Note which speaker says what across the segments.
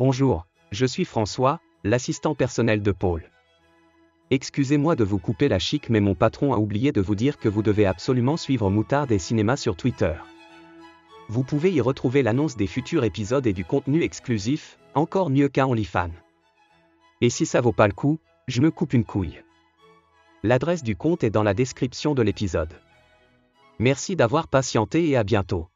Speaker 1: Bonjour, je suis François, l'assistant personnel de Paul. Excusez-moi de vous couper la chic mais mon patron a oublié de vous dire que vous devez absolument suivre Moutarde et Cinéma sur Twitter. Vous pouvez y retrouver l'annonce des futurs épisodes et du contenu exclusif, encore mieux qu'un OnlyFans. Et si ça vaut pas le coup, je me coupe une couille. L'adresse du compte est dans la description de l'épisode. Merci d'avoir patienté et à bientôt.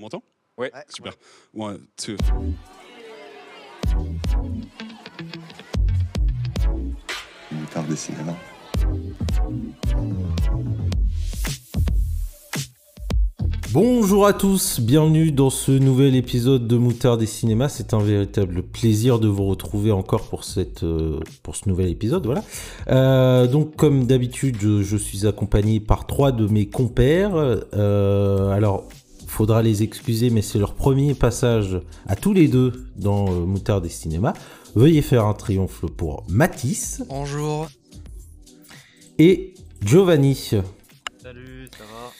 Speaker 2: On m'entend?
Speaker 3: Ouais.
Speaker 2: Super. One, two.
Speaker 4: Moutarde des cinémas.
Speaker 5: Bonjour à tous, bienvenue dans ce nouvel épisode de Moutarde des cinémas. C'est un véritable plaisir de vous retrouver encore pour, cette, euh, pour ce nouvel épisode. Voilà. Euh, donc, comme d'habitude, je, je suis accompagné par trois de mes compères. Euh, alors, faudra les excuser, mais c'est leur premier passage à tous les deux dans euh, Moutarde des cinémas. Veuillez faire un triomphe pour Matisse
Speaker 3: Bonjour.
Speaker 5: et Giovanni.
Speaker 3: Salut, ça va?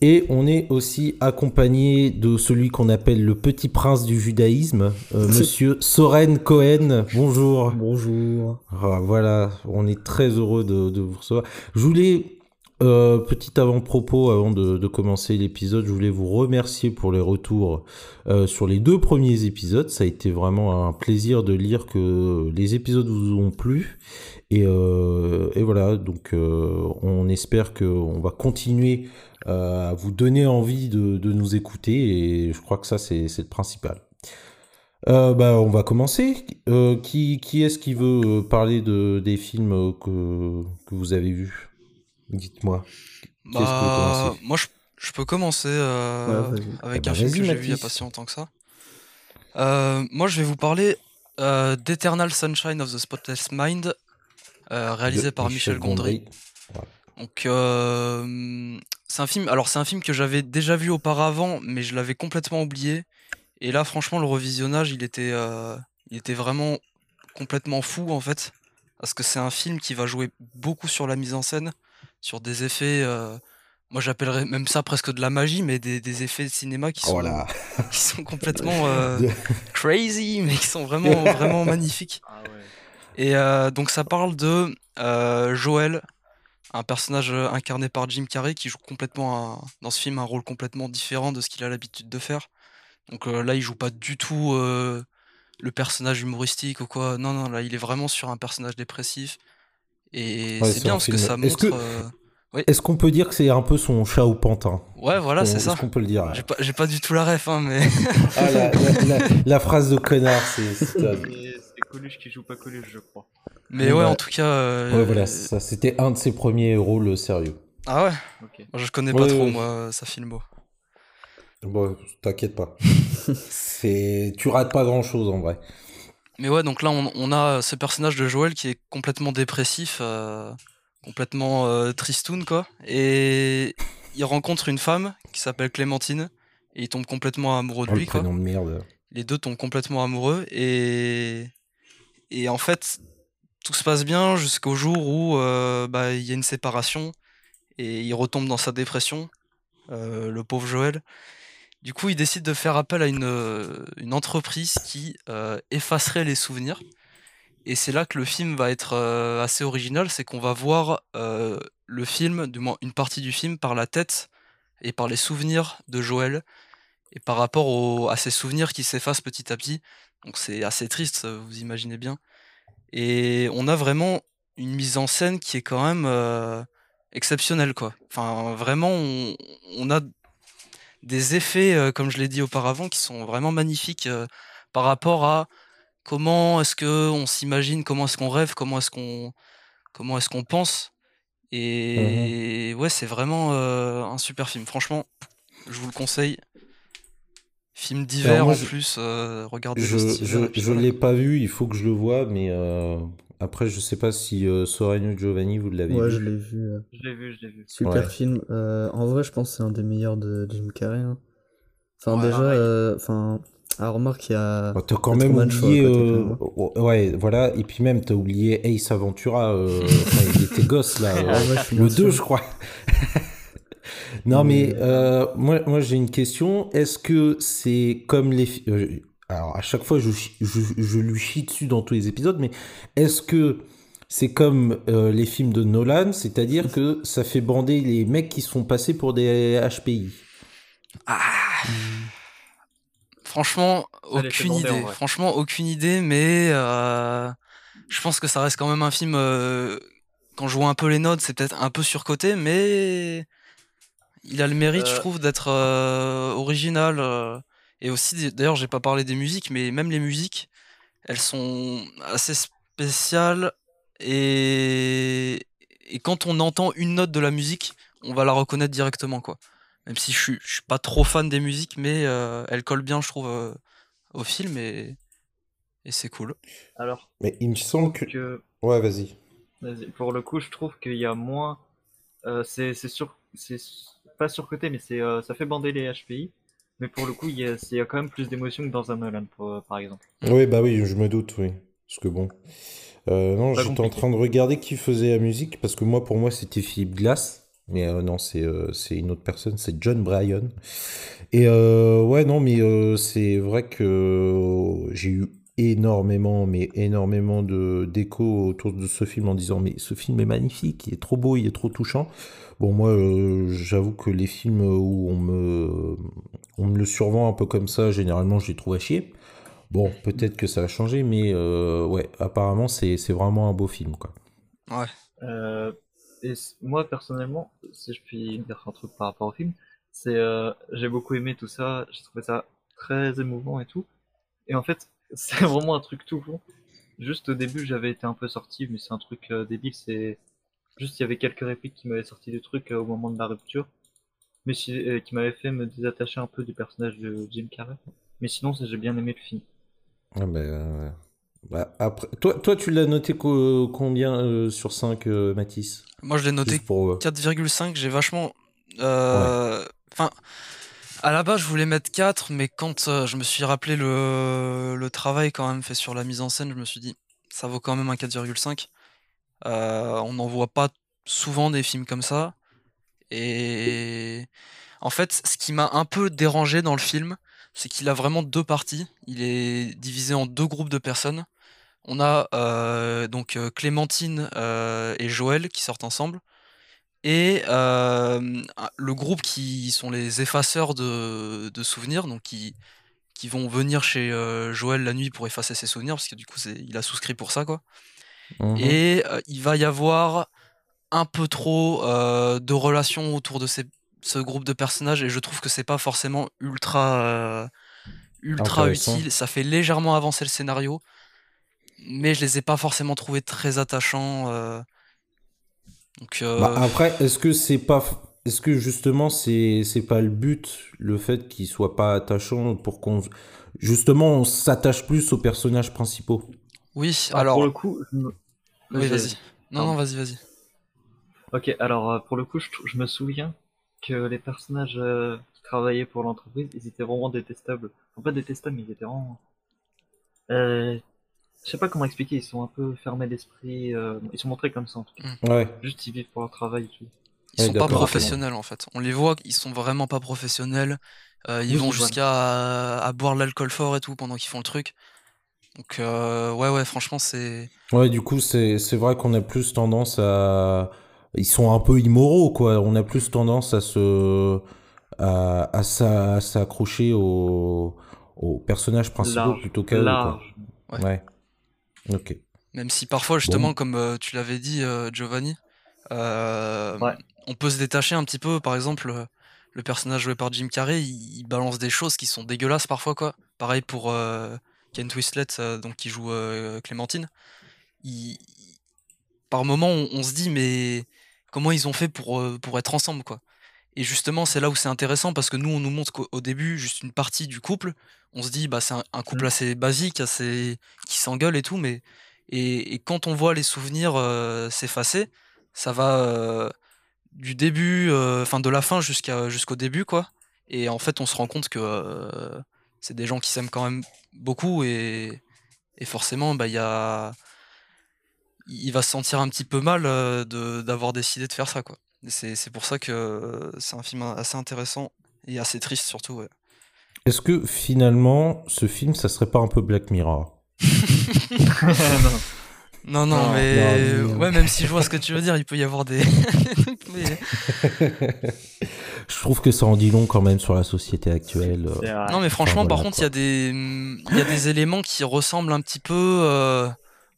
Speaker 5: Et on est aussi accompagné de celui qu'on appelle le petit prince du judaïsme, euh, monsieur Soren Cohen. Bonjour.
Speaker 6: Bonjour.
Speaker 5: Ah, voilà, on est très heureux de, de vous recevoir. Je voulais, euh, petit avant-propos, avant de, commencer l'épisode, je voulais vous remercier pour les retours euh, sur les deux premiers épisodes. Ça a été vraiment un plaisir de lire que les épisodes vous ont plu. Et, euh, et voilà, donc euh, on espère qu'on va continuer euh, à vous donner envie de, de nous écouter. Et je crois que ça, c'est le principal. Euh, bah, on va commencer. Euh, qui qui est-ce qui veut euh, parler de, des films que, que vous avez vus? Dites-moi.
Speaker 3: Bah, moi je, je peux commencer euh,
Speaker 6: Ouais, vas-y.
Speaker 3: avec
Speaker 5: Eh
Speaker 3: un film que j'ai vu il y a pas si longtemps que ça. Euh, moi je vais vous parler euh, d'Eternal Sunshine of the Spotless Mind, réalisé
Speaker 5: De
Speaker 3: par Michel Gondry. Donc c'est un film. Alors c'est un film que j'avais déjà vu auparavant, mais je l'avais complètement oublié. Et là, franchement, le revisionnage, il était, il était vraiment complètement fou en fait, parce que c'est un film qui va jouer beaucoup sur la mise en scène, sur des effets. euh, moi, j'appellerais même ça presque de la magie, mais des, des effets de cinéma qui sont,
Speaker 5: Oh
Speaker 3: qui sont complètement euh, crazy, mais qui sont vraiment, vraiment magnifiques. Et euh, donc ça parle de euh, Joël, un personnage incarné par Jim Carrey qui joue complètement un- dans ce film un rôle complètement différent de ce qu'il a l'habitude de faire. Donc euh, là il joue pas du tout euh, le personnage humoristique ou quoi. Non non là il est vraiment sur un personnage dépressif. Et
Speaker 5: Ouais,
Speaker 3: c'est bien parce que ça
Speaker 5: Est-ce
Speaker 3: montre.
Speaker 5: que-
Speaker 3: euh,
Speaker 5: Est-ce qu'on peut dire que c'est un peu son chat au pantin
Speaker 3: Ouais voilà c'est
Speaker 5: Est-ce
Speaker 3: ça.
Speaker 5: qu'on peut le dire
Speaker 3: J'ai pas, du tout la ref hein, mais.
Speaker 5: Ah, la, la- la- la phrase de connard, c'est. c'est-
Speaker 7: Coluche qui joue pas Coluche, je crois.
Speaker 3: Mais ouais
Speaker 5: bah,
Speaker 3: en tout cas. euh,
Speaker 5: Ouais, voilà, ça, c'était un de ses premiers rôles sérieux.
Speaker 3: Ah ouais?
Speaker 7: Ok.
Speaker 3: Moi, je connais
Speaker 5: Ouais,
Speaker 3: pas trop
Speaker 5: ouais.
Speaker 3: moi sa filmo.
Speaker 5: Bon, t'inquiète pas. c'est, tu rates pas grand chose en vrai.
Speaker 3: Mais ouais, donc là, on, on a ce personnage de Joël qui est complètement dépressif, euh, complètement euh, tristoun, quoi. Et il rencontre une femme qui s'appelle Clémentine, et il tombe complètement amoureux de
Speaker 5: Oh, le
Speaker 3: lui, quoi.
Speaker 5: prénom de merde.
Speaker 3: Les deux tombent complètement amoureux, et, et en fait, tout se passe bien jusqu'au jour où euh, bah, il y a une séparation, et il retombe dans sa dépression, euh, le pauvre Joël. Du coup, il décide de faire appel à une, euh, entreprise qui euh, effacerait les souvenirs. Et c'est là que le film va être euh, assez original, c'est qu'on va voir le film, du moins une partie du film, par la tête et par les souvenirs de Joël, et par rapport à ces souvenirs qui s'effacent petit à petit. Donc c'est assez triste, vous imaginez bien. Et on a vraiment une mise en scène qui est quand même exceptionnelle, quoi. Enfin, vraiment, on a des effets, euh, comme je l'ai dit auparavant, qui sont vraiment magnifiques euh, par rapport à comment est-ce que on s'imagine, comment est-ce qu'on rêve, comment est-ce qu'on comment est-ce qu'on pense. Et ouais, c'est vraiment euh, un super film. Franchement, je vous le conseille. Film d'hiver en plus, euh, regardez
Speaker 5: Je,
Speaker 3: voilà.
Speaker 5: l'ai pas vu, il faut que je le voie, mais euh, après, je sais pas si euh, Giovanni, vous l'avez
Speaker 6: Ouais,
Speaker 5: vu.
Speaker 6: je l'ai vu. euh,
Speaker 7: Je l'ai vu, je l'ai vu.
Speaker 6: Super
Speaker 5: Ouais.
Speaker 6: film. Euh, en vrai, je pense que c'est un des meilleurs de Jim Carrey. hein. Enfin,
Speaker 3: Ouais,
Speaker 6: déjà, euh, enfin, ah, remarque, il y a.
Speaker 5: Oh, t'as quand même oublié. euh, oh, ouais, voilà, et puis même, t'as oublié Ace Aventura, euh, enfin, il était gosse là.
Speaker 6: Ah ouais,
Speaker 5: le
Speaker 6: moins
Speaker 5: 2,
Speaker 6: sûr.
Speaker 5: je crois. Non, mais
Speaker 6: Mais-
Speaker 5: euh, moi, moi j'ai une question. Est-ce que c'est comme les. Alors, à chaque fois, je, chi- je, je lui chie dessus dans tous les épisodes, mais est-ce que c'est comme euh, les films de Nolan, c'est-à-dire que ça fait bander les mecs qui se font passer pour des HPI
Speaker 3: Ah. Franchement,
Speaker 7: Ça
Speaker 3: aucune
Speaker 7: bander,
Speaker 3: idée. Franchement, aucune idée, mais euh, je pense que ça reste quand même un film. euh, quand je vois un peu les notes, c'est peut-être un peu surcoté, mais il a le mérite, je trouve, d'être euh, original. Et aussi, d'ailleurs, j'ai pas parlé des musiques, mais même les musiques, elles sont assez spéciales. Et, et quand on entend une note de la musique, on va la reconnaître directement, quoi. Même si je suis, je suis pas trop fan des musiques, mais euh, elle colle bien, je trouve, euh, au film et, et c'est cool.
Speaker 7: Alors
Speaker 5: Mais il me semble que.
Speaker 7: que,
Speaker 5: Ouais, vas-y.
Speaker 7: pour le coup, je trouve qu'il y a moins. euh, c'est sur, pas surcoté, mais c'est euh, ça fait bander les HPI. Mais pour le coup, il y a, il y a quand même plus d'émotion que dans un Nolan, pour- par exemple.
Speaker 5: Oui, bah oui, je me doute, oui. Parce que bon. Euh, non, j'étais en train de regarder qui faisait la musique, parce que moi, pour moi, c'était Philippe Glass. Mais euh, non, c'est euh, c'est une autre personne, c'est John Bryan. Et euh, ouais, non, mais euh, c'est vrai que euh, j'ai eu énormément, mais énormément de d'échos autour de ce film en disant, mais ce film est magnifique, il est trop beau, il est trop touchant. Bon, moi, euh, j'avoue que les films où on me, on me le survend un peu comme ça, généralement, je les trouve à chier. Bon, peut-être que ça a changé, mais euh, ouais, apparemment, c'est c'est vraiment un beau film, quoi.
Speaker 7: Euh, et moi, personnellement, si je puis dire un truc par rapport au film, c'est euh, j'ai beaucoup aimé tout ça, j'ai trouvé ça très émouvant et tout. Et en fait, c'est vraiment un truc tout con. Juste au début, j'avais été un peu sorti, mais c'est un truc euh, débile, c'est juste il y avait quelques répliques qui m'avaient sorti du truc euh, au moment de la rupture, mais si- euh, qui m'avaient fait me désattacher un peu du personnage de Jim Carrey. Mais sinon, c'est- j'ai bien aimé le film.
Speaker 5: Ah ben, euh, bah, après, toi, toi, tu l'as noté co- combien euh, sur 5, euh, Mathis
Speaker 3: Moi, je l'ai noté
Speaker 5: pour, euh,
Speaker 3: 4,5, j'ai vachement. euh, Enfin, à la base, je voulais mettre 4, mais quand euh, je me suis rappelé le, travail quand même fait sur la mise en scène, je me suis dit, ça vaut quand même un 4,5. Euh, on n'en voit pas souvent des films comme ça. Et en fait, ce qui m'a un peu dérangé dans le film, c'est qu'il a vraiment deux parties. Il est divisé en deux groupes de personnes. On a euh, donc Clémentine et Joël qui sortent ensemble. Et euh, le groupe qui sont les effaceurs de, de souvenirs, donc qui, qui vont venir chez euh, Joël la nuit pour effacer ses souvenirs, parce que du coup il a souscrit pour ça, quoi. Et euh, il va y avoir un peu trop de relations autour de ces, ce groupe de personnages, et je trouve que c'est pas forcément ultra, ultra utile. Ça fait légèrement avancer le scénario, mais je les ai pas forcément trouvés très attachants. Euh. Donc, euh,
Speaker 5: Bah, après, est-ce que c'est pas, est-ce que justement c'est c'est pas le but, le fait qu'il soit pas attachant pour qu'on, justement, on s'attache plus aux personnages principaux?
Speaker 3: oui,
Speaker 7: Ah,
Speaker 3: alors,
Speaker 7: pour le coup, je me-
Speaker 3: oui, vas-y. Non, non, vas-y, vas-y.
Speaker 7: Ok, alors euh, pour le coup, je me souviens que les personnages euh, qui travaillaient pour l'entreprise, ils étaient vraiment détestables. Enfin, pas détestables, mais ils étaient vraiment. Euh, je sais pas comment expliquer, ils sont un peu fermés d'esprit. euh, Ils sont montrés comme ça en tout cas.
Speaker 5: Ouais.
Speaker 7: Juste ils vivent pour leur travail et tout.
Speaker 3: Ils
Speaker 5: Ouais,
Speaker 3: sont pas professionnels en fait. On les voit, ils sont vraiment pas professionnels. Euh, ils
Speaker 7: Oui,
Speaker 3: vont jusqu'à à, boire de l'alcool fort et tout pendant qu'ils font le truc. Donc euh, ouais ouais franchement c'est
Speaker 5: Ouais, du coup, c'est c'est vrai qu'on a plus tendance à, ils sont un peu immoraux, quoi. On a plus tendance à se, à, à s'a- à s'accrocher aux, aux personnages principaux
Speaker 7: Large,
Speaker 5: plutôt qu'à eux, quoi.
Speaker 3: Ouais.
Speaker 5: Ok.
Speaker 3: même si parfois justement comme euh, tu l'avais dit euh, Giovanni, euh,
Speaker 7: Ouais.
Speaker 3: on peut se détacher un petit peu. Par exemple le personnage joué par Jim Carrey, il, il balance des choses qui sont dégueulasses parfois quoi. Pareil pour euh, Ken Twistlet euh, donc qui joue euh, Clémentine. Il- par moment on, on se dit mais comment ils ont fait pour, euh, pour être ensemble quoi? Et justement, c'est là où c'est intéressant parce que nous, on nous montre qu'au au début, juste une partie du couple. On se dit, bah, c'est un, un couple
Speaker 7: Mm.
Speaker 3: assez basique, assez qui s'engueule et tout, mais et, et quand on voit les souvenirs euh, s'effacer, ça va euh, du début, euh, enfin de la fin jusqu'à jusqu'au début, quoi. Et en fait, on se rend compte que c'est des gens qui s'aiment quand même beaucoup et, et forcément, bah, il y a, il va se sentir un petit peu mal d'avoir décidé de faire ça, quoi. C'est c'est pour ça que euh, c'est un film assez intéressant et assez triste surtout. Ouais.
Speaker 5: Est-ce que finalement, ce film, ça serait pas un peu Black Mirror?
Speaker 7: Non.
Speaker 3: Non, mais,
Speaker 6: non,
Speaker 3: ouais, même si je vois ce que tu veux dire, il peut y avoir des. mais-
Speaker 5: Je trouve que ça en dit long quand même sur la société actuelle. euh.
Speaker 3: Non, mais franchement,
Speaker 5: voilà,
Speaker 3: par contre, il y a des, il y a des éléments qui ressemblent un petit peu. euh,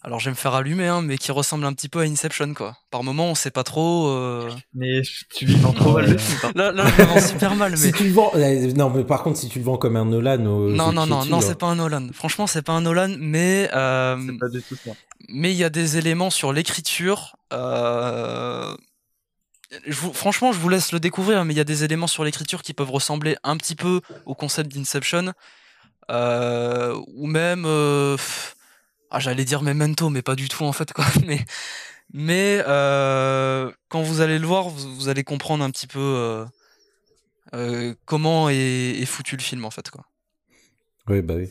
Speaker 3: Alors, je vais me faire allumer, hein, mais qui ressemblent un petit peu à Inception, quoi. Par moment, on sait pas trop. euh,
Speaker 7: Mais tu lui vends trop mal le film.
Speaker 3: Là, là, je me vends super mal, mais.
Speaker 5: Si tu le vends, euh, non mais par contre si tu le vends comme un Nolan, aux
Speaker 3: Non, non, non, non,
Speaker 5: là.
Speaker 3: c'est pas un Nolan. Franchement, c'est pas un Nolan, mais euh,
Speaker 7: C'est pas du tout ça.
Speaker 3: mais il y a des éléments sur l'écriture. euh, je vous- franchement, je vous laisse le découvrir, mais il y a des éléments sur l'écriture qui peuvent ressembler un petit peu au concept d'Inception, euh, ou même, euh, pff, ah, j'allais dire Memento, mais pas du tout en fait, quoi. Mais, mais euh, quand vous allez le voir, vous, vous allez comprendre un petit peu euh, euh, comment est, est foutu le film en fait, quoi.
Speaker 5: Oui bah oui.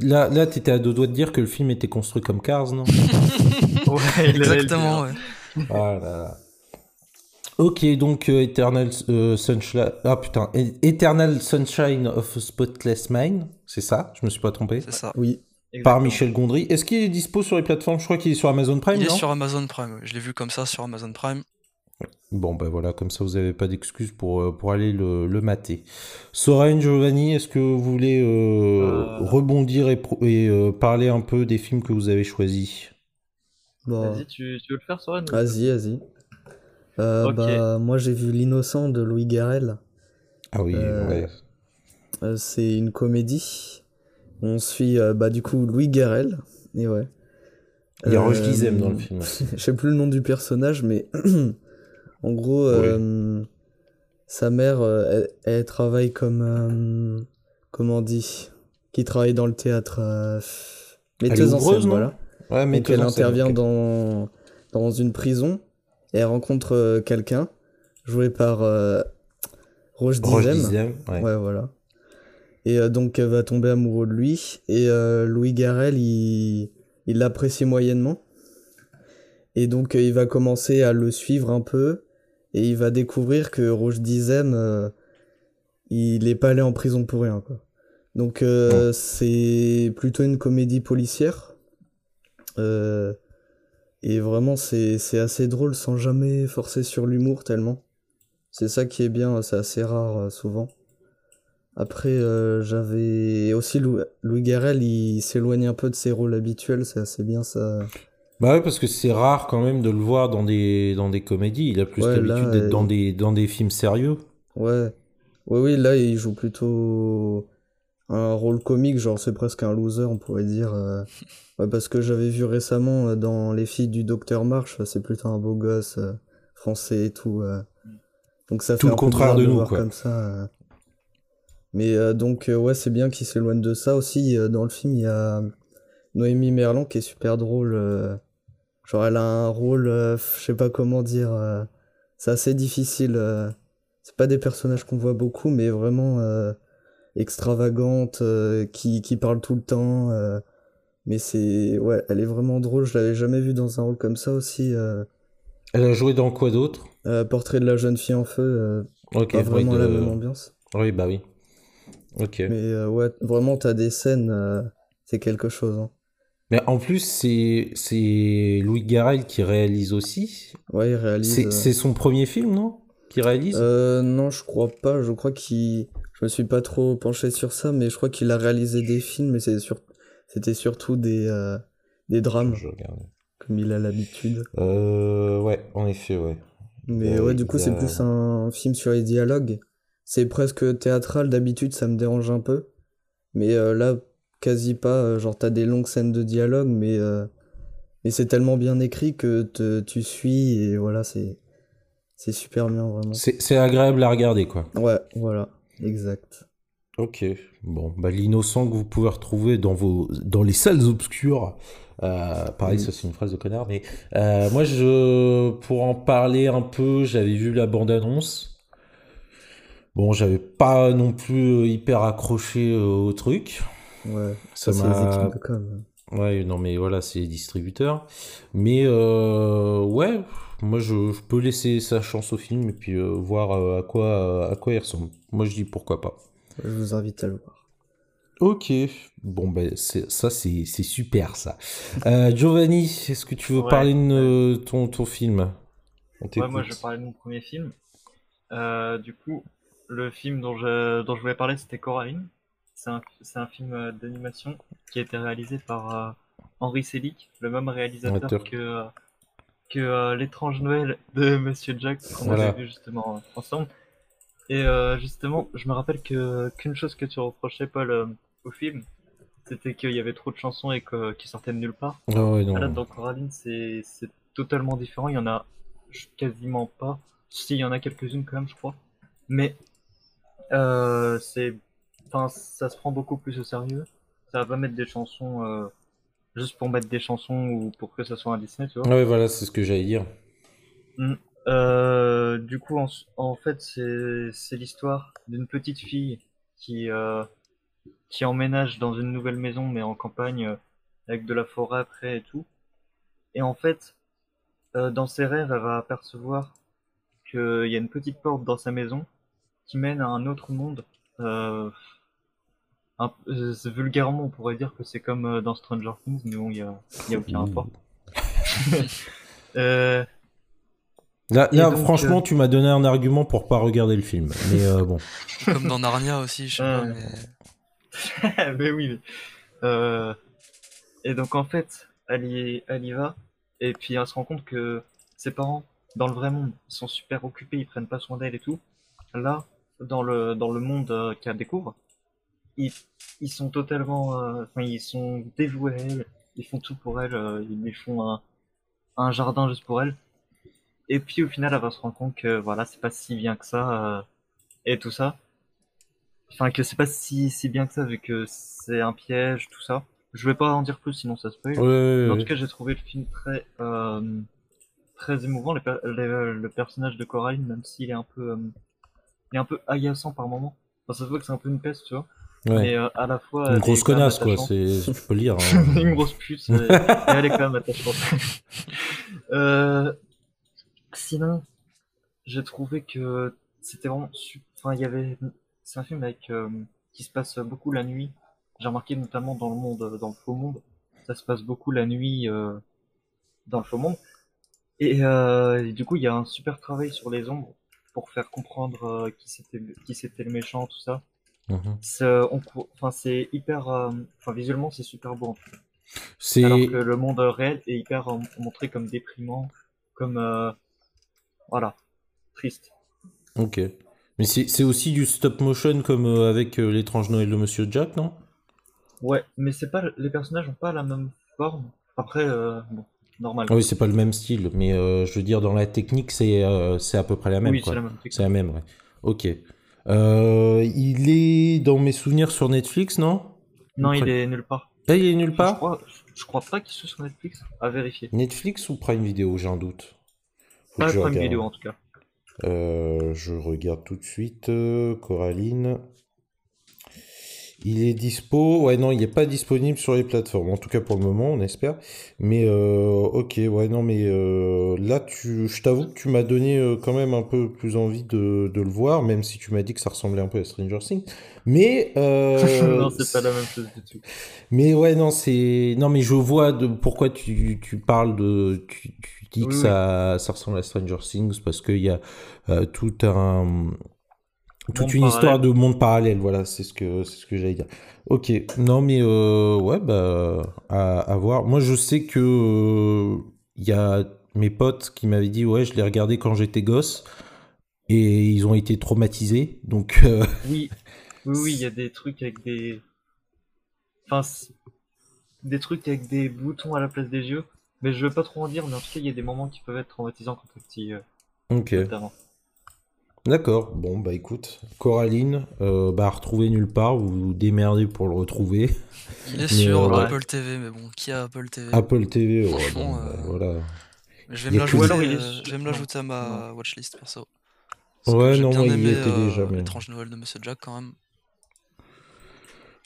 Speaker 5: Là, là, t'étais à deux doigts de dire que le film était construit comme Cars, non?
Speaker 7: Ouais,
Speaker 3: Exactement, ouais.
Speaker 5: Ah là là. Ok, donc euh, Eternal euh, Sunshine. Ah putain, Eternal Sunshine of a Spotless Mind, c'est ça? Je me suis pas trompé.
Speaker 3: C'est ça.
Speaker 6: Oui.
Speaker 5: Par. Michel Gondry. Est-ce qu'il est dispo sur les plateformes? Je crois qu'il est sur Amazon Prime,
Speaker 3: Il est
Speaker 5: non?
Speaker 3: sur Amazon Prime. Je l'ai vu comme ça sur Amazon Prime.
Speaker 5: Bon, ben voilà, comme ça vous n'avez pas d'excuses pour, euh, pour aller le, le mater. Soren, Giovanni, est-ce que vous voulez euh,
Speaker 7: Euh.
Speaker 5: rebondir et, euh, parler un peu des films que vous avez choisis?
Speaker 6: Bon.
Speaker 7: Vas-y, tu, tu veux le faire, Soren
Speaker 6: Vas-y, vas-y. Euh, bah, moi j'ai vu L'innocent de Louis Garrel.
Speaker 5: Ah oui,
Speaker 6: Euh,
Speaker 5: ouais.
Speaker 6: C'est une comédie. On suit euh, bah, du coup Louis Garrel. Et ouais.
Speaker 5: Il y a Roche
Speaker 6: Euh,
Speaker 5: Dizem dans le film.
Speaker 6: Je sais plus le nom du personnage, mais en gros, euh, sa mère, euh, elle, elle travaille comme. euh, comment on dit Qui travaille dans le théâtre. euh, metteuse en scène, voilà.
Speaker 5: Ouais, mais
Speaker 6: Donc elle intervient dans, dans une prison et elle rencontre euh, quelqu'un joué par euh, Roche
Speaker 5: Roche
Speaker 6: Dizem.
Speaker 5: Dizem, ouais.
Speaker 6: Ouais, voilà. Et euh, donc elle va tomber amoureux de lui. Et euh, Louis Garrel, il il l'apprécie moyennement. Et donc euh, il va commencer à le suivre un peu. Et il va découvrir que Roche Dizem, euh, il est pas allé en prison pour rien, quoi. Donc euh, c'est plutôt une comédie policière. Euh, et vraiment, c'est c'est assez drôle sans jamais forcer sur l'humour tellement. C'est ça qui est bien, c'est assez rare euh, souvent. Après, euh, j'avais aussi Lou- Louis Garrel, il s'éloigne un peu de ses rôles habituels, c'est assez bien ça.
Speaker 5: Bah ouais, parce que c'est rare quand même de le voir dans des, dans des comédies. Il a plus
Speaker 6: Ouais,
Speaker 5: l'habitude d'être dans, des, dans des films sérieux.
Speaker 6: Ouais. Ouais, oui, là, il joue plutôt un rôle comique, genre c'est presque un loser, on pourrait dire. euh. Ouais, parce que j'avais vu récemment euh, dans Les filles du Docteur March, c'est plutôt un beau gosse euh, français et tout. euh. Donc ça
Speaker 5: Tout
Speaker 6: fait
Speaker 5: le
Speaker 6: un
Speaker 5: contraire de nous, quoi.
Speaker 6: comme ça. Mais euh, donc, euh, ouais, c'est bien qu'il s'éloigne de ça aussi. euh, Dans le film, il y a Noémie Merlan qui est super drôle. Genre, elle a un rôle, je sais pas comment dire. C'est assez difficile. C'est pas des personnages qu'on voit beaucoup, mais vraiment extravagantes, euh, qui, qui parlent tout le temps. Mais c'est. Ouais, elle est vraiment drôle. Je l'avais jamais vue dans un rôle comme ça aussi.
Speaker 5: Elle a joué dans quoi d'autre?
Speaker 6: Euh, Portrait de la jeune fille en feu, euh,
Speaker 5: Ok,
Speaker 6: pas
Speaker 5: oui,
Speaker 6: vraiment
Speaker 5: de-
Speaker 6: la même ambiance.
Speaker 5: Oui, bah oui. Ok.
Speaker 6: Mais euh, ouais, vraiment, t'as des scènes, euh, c'est quelque chose. hein.
Speaker 5: Mais en plus, c'est c'est Louis Garrel qui réalise aussi.
Speaker 6: Ouais, il réalise.
Speaker 5: C'est
Speaker 6: euh,
Speaker 5: c'est son premier film, non? Qui réalise?
Speaker 6: Euh, non, je crois pas. Je crois qu'il. Je me suis pas trop penché sur ça, mais je crois qu'il a réalisé des films, mais c'est sur... c'était surtout des, euh, des drames,
Speaker 5: Je regarde.
Speaker 6: comme il a l'habitude.
Speaker 5: Euh, ouais, en effet, ouais.
Speaker 6: Mais ouais, du coup, c'est plus un film sur les dialogues. C'est presque théâtral, d'habitude, ça me dérange un peu. Mais euh, là, quasi pas. euh, Genre, t'as des longues scènes de dialogue, mais, euh, mais c'est tellement bien écrit que te- tu suis, et voilà, c'est c'est super bien, vraiment.
Speaker 5: C'est c'est agréable à regarder, quoi.
Speaker 6: Ouais, voilà, exact.
Speaker 5: Ok. Bon, bah l'innocent que vous pouvez retrouver dans vos dans les salles obscures. Euh, pareil,
Speaker 6: Mm.
Speaker 5: ça c'est une phrase de connard, mais moi je pour en parler un peu, j'avais vu la bande annonce. Bon, j'avais pas non plus euh, hyper accroché euh, au truc.
Speaker 6: Ouais,
Speaker 5: Ça
Speaker 6: ça, c'est les
Speaker 5: m'a
Speaker 6: équipes de com.
Speaker 5: Ouais, non, mais voilà, c'est les distributeurs. Mais euh, ouais, moi, je, je peux laisser sa chance au film et puis euh, voir euh, à quoi, euh, à quoi il ressemble. Moi, je dis pourquoi pas.
Speaker 6: Je vous invite à le voir.
Speaker 5: Ok, bon ben ça c'est c'est super ça. Euh, Giovanni, est-ce que tu veux
Speaker 7: Ouais.
Speaker 5: parler de ton, ton film? On
Speaker 7: Ouais, moi je parlais de mon premier film. Euh, du coup, le film dont je, dont je voulais parler c'était Coraline. C'est un, un film euh, d'animation qui a été réalisé par euh, Henri Selick, le même réalisateur que, euh, que euh, L'étrange Noël de Monsieur Jack qu'on
Speaker 5: Voilà.
Speaker 7: avait vu justement ensemble. Et justement, je me rappelle que qu'une chose que tu reprochais Paul au film, c'était qu'il y avait trop de chansons et que, qui sortaient de nulle part.
Speaker 5: Non.
Speaker 7: Ah, Là, dans Coraline, c'est totalement différent. Il y en a quasiment pas. Si, il y en a quelques-unes quand même, je crois. Mais euh, c'est, enfin, ça se prend beaucoup plus au sérieux. Ça va pas mettre des chansons euh, juste pour mettre des chansons ou pour que ça soit un Disney, tu vois.
Speaker 5: Ouais, voilà, c'est ce que j'allais dire.
Speaker 7: Euh, du coup, en, en fait, c'est c'est l'histoire d'une petite fille qui euh, qui emménage dans une nouvelle maison, mais en campagne, euh, avec de la forêt après et tout. Et en fait, euh, dans ses rêves, elle va apercevoir qu'il y a une petite porte dans sa maison qui mène à un autre monde. Euh, un- euh, vulgairement, on pourrait dire que c'est comme euh, dans Stranger Things, mais bon, il y a, y a aucun
Speaker 5: Ouh.
Speaker 7: rapport. Euh,
Speaker 5: Là,
Speaker 7: Et
Speaker 5: là
Speaker 7: donc,
Speaker 5: franchement,
Speaker 7: euh,
Speaker 5: tu m'as donné un argument pour pas regarder le film. Mais euh, bon.
Speaker 3: Comme dans Narnia aussi, je sais pas, mais...
Speaker 7: mais oui, mais... Euh... Et donc en fait, elle y, elle y va, et puis elle se rend compte que ses parents, dans le vrai monde, ils sont super occupés, ils prennent pas soin d'elle et tout. Là, dans le, dans le monde euh, qu'elle découvre, ils, ils sont totalement... euh, Enfin, ils sont dévoués à elle, ils font tout pour elle, euh, ils lui font un, un jardin juste pour elle. Et puis au final, elle va se rendre compte que voilà, c'est pas si bien que ça, euh, et tout ça. Enfin, que c'est pas si, si bien que ça, vu que c'est un piège, tout ça. Je vais pas en dire plus, sinon ça spoil.
Speaker 5: Ouais, ouais,
Speaker 7: Mais en
Speaker 5: ouais.
Speaker 7: tout cas, j'ai trouvé le film très, euh, très émouvant. Le, per- le- le personnage de Coraline, même s'il est un peu, euh, est un peu agaçant par moment. Enfin, ça se voit que c'est un peu une peste, tu vois.
Speaker 5: Ouais.
Speaker 7: Mais euh, à la fois.
Speaker 5: Une grosse connasse, quoi. C'est, tu peux le dire. hein.
Speaker 7: une grosse pute, et, et elle est quand même attachante. euh, sinon, j'ai trouvé que c'était vraiment Enfin, il y avait. C'est un film avec euh, qui se passe beaucoup la nuit. J'ai remarqué notamment dans le monde, dans le faux monde, ça se passe beaucoup la nuit euh, dans le faux monde. Et, euh, et du coup, il y a un super travail sur les ombres pour faire comprendre euh, qui c'était, qui c'était le méchant, tout ça.
Speaker 5: Mhm.
Speaker 7: Enfin, c'est hyper, euh, enfin, visuellement, c'est super beau. en fait.
Speaker 5: C'est.
Speaker 7: Alors que le monde réel est hyper euh, montré comme déprimant, comme euh, voilà, triste.
Speaker 5: Ok. Mais c'est, c'est aussi du stop motion comme avec l'étrange Noël de Monsieur Jack, non?
Speaker 7: Ouais, mais c'est pas les personnages ont pas la même forme. Après, euh, bon,
Speaker 5: Oui, c'est pas le même style, mais euh, je veux dire, dans la technique, c'est, euh, à peu près la même.
Speaker 7: oui, c'est la même technique.
Speaker 5: C'est la même, ouais. Ok. Euh, il est dans mes souvenirs sur Netflix, non?
Speaker 7: Non, il est nulle part.
Speaker 5: Ah, il est nulle
Speaker 7: Je
Speaker 5: part?
Speaker 7: crois, je crois pas qu'il soit sur Netflix. À vérifier.
Speaker 5: Netflix ou Prime Video, j'ai un doute. Faut
Speaker 7: Pas
Speaker 5: je
Speaker 7: Prime
Speaker 5: regarde.
Speaker 7: Video en tout cas.
Speaker 5: Euh, je regarde tout de suite. Coraline. Il est dispo. Ouais, non, il n'est pas disponible sur les plateformes. En tout cas pour le moment, on espère. Mais euh, ok, ouais, non, mais euh, là, tu, je t'avoue que tu m'as donné euh, quand même un peu plus envie de, de le voir, même si tu m'as dit que ça ressemblait un peu à Stranger Things. Mais euh,
Speaker 7: non, c'est pas la même chose du tout.
Speaker 5: mais ouais, non, c'est. Non, mais je vois de pourquoi tu, tu parles de. Tu, tu dis que
Speaker 7: Oui,
Speaker 5: ça, ça ressemble à Stranger Things parce qu'il y a euh, tout un. Toute une histoire de monde parallèle, voilà, c'est ce que, c'est ce que j'allais dire. Ok, non, mais euh, ouais, bah, à, à voir. Moi, je sais que euh, il y a mes potes qui m'avaient dit, ouais, je l'ai regardé quand j'étais gosse et ils ont été traumatisés, donc. euh,
Speaker 7: Oui, oui, oui, il y a des trucs avec des. Enfin, des trucs avec des boutons à la place des yeux. Mais je veux pas trop en dire, mais en tout cas, il y a des moments qui peuvent être traumatisants quand t'es petit, euh,
Speaker 5: ok.
Speaker 7: notamment.
Speaker 5: D'accord, bon bah écoute, Coraline, euh, bah retrouver nulle part, vous vous démerdez pour le retrouver.
Speaker 3: Il est
Speaker 5: Mais,
Speaker 3: sur
Speaker 5: euh,
Speaker 7: ouais.
Speaker 3: Apple TV, mais bon, qui a Apple TV
Speaker 5: Apple TV, ouais, bon, bah,
Speaker 3: euh,
Speaker 5: voilà.
Speaker 3: Mais Je vais me l'ajouter, euh,
Speaker 7: sur-
Speaker 3: je vais me l'ajouter à ma watchlist perso.
Speaker 5: Ouais,
Speaker 3: que
Speaker 5: non,
Speaker 3: bien
Speaker 5: moi, il y était
Speaker 3: euh,
Speaker 5: déjà, mais-
Speaker 3: l'étrange Noël de Monsieur Jack quand même.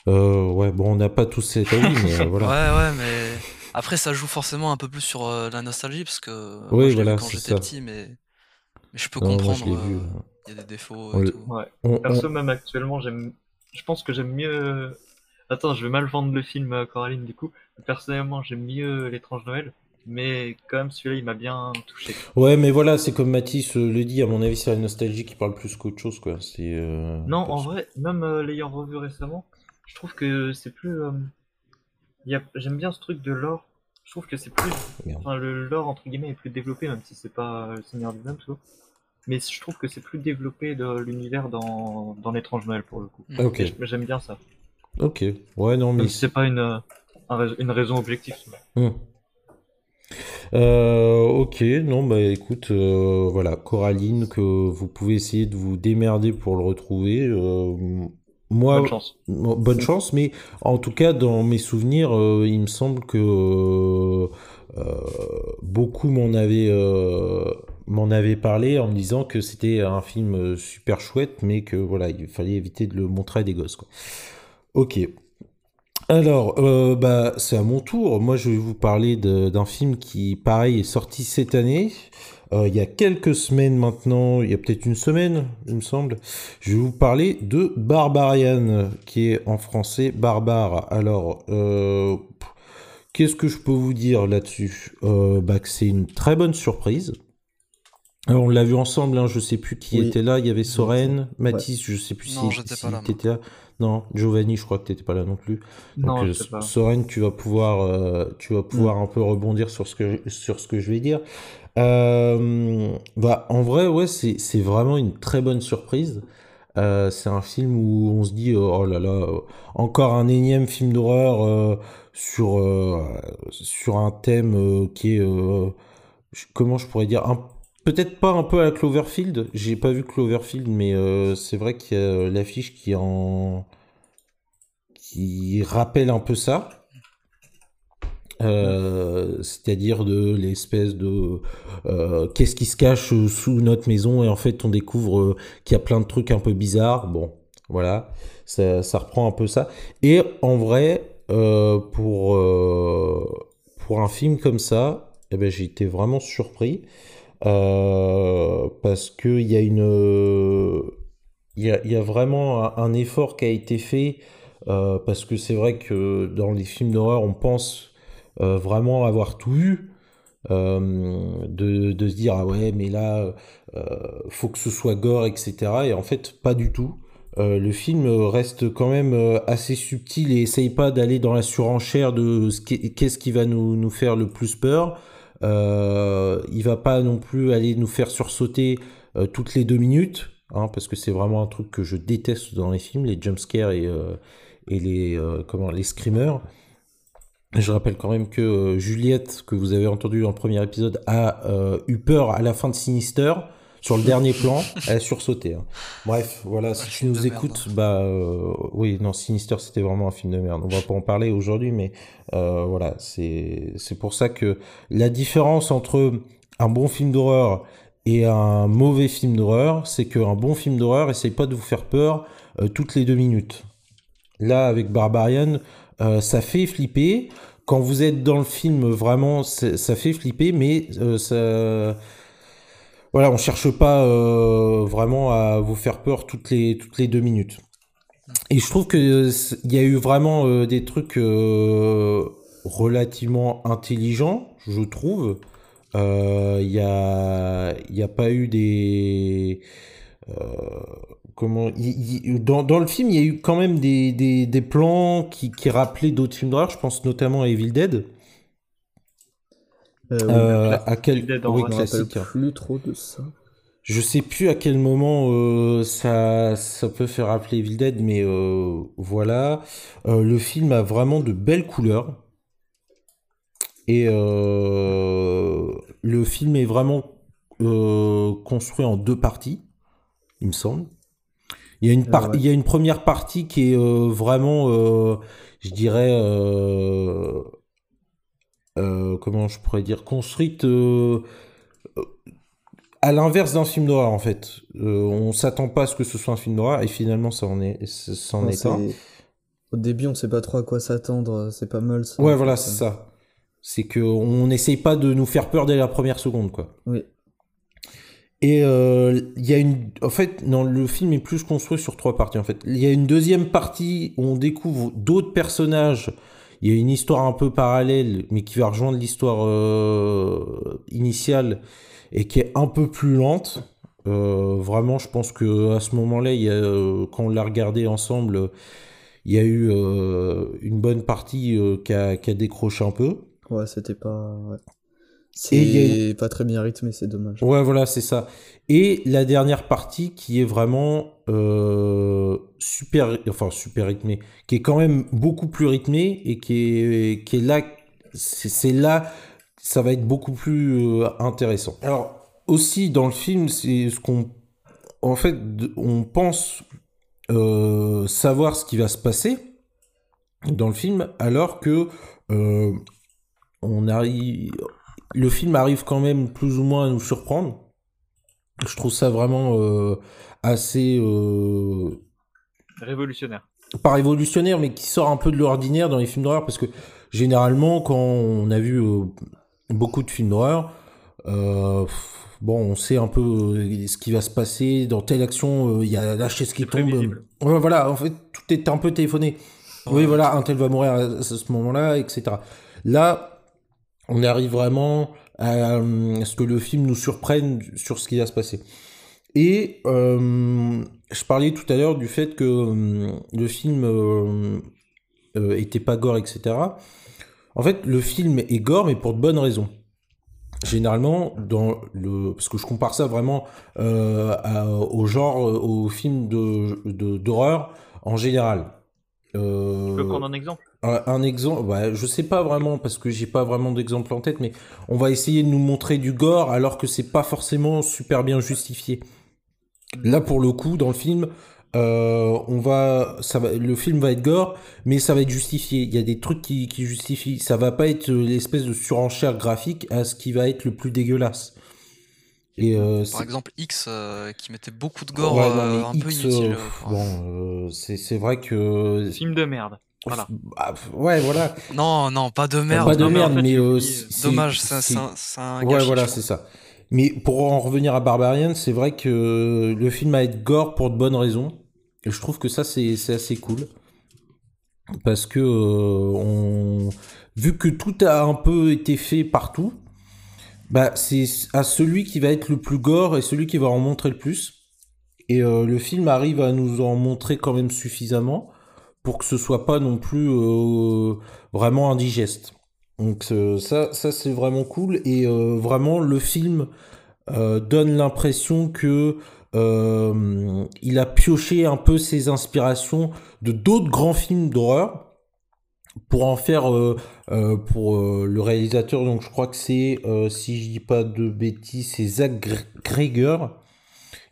Speaker 5: Euh, ouais, bon, on n'a pas tous cet avis, mais euh, voilà.
Speaker 3: Ouais, ouais, mais Après, ça joue forcément un peu plus sur euh, la nostalgie parce que moi,
Speaker 5: Oui,
Speaker 3: je vu
Speaker 5: voilà,
Speaker 3: quand
Speaker 5: c'est
Speaker 3: j'étais
Speaker 5: ça.
Speaker 3: petit, mais je peux
Speaker 5: Non, moi, je
Speaker 3: comprendre. euh,
Speaker 5: vu.
Speaker 3: Il y a des défauts
Speaker 5: On
Speaker 3: et tout.
Speaker 7: Ouais.
Speaker 5: On-
Speaker 7: Perso,
Speaker 5: on-
Speaker 7: même actuellement, j'aime. Je pense que j'aime mieux. Attends, je vais mal vendre le film euh, Coraline du coup. Personnellement, j'aime mieux L'étrange Noël, mais quand même celui-là, il m'a bien touché.
Speaker 5: Ouais, mais voilà, c'est comme Mathis euh, le dit, à mon avis, c'est la nostalgie qui parle plus qu'autre chose, quoi. C'est. euh,
Speaker 7: Non, en vrai, même euh, l'ayant revu récemment, je trouve que c'est plus. euh, a... J'aime bien ce truc de lore. Je trouve que c'est plus. Enfin, le lore entre guillemets est plus développé, même si c'est pas le Seigneur des Anneaux, tout. Mais je trouve que c'est plus développé de l'univers dans, dans l'étrange Noël pour le coup.
Speaker 3: Mm.
Speaker 5: Ok.
Speaker 7: J'aime bien ça.
Speaker 5: Ok. Ouais, non, mais.
Speaker 7: Même si c'est pas une, une raison objective.
Speaker 5: Hmm. Euh, ok, non, bah écoute, euh, voilà, Coraline, que vous pouvez essayer de vous démerder pour le retrouver. euh, moi,
Speaker 7: Bonne chance.
Speaker 5: Bon, Bonne chance, mais en tout cas, dans mes souvenirs, euh, il me semble que euh, euh, beaucoup m'en avaient, m'en avaient parlé en me disant que c'était un film super chouette, mais que voilà, il fallait éviter de le montrer à des gosses, quoi. Ok. Alors, euh, bah, c'est à mon tour. Moi, je vais vous parler de- d'un film qui, pareil, est sorti cette année. Euh, il y a quelques semaines maintenant, il y a peut-être une semaine, il me semble. Je vais vous parler de Barbarian, qui est en français Barbare. Alors, euh, qu'est-ce que je peux vous dire là-dessus? Euh, bah, Que c'est une très bonne surprise. Alors, on l'a vu ensemble, hein, je sais plus qui
Speaker 6: Oui.
Speaker 5: était là. Il y avait Soren, Mathis, je sais plus
Speaker 3: Non,
Speaker 5: si, si
Speaker 3: moi.
Speaker 5: t'étais là. Non, Giovanni, je crois que t'étais pas là non plus.
Speaker 7: Non,
Speaker 5: Donc,
Speaker 7: je sais pas.
Speaker 5: Soren, tu vas pouvoir, euh, tu vas pouvoir un peu rebondir sur ce que je, sur ce que je vais dire. Euh, bah, en vrai, ouais, c'est vraiment une très bonne surprise. Euh, c'est un film où on se dit oh là là, euh, encore un énième film d'horreur sur sur un thème qui est comment je pourrais dire peut-être pas un peu à Cloverfield. J'ai pas vu Cloverfield, mais c'est vrai qu'il y a l'affiche qui en qui rappelle un peu ça. Euh, c'est-à-dire de l'espèce de euh, qu'est-ce qui se cache sous notre maison et en fait on découvre euh, qu'il y a plein de trucs un peu bizarres. Bon voilà. Ça, ça reprend un peu ça. Et en vrai pour pour un film comme ça eh ben, j'ai été vraiment surpris parce que il y a une il y y a vraiment un, effort qui a été fait parce que c'est vrai que dans les films d'horreur on pense euh, vraiment avoir tout vu, euh, de, de se dire ah ouais mais là euh, faut que ce soit gore etc et en fait pas du tout. Euh, le film reste quand même assez subtil et essaye pas d'aller dans la surenchère de qu'est-ce qui va nous, nous faire le plus peur. Il va pas non plus aller nous faire sursauter toutes les deux minutes, hein, parce que c'est vraiment un truc que je déteste dans les films, les jumpscares et, et les, comment, les screamers. Je rappelle quand même que euh, Juliette, que vous avez entendu dans le premier épisode, a euh, eu peur à la fin de Sinister. Sur le dernier plan, elle a sursauté. hein. Bref, voilà, si tu nous
Speaker 3: merde.
Speaker 5: écoutes, bah euh, oui, non, Sinister, c'était vraiment un film de merde. On va pas en parler aujourd'hui, mais euh, voilà, c'est c'est pour ça que la différence entre un bon film d'horreur et un mauvais film d'horreur, c'est qu'un bon film d'horreur essaye pas de vous faire peur toutes les deux minutes. Là, avec Barbarian, euh, ça fait flipper. Quand vous êtes dans le film, vraiment, ça fait flipper, mais euh, ça... Voilà, on cherche pas euh, vraiment à vous faire peur toutes les, toutes les deux minutes. Et je trouve que euh, y a eu vraiment des trucs relativement intelligents, je trouve. Il y a, y a pas eu des comment il- il- dans, dans le film il y a eu quand même des, des, des plans qui, qui rappelaient d'autres films d'horreur. Je pense notamment à Evil Dead.
Speaker 6: Euh,
Speaker 5: Euh, à quel
Speaker 7: Dead
Speaker 5: oui, classique.
Speaker 6: plus trop de ça.
Speaker 5: je sais plus à quel moment euh, ça ça peut faire rappeler Evil Dead mais voilà. Le film a vraiment de belles couleurs. Et le film est vraiment construit en deux parties il me semble Il y a une, par-
Speaker 6: Ah ouais.
Speaker 5: il y a une première partie qui est euh, vraiment, euh, je dirais, euh, comment je pourrais dire, construite à l'inverse d'un film d'horreur en fait. On s'attend pas à ce que ce soit un film d'horreur et finalement ça en est, ça en est un.
Speaker 6: Au début, on sait pas trop à quoi s'attendre, c'est pas mal ça.
Speaker 5: Ouais, voilà, c'est ça. C'est qu'on n'essaye pas de nous faire peur dès la première seconde, quoi.
Speaker 6: Oui.
Speaker 5: Et euh, il y a une, en fait, non, le film est plus construit sur trois parties. En fait, il y a une deuxième partie où on découvre d'autres personnages. Il y a une histoire un peu parallèle, mais qui va rejoindre l'histoire euh, initiale et qui est un peu plus lente. Euh, vraiment, je pense que à ce moment-là, quand on l'a regardé ensemble, il y a eu une bonne partie qui, a, décroché un peu.
Speaker 6: Ouais, c'était pas.
Speaker 5: Y a
Speaker 6: C'est pas très bien rythmé, c'est dommage.
Speaker 5: Ouais, voilà, c'est ça. Et la dernière partie qui est vraiment euh, super, enfin super rythmée, qui est quand même beaucoup plus rythmée et qui est, qui est là, c'est c'est là, ça va être beaucoup plus euh, intéressant. Alors aussi dans le film, c'est ce qu'on, en fait, on pense euh, savoir ce qui va se passer dans le film, alors que on arrive, le film arrive quand même plus ou moins à nous surprendre. Je trouve ça vraiment euh, assez euh,
Speaker 7: Révolutionnaire.
Speaker 5: pas révolutionnaire, mais qui sort un peu de l'ordinaire dans les films d'horreur, parce que généralement, quand on a vu euh, beaucoup de films d'horreur, bon, on sait un peu ce qui va se passer dans telle action. Il y a la chaise qui tombe. Ouais, voilà, en fait, tout est un peu téléphoné. Oui, voilà, un tel va mourir à ce moment-là, etc. Là, on arrive vraiment à, euh, à ce que le film nous surprenne sur ce qui va se passer. Et euh, je parlais tout à l'heure du fait que euh, le film était pas gore, etc. En fait, le film est gore, mais pour de bonnes raisons. Généralement, parce que je compare ça vraiment au genre, de de- d'horreur en général.
Speaker 7: Tu peux prendre un exemple?
Speaker 5: Un, un exemple, ouais, je sais pas vraiment parce que j'ai pas vraiment d'exemple en tête, mais on va essayer de nous montrer du gore alors que c'est pas forcément super bien justifié. Là, pour le coup, dans le film, euh, on va, ça va, le film va être gore, mais ça va être justifié. Il y a des trucs qui, qui justifient. Ça va pas être l'espèce de surenchère graphique à ce qui va être le plus dégueulasse. Et euh,
Speaker 3: Par exemple, X euh, qui mettait beaucoup de gore
Speaker 5: Ouais, non,
Speaker 3: euh, un peu inutile.
Speaker 5: euh,
Speaker 3: euh, enfin.
Speaker 5: bon, euh, c'est c'est vrai que.
Speaker 7: Film de merde. Voilà.
Speaker 5: Ah, ouais, voilà.
Speaker 3: Non, non, pas de merde.
Speaker 5: pas de
Speaker 7: mais en
Speaker 5: merde,
Speaker 7: fait,
Speaker 5: mais
Speaker 7: il-
Speaker 5: euh,
Speaker 3: Dommage, c'est un, un
Speaker 5: Ouais,
Speaker 3: gâchis,
Speaker 5: voilà, c'est ça. Mais pour en revenir à Barbarian, c'est vrai que le film a être gore pour de bonnes raisons. Et je trouve que ça, c'est c'est assez cool. Parce que, euh, on... vu que tout a un peu été fait partout, bah, c'est à celui qui va être le plus gore et celui qui va en montrer le plus. Et euh, le film arrive à nous en montrer quand même suffisamment pour que ce soit pas non plus euh, vraiment indigeste. Donc ça, ça c'est vraiment cool et euh, vraiment le film euh, donne l'impression que il a pioché un peu ses inspirations de d'autres grands films d'horreur pour en faire pour le réalisateur. Donc je crois que c'est si je dis pas de bêtises, c'est Zach Gre-.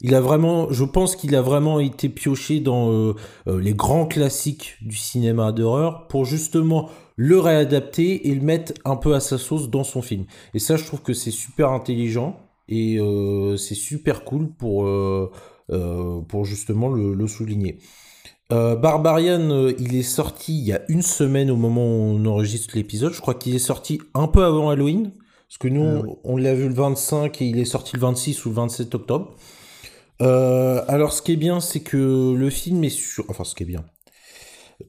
Speaker 5: Il a vraiment, je pense qu'il a vraiment été pioché dans euh, euh, les grands classiques du cinéma d'horreur pour justement le réadapter et le mettre un peu à sa sauce dans son film. Et ça, je trouve que c'est super intelligent et euh, c'est super cool pour, euh, pour justement le, le souligner. Euh, Barbarian, euh, il est sorti il y a une semaine au moment où on enregistre l'épisode. Je crois qu'il est sorti un peu avant Halloween. Parce que nous,
Speaker 6: Ah oui.
Speaker 5: on l'a vu le 25 et il est sorti le 26 ou le 27 octobre. Euh, alors, ce qui est bien, c'est que le film est sur. Enfin, ce qui est bien.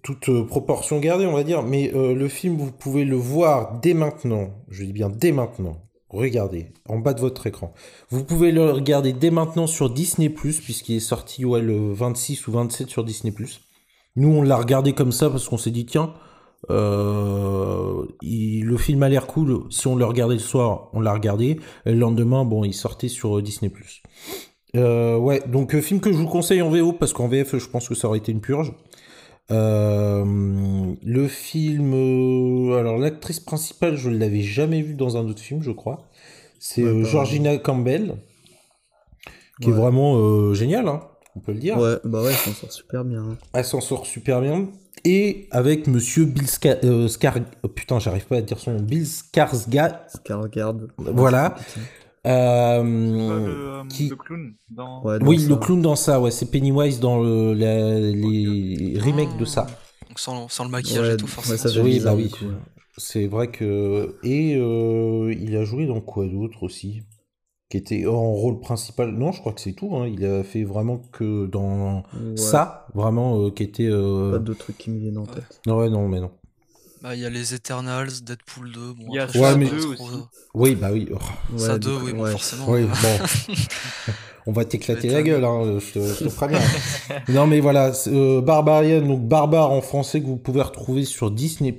Speaker 5: Toute euh, proportion gardée, on va dire. Mais euh, le film, vous pouvez le voir dès maintenant. Je dis bien dès maintenant. Regardez, en bas de votre écran. Vous pouvez le regarder dès maintenant sur Disney+, puisqu'il est sorti ouais, le 26 ou 27 sur Disney+. Nous, on l'a regardé comme ça parce qu'on s'est dit, tiens, le film a l'air cool. Si on le regardait le soir, on l'a regardé. Et le lendemain, bon, il sortait sur Disney+. Euh, ouais, donc euh, film que je vous conseille en VO parce qu'en VF, je pense que ça aurait été une purge. Euh, le film, alors l'actrice principale, je l'avais jamais vue dans un autre film, je crois. C'est
Speaker 6: Ouais.
Speaker 5: Georgina Campbell, qui est vraiment géniale, hein, on peut le dire.
Speaker 6: Ouais, bah ouais, ça s'en sort super bien. hein.
Speaker 5: Elle s'en sort super bien. Et avec Monsieur Bill Scar, Scar- oh, putain, j'arrive pas à dire son nom, Bill Skarsgård.
Speaker 6: Skarsgård.
Speaker 5: Voilà. Euh,
Speaker 7: le, euh,
Speaker 5: qui-
Speaker 7: le clown dans.
Speaker 6: Ouais, dans
Speaker 5: Oui,
Speaker 6: ça.
Speaker 5: le clown dans ça, ouais, c'est Pennywise dans le- la- les remakes de ça.
Speaker 3: Donc sans, sans le maquillage
Speaker 6: Ouais,
Speaker 3: et tout,
Speaker 6: ouais,
Speaker 3: forcément.
Speaker 6: ça
Speaker 5: Oui,
Speaker 6: bizarre,
Speaker 5: bah oui. C'est vrai que. Et euh, il a joué dans quoi d'autre aussi? Qui était en rôle principal. Non, je crois que c'est tout. hein. Il a fait vraiment que dans
Speaker 6: Ouais.
Speaker 5: ça, vraiment, euh, qui était. euh,
Speaker 6: Pas d'autres trucs qui me viennent en tête.
Speaker 5: Non, ouais, non, mais non.
Speaker 3: Bah, il y a les Eternals, Deadpool 2. Bon,
Speaker 7: Il y a
Speaker 3: après,
Speaker 5: Ouais, mais-
Speaker 3: pas
Speaker 7: deux
Speaker 3: trop,
Speaker 7: aussi.
Speaker 3: euh,
Speaker 5: Oui, bah oui. Oh,
Speaker 3: Ça
Speaker 6: Ouais,
Speaker 3: 2, oui,
Speaker 6: coup,
Speaker 3: bon,
Speaker 6: ouais.
Speaker 3: forcément.
Speaker 5: oui, bon. On va t'éclater la gueule, hein, je, te, je te préviens. non, mais voilà, euh, Barbarian, donc Barbare en français, que vous pouvez retrouver sur Disney+.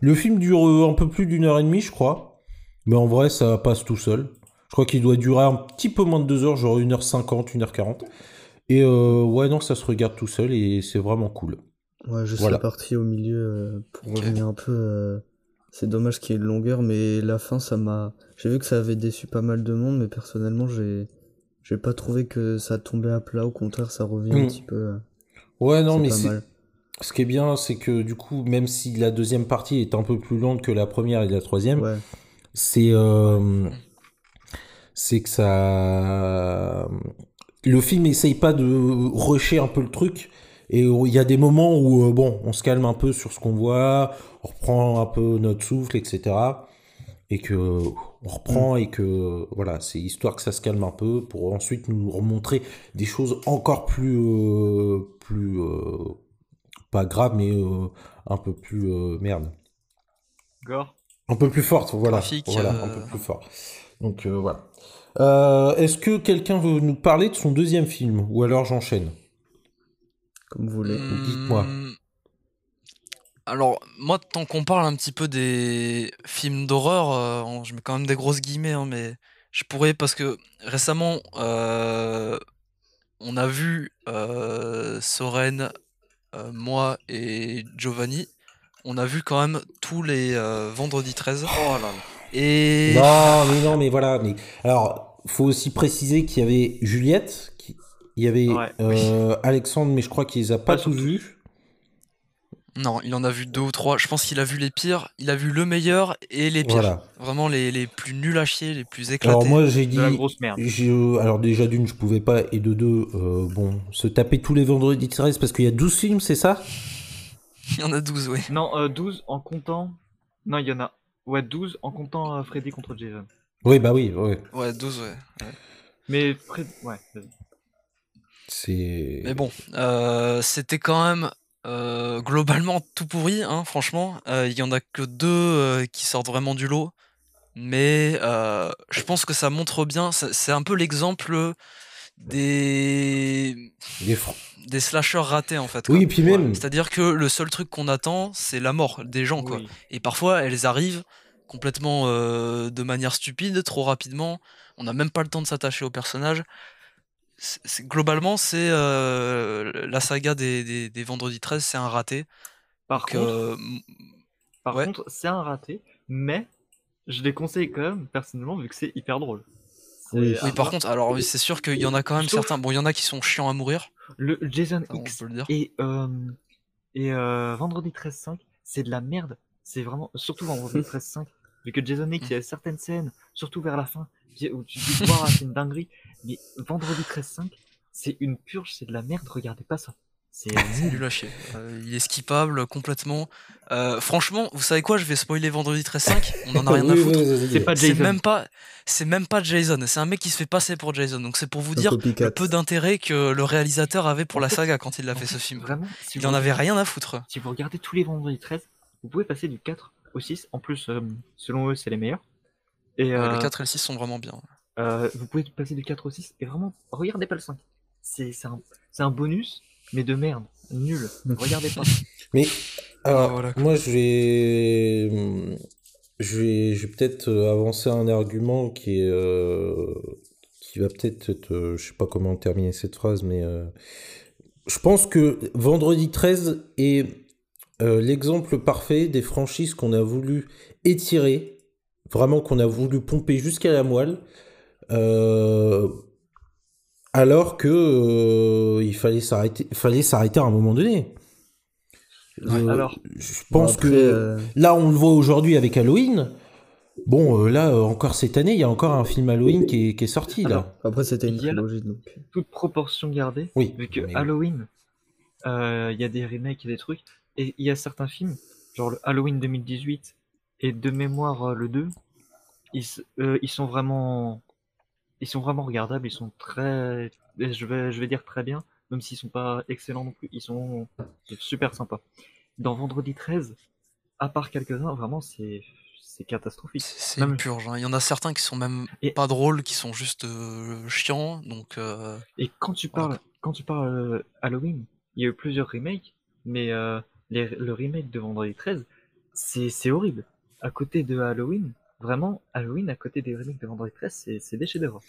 Speaker 5: Le film dure euh, un peu plus d'une heure et demie, je crois. Mais en vrai, ça passe tout seul. Je crois qu'il doit durer un petit peu moins de deux heures, genre 1h50, 1h40. Et euh, ouais, non, ça se regarde tout seul et c'est vraiment cool.
Speaker 6: Ouais, juste
Speaker 5: Voilà.
Speaker 6: la partie au milieu, euh, pour revenir un peu. euh, c'est dommage qu'il y ait une longueur, mais la fin, ça m'a. J'ai vu que ça avait déçu pas mal de monde, mais personnellement, j'ai. J'ai pas trouvé que ça tombait à plat, au contraire, ça revient un
Speaker 5: Mm.
Speaker 6: petit peu. euh,
Speaker 5: Ouais, non, mais c'est... Ce qui est bien, c'est que du coup, même si la deuxième partie est un peu plus lente que la première et la troisième,
Speaker 6: Ouais,
Speaker 5: c'est euh, c'est que ça le film essaye pas de rusher un peu le truc et il y a des moments où euh, bon on se calme un peu sur ce qu'on voit on reprend un peu notre souffle etc et que on reprend et que voilà c'est histoire que ça se calme un peu pour ensuite nous remontrer des choses encore plus euh, plus euh, pas graves mais euh, un peu plus merde
Speaker 7: Gore.
Speaker 5: un peu plus forte, voilà.
Speaker 3: Graphique,
Speaker 5: voilà, un peu plus fort. Donc voilà. Est-ce que quelqu'un veut nous parler de son deuxième film? Ou alors j'enchaîne?
Speaker 6: Comme vous voulez.
Speaker 5: dites-moi.
Speaker 3: Hmm, Alors, moi, tant qu'on parle un petit peu des films d'horreur, euh, je mets quand même des grosses guillemets, hein, mais je pourrais, parce que récemment, euh, on a vu euh, Soren, euh, moi et Giovanni, on a vu quand même tous les euh, vendredis 13.
Speaker 7: Oh là là.
Speaker 3: Et
Speaker 5: Non, mais non, mais voilà. Mais alors, faut aussi préciser qu'il y avait Juliette, qui- il y avait
Speaker 7: Ouais.
Speaker 5: euh, Alexandre, mais je crois qu'il les a pas
Speaker 7: Pas
Speaker 5: tous vus.
Speaker 3: non, il en a vu deux ou trois. Je pense qu'il a vu les pires, il a vu le meilleur et les pires.
Speaker 5: Voilà.
Speaker 3: Vraiment les, les plus nuls à chier, les plus éclatés.
Speaker 5: Alors moi j'ai dit,
Speaker 7: De la grosse merde.
Speaker 5: alors déjà d'une je pouvais pas et de deux, euh, bon, se taper tous les vendredis 13 parce qu'il y a 12 films, c'est ça?
Speaker 3: Il y en a 12, oui.
Speaker 7: Non, euh, 12 en comptant. Non, il y en a. Ouais, 12 en comptant euh, Freddy contre Jason.
Speaker 5: Oui, bah oui, ouais.
Speaker 3: Ouais, 12, ouais.
Speaker 7: Mais Fred... Ouais, vas-y.
Speaker 5: C'est.
Speaker 3: Mais bon, euh, c'était quand même euh, globalement tout pourri, hein, franchement. Euh, Il y en a que deux euh, qui sortent vraiment du lot. Mais euh, je pense que ça montre bien, c'est un peu l'exemple des, des slashers ratés en fait. quoi.
Speaker 5: Oui, et puis même,
Speaker 3: C'est-à-dire que le seul truc qu'on attend, c'est la mort des gens, quoi.
Speaker 7: Oui.
Speaker 3: Et parfois, elles arrivent complètement euh, de manière stupide, trop rapidement. On n'a même pas le temps de s'attacher au personnage. Globalement, c'est euh, la saga des, des, des Vendredi 13, c'est un raté.
Speaker 7: Par
Speaker 3: Donc,
Speaker 7: contre,
Speaker 3: euh,
Speaker 7: par
Speaker 3: ouais.
Speaker 7: contre, c'est un raté, mais je les conseille quand même personnellement vu que c'est hyper drôle.
Speaker 6: Oui.
Speaker 3: oui, par contre, alors oui, c'est sûr qu'il y en a quand même
Speaker 7: Sauf-
Speaker 3: certains. Bon, il y en a qui sont chiants à mourir,
Speaker 7: le Jason
Speaker 3: on peut le dire.
Speaker 7: et euh, et euh, Vendredi 13 5, c'est de la merde. C'est vraiment surtout Vendredi 13 5 vu que Jason X, il y a certaines scènes, surtout vers la fin, où tu dis Ouah, c'est une dinguerie. Mais Vendredi 13 5, c'est une purge, c'est de la merde. Regardez pas ça. C'est
Speaker 3: C'est nul à chier. Euh, il est skippable complètement. Euh, franchement, vous savez quoi Je vais spoiler Vendredi 13-5. On en a rien à foutre.
Speaker 5: oui, oui, oui.
Speaker 7: c'est pas
Speaker 3: C'est
Speaker 7: Jason.
Speaker 3: même pas, c'est même pas Jason. C'est un mec qui se fait passer pour Jason. Donc c'est pour vous
Speaker 6: Un
Speaker 3: dire
Speaker 6: copycat.
Speaker 3: le peu d'intérêt que le réalisateur avait pour la saga quand il a
Speaker 7: En
Speaker 3: fait ce film.
Speaker 7: Vraiment, si
Speaker 3: Il en avait rien à foutre.
Speaker 7: Si vous regardez tous les vendredis 13, vous pouvez passer du 4 au 6. En plus, euh, selon eux, c'est les meilleurs. Et
Speaker 3: Euh,
Speaker 7: euh,
Speaker 3: le 4 et le 6 sont vraiment bien.
Speaker 7: euh, vous pouvez passer du 4 au 6 et vraiment, regardez pas le 5. C'est c'est un, c'est un bonus, mais de merde. Nul. Regardez pas.
Speaker 5: Mais alors,
Speaker 3: voilà,
Speaker 5: moi, je vais, je vais, je vais peut-être euh, avancer un argument qui est, euh, qui va peut-être, être, euh, je sais pas comment terminer cette phrase, mais euh, je pense que Vendredi 13 est euh, l'exemple parfait des franchises qu'on a voulu étirer, vraiment qu'on a voulu pomper jusqu'à la moelle. euh, alors que euh, il fallait s'arrêter, fallait s'arrêter à un moment donné. Euh,
Speaker 7: Alors,
Speaker 5: je pense
Speaker 6: après,
Speaker 5: que
Speaker 6: euh,
Speaker 5: là, on le voit aujourd'hui avec Halloween. Bon, euh, là, euh, encore cette année, il y a encore un film Halloween qui est, qui est sorti, là.
Speaker 7: Alors,
Speaker 6: Après, c'était une trilogie, donc.
Speaker 7: toute proportion gardée,
Speaker 5: Oui.
Speaker 7: vu que
Speaker 5: mais-
Speaker 7: Halloween, euh, il y a des remakes et des trucs, et il y a certains films, genre le Halloween 2018 Et de mémoire, euh, le 2, ils, s- euh, ils sont vraiment, ils sont vraiment regardables. Ils sont très, je vais, je vais dire très bien, même s'ils sont pas excellents non plus. Ils sont super sympas. Dans Vendredi 13, à part quelques-uns, vraiment, c'est, c'est catastrophique.
Speaker 3: C'est
Speaker 7: Même-
Speaker 3: purge. hein. Il y en a certains qui sont même
Speaker 7: Et-
Speaker 3: pas drôles, qui sont juste euh, chiants. Donc, euh,
Speaker 7: Et quand tu
Speaker 3: Voilà.
Speaker 7: parles, quand tu parles euh, Halloween, il y a eu plusieurs remakes, mais les- le remake de Vendredi 13, c'est c'est horrible. À côté de Halloween, vraiment, Halloween à côté des remakes de Vendredi 13, c'est des chefs-d'œuvre.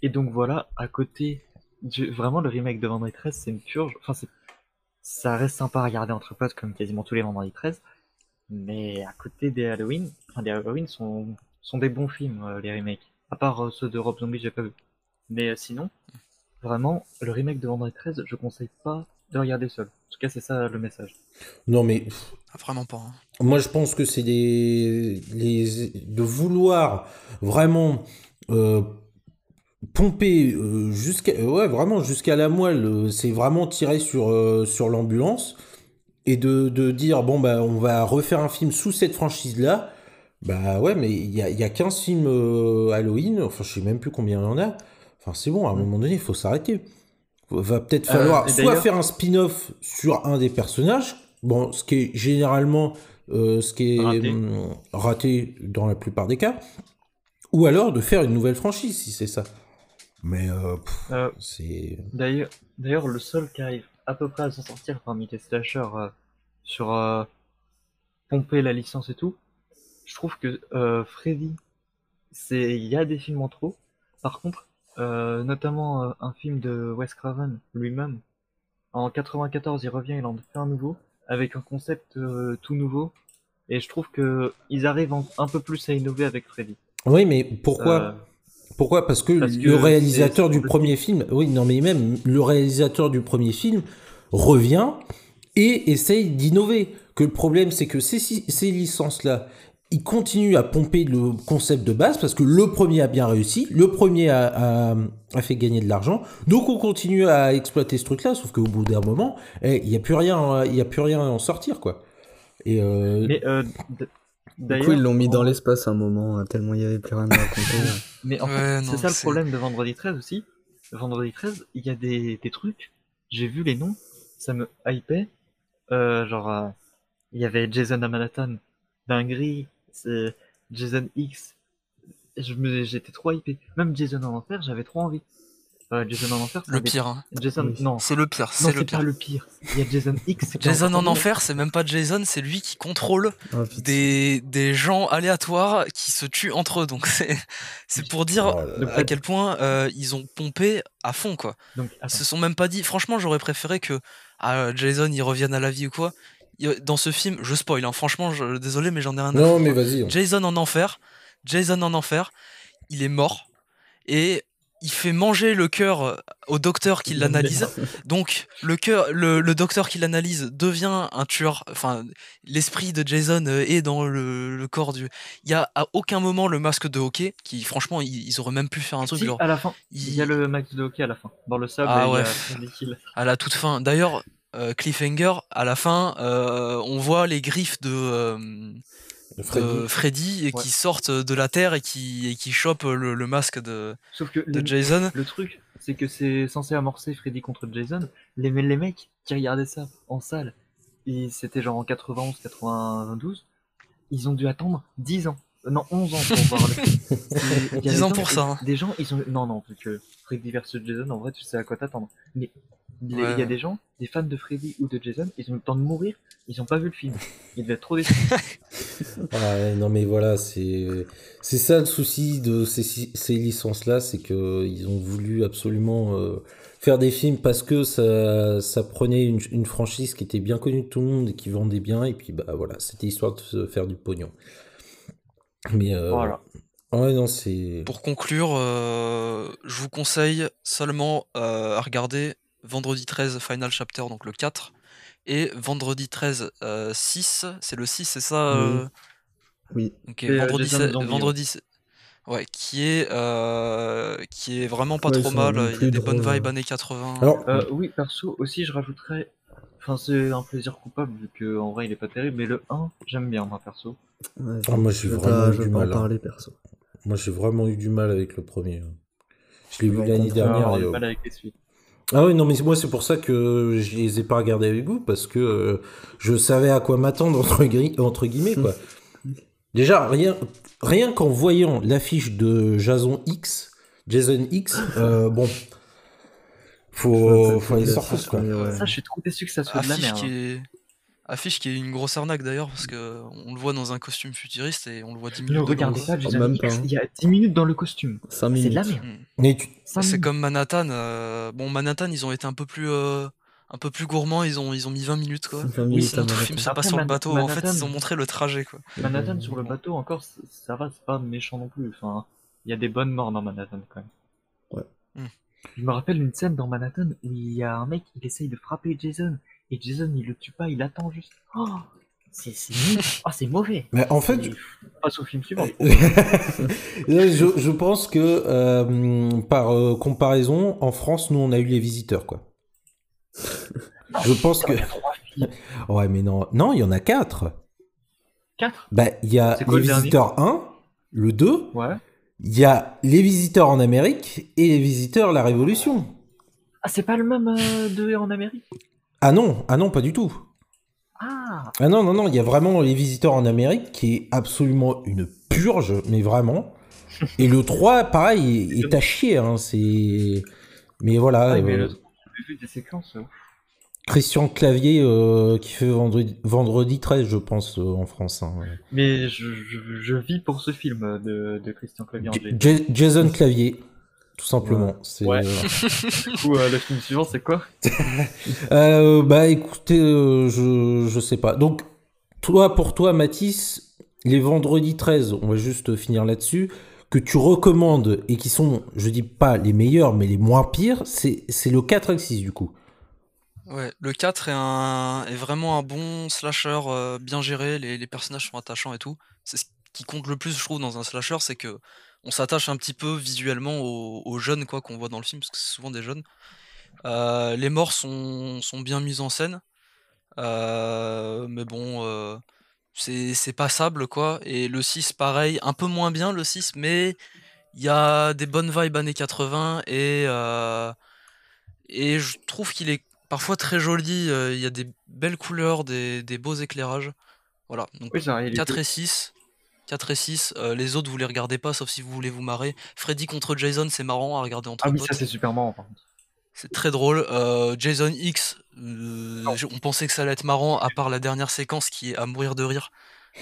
Speaker 7: Et donc voilà, à côté, du, vraiment le remake de Vendredi 13, c'est une purge. Enfin, ça reste sympa à regarder entre potes comme quasiment tous les Vendredi 13, mais à côté des Halloween, enfin des Halloween sont, sont des bons films, euh, les remakes. À part euh, ceux de Rob Zombie, j'ai pas vu. Mais euh, sinon, Vraiment, le remake de Vendredi 13, je conseille pas de regarder seul. En tout cas, c'est ça le message.
Speaker 5: Non, mais
Speaker 3: ah, vraiment pas. hein.
Speaker 5: moi, je pense que c'est des, les, de vouloir vraiment euh, pomper euh, jusqu'à, ouais, vraiment jusqu'à la moelle. euh, C'est vraiment tirer sur, euh, sur l'ambulance et de, de dire bon bah on va refaire un film sous cette franchise là. Bah ouais, mais il y a, y a 15 films euh, Halloween. Enfin, je sais même plus combien il y en a. Enfin, c'est bon. À un moment donné, il faut s'arrêter. Va peut-être
Speaker 7: Euh,
Speaker 5: falloir soit faire un spin-off sur un des personnages. Bon, ce qui est généralement euh, ce qui est
Speaker 7: Raté.
Speaker 5: hum, raté dans la plupart des cas. Ou alors de faire une nouvelle franchise si c'est ça. Mais euh, c'est.
Speaker 7: D'ailleurs, d'ailleurs, le seul qui arrive à peu près à s'en sortir parmi les slashers sur pomper la licence et tout, je trouve que Freddy, c'est, il y a des films en trop. Par contre, notamment euh, un film de Wes Craven lui-même, en 94, il revient, il en fait un nouveau avec un concept euh, tout nouveau. Et je trouve que ils arrivent en- un peu plus à innover avec Freddy.
Speaker 5: Oui, mais pourquoi
Speaker 7: Euh,
Speaker 5: Pourquoi? Parce que
Speaker 7: Parce
Speaker 5: le
Speaker 7: que
Speaker 5: réalisateur du premier film, oui, non mais même le réalisateur du premier film revient et essaye d'innover. Que le problème, c'est que ces, ces licences-là, ils continuent à pomper le concept de base parce que le premier a bien réussi, le premier a, a- a fait gagner de l'argent, donc on continue à exploiter ce truc-là, sauf qu'au bout d'un moment, eh, il n'y a plus rien, il y a plus rien à en sortir, quoi. Et euh,
Speaker 7: mais euh,
Speaker 6: Du
Speaker 7: d'ailleurs,
Speaker 6: coup, ils l'ont mis dans l'espace un moment, hein, tellement il y avait plus rien à raconter.
Speaker 7: Mais en fait, c'est ça le problème de Vendredi 13 aussi. Vendredi 13, il y a des, des trucs, j'ai vu les noms, ça me hypait. Euh, genre, euh, il y avait Jason à Manhattan, dinguerie, c'est Jason X. Je me, j'étais trop hypé. Même Jason en enfer, j'avais trop envie. Euh, Jason en enfer,
Speaker 3: Le pire, hein.
Speaker 7: Jason,
Speaker 6: Oui.
Speaker 7: non,
Speaker 3: c'est le pire,
Speaker 7: non,
Speaker 3: c'est le pire.
Speaker 7: pas le pire. Il y a Jason X.
Speaker 3: Jason en enfer, c'est même pas Jason, c'est lui qui contrôle
Speaker 6: Oh, putain.
Speaker 3: des, des gens aléatoires qui se tuent entre eux. Donc c'est c'est pour dire
Speaker 5: oh
Speaker 3: à quel point euh, ils ont pompé à fond quoi.
Speaker 7: Donc,
Speaker 3: Ils se sont même pas dit. Franchement, j'aurais préféré que ah, Jason il revienne à la vie ou quoi. Dans ce film, je spoil. hein, franchement, je, désolé, mais j'en ai rien à
Speaker 5: non, mais vas-y. hein.
Speaker 3: Jason en enfer, Jason en enfer, il est mort et il fait manger le cœur au docteur qui l'analyse. Donc le cœur, le, le docteur qui l'analyse devient un tueur. Enfin, l'esprit de Jason euh, est dans le, le corps du. Il y a à aucun moment le masque de hockey qui, franchement, ils, ils auraient même pu faire un truc
Speaker 7: Si,
Speaker 3: genre
Speaker 7: à la fin,
Speaker 3: il-
Speaker 7: il y a le max de hockey à la fin. Dans le sable,
Speaker 3: Ah
Speaker 7: il y a
Speaker 3: ouais. À la toute fin. D'ailleurs, euh, cliffhanger, à la fin, euh, on voit les griffes de. euh,
Speaker 5: Freddy.
Speaker 3: de Freddy et
Speaker 7: Ouais.
Speaker 3: qui sortent de la terre et qui, et qui chopent le, le masque de,
Speaker 7: Sauf que
Speaker 3: de
Speaker 7: le-
Speaker 3: Jason.
Speaker 7: Le truc, c'est que c'est censé amorcer Freddy contre Jason. Les, les mecs qui regardaient ça en salle, et c'était genre en 91, 92, ils ont dû attendre 10 ans. Non, 11 ans pour voir le film. C'est- il y a
Speaker 3: 10
Speaker 7: des
Speaker 3: ans pour ça, hein.
Speaker 7: Des gens, ils ont. Non, non, parce que Freddy versus Jason, en vrai, tu sais à quoi t'attendre. Mais il
Speaker 3: Ouais.
Speaker 7: y a des gens, des fans de Freddy ou de Jason, ils ont eu le temps de mourir, ils ont pas vu le film. Ils devaient être trop déçus.
Speaker 5: Ah non mais voilà, c'est c'est ça le souci de ces, ces licences-là, c'est que ils ont voulu absolument euh, faire des films parce que ça, ça prenait une, une franchise qui était bien connue de tout le monde et qui vendait bien, et puis bah voilà, c'était histoire de se faire du pognon. Mais euh,
Speaker 7: Voilà.
Speaker 5: ouais, non, c'est.
Speaker 3: Pour conclure, euh, je vous conseille seulement euh, à regarder Vendredi 13 Final Chapter, donc le 4, et Vendredi 13 euh, 6, c'est le 6, c'est ça euh,
Speaker 6: Oui.
Speaker 7: Et, euh,
Speaker 3: vendredi,
Speaker 7: Jason
Speaker 3: se-
Speaker 7: Zombie,
Speaker 3: vendredi, se- ouais, qui est, euh, qui est vraiment pas
Speaker 6: Ouais,
Speaker 3: trop mal. Il y a des bonnes vibes
Speaker 6: hein.
Speaker 3: années 80.
Speaker 5: Alors,
Speaker 7: Euh, oui, perso, aussi, je rajouterais Enfin, c'est un plaisir coupable vu que en vrai il est pas terrible, mais le 1, j'aime bien moi perso.
Speaker 6: Ouais,
Speaker 5: Ah, moi, j'ai vraiment eu du mal, hein.
Speaker 6: parler perso.
Speaker 5: Moi, j'ai vraiment eu du mal avec le premier. hein. Je l'ai vu l'année dernière. et,
Speaker 7: du
Speaker 5: euh,
Speaker 7: mal avec les suites.
Speaker 5: Ah oui, non, mais moi, c'est pour ça que je les ai pas regardés avec vous, parce que euh, je savais à quoi m'attendre, entre, gri- entre guillemets, quoi. Déjà, rien, rien qu'en voyant l'affiche de Jason X, Jason X, euh, bon, faut, faut aller refouler, quoi.
Speaker 7: Ça, je suis trop déçu que ça soit de la merde.
Speaker 3: qui est... Affiche qui est une grosse arnaque d'ailleurs, parce que on le voit dans un costume futuriste et on le voit 10
Speaker 7: Ne
Speaker 3: minutes.
Speaker 7: regardez Jason
Speaker 6: Même pas, hein.
Speaker 7: il y a 10 minutes dans le costume.
Speaker 6: 5
Speaker 7: C'est
Speaker 6: minutes.
Speaker 7: de la merde.
Speaker 5: Mais tu-
Speaker 7: Cinq
Speaker 3: C'est comme Manhattan. euh, Bon, Manhattan, ils ont été un peu plus, euh, un peu plus gourmands. Ils ont, ils ont mis 20 minutes, quoi.
Speaker 6: 20
Speaker 3: Oui,
Speaker 6: minutes Manhattan.
Speaker 3: film se passe sur le bateau. En fait, ils ont montré le trajet, quoi.
Speaker 7: Manhattan sur le bateau, encore, ça va, c'est pas méchant non plus. Enfin, il y a des bonnes morts dans Manhattan quand même.
Speaker 6: Ouais.
Speaker 3: Hmm.
Speaker 7: Je me rappelle une scène dans Manhattan où il y a un mec, il essaye de frapper Jason et Jason il le tue pas, il attend juste. Oh, c'est. Oh, c'est mauvais.
Speaker 5: mais en fait,
Speaker 7: Et passe au film suivant.
Speaker 5: je, je pense que euh, par euh, comparaison, en France, nous, on a eu les visiteurs, quoi. Je pense que. Ouais, mais non, non, il y en a quatre.
Speaker 7: Quatre?
Speaker 5: Bah, il y a
Speaker 7: quoi
Speaker 5: les
Speaker 7: le
Speaker 5: visiteurs 1, le 2,
Speaker 7: Ouais.
Speaker 5: il y a les visiteurs en Amérique et les visiteurs la Révolution.
Speaker 7: Ah, c'est pas le même euh, de en Amérique?
Speaker 5: Ah non, ah non, pas du tout.
Speaker 7: Ah
Speaker 5: Ah non, non, non, il y a vraiment les visiteurs en Amérique qui est absolument une purge, mais vraiment. Et le 3, pareil, est, est à chier, hein, c'est... Mais voilà,
Speaker 7: Ouais, mais
Speaker 5: euh,
Speaker 7: le j'ai vu des séquences. euh,
Speaker 5: Christian Clavier euh, qui fait vendredi, vendredi 13, je pense, euh, en France. hein.
Speaker 7: Mais je, je, je vis pour ce film de, de Christian Clavier
Speaker 5: J-
Speaker 7: Angeli.
Speaker 5: J- Jason Clavier, tout simplement. C'est,
Speaker 7: Ouais.
Speaker 5: euh,
Speaker 7: Du coup, euh, le film suivant, c'est quoi?
Speaker 5: Euh, bah écoutez, euh, je, je sais pas. Donc, toi, pour toi, Mathis, les vendredis 13, on va juste finir là-dessus, que tu recommandes et qui sont, je dis pas les meilleurs, mais les moins pires, c'est c'est le 4 et le 6 du coup.
Speaker 3: Ouais, le 4 est, un, est vraiment un bon slasher euh, bien géré, les, les personnages sont attachants et tout. C'est ce qui compte le plus, je trouve, dans un slasher, c'est que on s'attache un petit peu visuellement aux, aux jeunes quoi qu'on voit dans le film, parce que c'est souvent des jeunes. Euh, les morts sont, sont bien mises en scène, euh, mais bon, euh, c'est c'est passable quoi. Et le 6, pareil, un peu moins bien le 6, mais il y a des bonnes vibes années 80 et, et je trouve qu'il est parfois très joli. Il y a des belles couleurs, des, des beaux éclairages. Voilà, donc
Speaker 7: Oui, c'est la réalité.
Speaker 3: 4 et 6. 4 et 6, euh, les autres vous les regardez pas sauf si vous voulez vous marrer. Freddy contre Jason, c'est marrant à regarder entre
Speaker 7: Ah oui,
Speaker 3: potes.
Speaker 7: ça c'est super marrant par contre.
Speaker 3: C'est très drôle. Euh, Jason X, euh, on pensait que ça allait être marrant, à part la dernière séquence qui est à mourir de rire.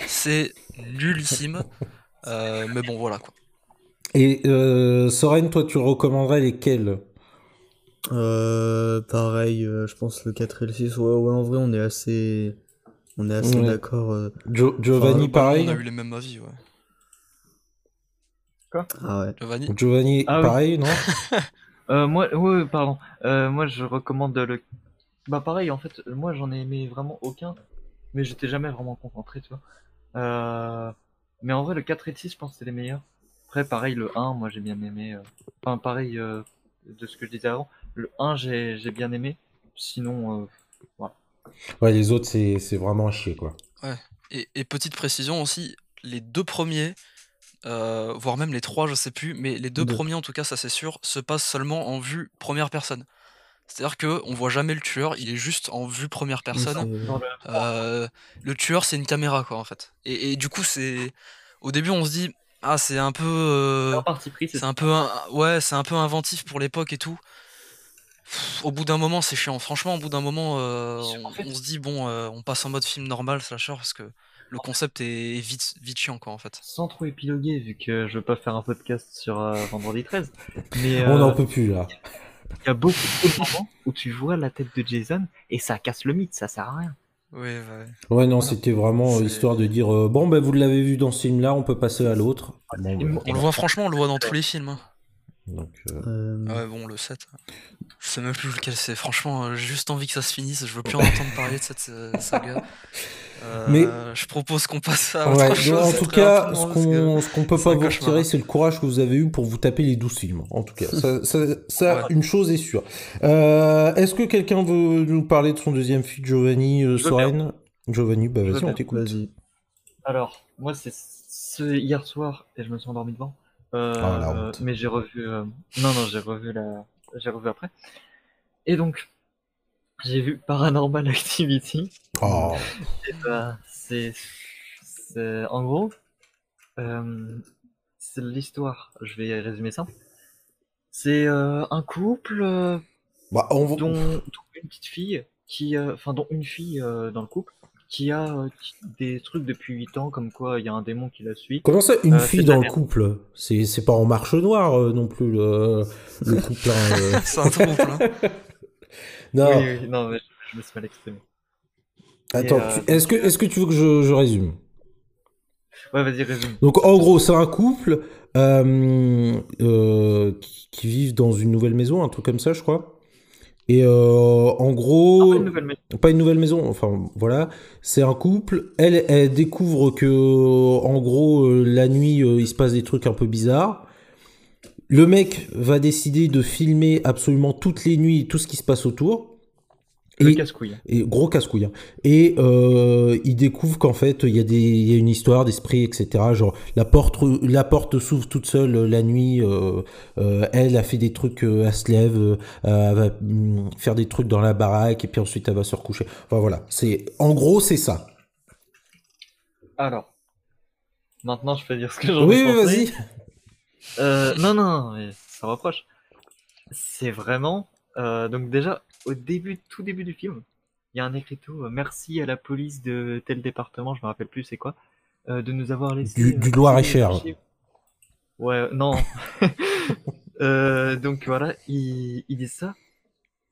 Speaker 3: C'est nullissime. Euh, mais bon, voilà quoi.
Speaker 5: Et euh, Soren, toi, tu recommanderais lesquels?
Speaker 6: Euh, pareil, euh, je pense le 4 et le 6. Ouais, ouais, en vrai, on est assez, on est assez
Speaker 5: Ouais.
Speaker 6: d'accord. euh.
Speaker 5: Jo- Giovanni,
Speaker 6: Enfin,
Speaker 5: pareil
Speaker 3: On a eu les mêmes avis, ouais.
Speaker 6: Ah ouais.
Speaker 3: Giovanni
Speaker 5: Giovanni,
Speaker 7: Ah oui.
Speaker 5: pareil, non?
Speaker 7: Euh, moi, ouais, pardon. Euh, moi, je recommande le. Bah, pareil, en fait, moi, j'en ai aimé vraiment aucun, mais j'étais jamais vraiment concentré, tu vois. Euh... Mais en vrai, le 4 et le 6, je pense que c'est les meilleurs. Après, pareil, le 1, moi, j'ai bien aimé. euh, Enfin, pareil euh, de ce que je disais avant. Le 1, j'ai j'ai bien aimé. Sinon, euh,
Speaker 5: Ouais, les autres, c'est c'est vraiment à chier, quoi.
Speaker 3: Et, et petite précision aussi, les deux premiers, euh, voire même les trois, je sais plus, mais les deux
Speaker 6: Deux.
Speaker 3: premiers en tout cas, ça c'est sûr, se passent seulement en vue première personne. C'est-à-dire que on voit jamais le tueur, il est juste en vue première personne. Euh, le tueur c'est une caméra quoi en fait. Et, et du coup c'est, au début on se dit ah c'est un peu, euh,
Speaker 7: c'est
Speaker 3: c'est un peu, un- ouais c'est un peu inventif pour l'époque et tout. Pff, Au bout d'un moment c'est chiant. Franchement au bout d'un moment euh,
Speaker 7: En
Speaker 3: on,
Speaker 7: fait-
Speaker 3: on se dit bon euh, on passe en mode film normal slasher parce que le concept est vite vite chiant quoi en fait.
Speaker 7: sans trop épiloguer, vu que je veux pas faire un podcast sur euh, vendredi 13. Mais
Speaker 5: On n'en peut plus, là.
Speaker 7: il y a beaucoup de moments où tu vois la tête de Jason et ça casse le mythe, ça sert à rien.
Speaker 3: Oui ouais.
Speaker 5: Ouais, non, c'était vraiment histoire de dire euh, bon, ben vous l'avez vu dans ce film-là, on peut passer à l'autre. Bah,
Speaker 7: moi-
Speaker 3: On le voit franchement on le voit dans tous les films. hein.
Speaker 5: Donc, euh,
Speaker 6: euh,
Speaker 3: Ah ouais bon le 7. Je sais même plus lequel c'est. Franchement euh, j'ai juste envie que ça se finisse. Je veux plus en entendre parler de cette saga. Euh,
Speaker 5: Mais-
Speaker 3: je propose qu'on passe à
Speaker 5: Ouais,
Speaker 3: autre chose.
Speaker 5: en tout cas, ce qu'on peut pas vous retirer, c'est le courage que vous avez eu pour vous taper les 12 films. En tout cas, ça, ça, ça,
Speaker 3: Ouais.
Speaker 5: une chose est sûre. Euh, Est-ce que quelqu'un veut nous parler de son deuxième film, Giovanni euh, Soren? Giovanni, bah vas-y, on t'écoute.
Speaker 7: Alors, moi, c'est ce hier soir et je me suis endormi devant. Euh,
Speaker 5: Ah, la honte.
Speaker 7: mais j'ai revu. euh, Non, non, j'ai revu la. J'ai revu après. Et donc, j'ai vu Paranormal Activity.
Speaker 5: Oh.
Speaker 7: Et bah, c'est. En gros, euh, c'est l'histoire. Je vais résumer ça. C'est euh, un couple euh,
Speaker 5: Bah, on
Speaker 7: dont, dont une petite fille qui, euh, enfin, dont une fille euh, dans le couple qui a euh, qui- des trucs depuis 8 ans, comme quoi il y a un démon qui la suit.
Speaker 5: Comment ça, une
Speaker 7: Euh,
Speaker 5: fille dans le couple? C'est c'est pas en marche noire euh, non plus le, le couple. hein, euh.
Speaker 3: C'est un trouble. hein.
Speaker 5: Non,
Speaker 7: Oui, oui, non, mais je, je me suis mal exprimé.
Speaker 5: attends.
Speaker 7: Euh,
Speaker 5: tu- Est-ce que est-ce que tu veux que je, je résume?
Speaker 7: Ouais, vas-y, résume.
Speaker 5: Donc en gros, c'est un couple euh, euh, qui, qui vivent dans une nouvelle maison, un truc comme ça, je crois. Et euh, en gros,
Speaker 7: Ah, une nouvelle maison.
Speaker 5: pas une nouvelle maison, enfin voilà, c'est un couple. Elle, elle découvre que en gros euh, la nuit euh, il se passe des trucs un peu bizarres. Le mec va décider de filmer absolument toutes les nuits tout ce qui se passe autour.
Speaker 7: Le
Speaker 5: Et-
Speaker 7: casse-couille.
Speaker 5: et gros casse-couille. hein. Et euh, il découvre qu'en fait, il y, a des, il y a une histoire d'esprit, etc. Genre, la porte, la porte s'ouvre toute seule euh, la nuit. euh, euh, elle a fait des trucs, elle se lève, elle va hum, faire des trucs dans la baraque, et puis ensuite elle va se recoucher. Enfin voilà, c'est en gros, c'est ça.
Speaker 7: Alors, maintenant je peux dire ce que j'en
Speaker 5: Oui,
Speaker 7: ai
Speaker 5: oui,
Speaker 7: pensé.
Speaker 5: vas-y.
Speaker 7: Non, non, mais ça reproche. C'est vraiment. donc, déjà, au début, tout début du film, il y a un écriteau Merci à la police de tel département, je me rappelle plus c'est quoi, euh, de nous avoir laissé.
Speaker 5: Du-
Speaker 7: euh,
Speaker 5: du Loir-et-Cher.
Speaker 7: Ouais, non. Euh, donc voilà, ils disent ça.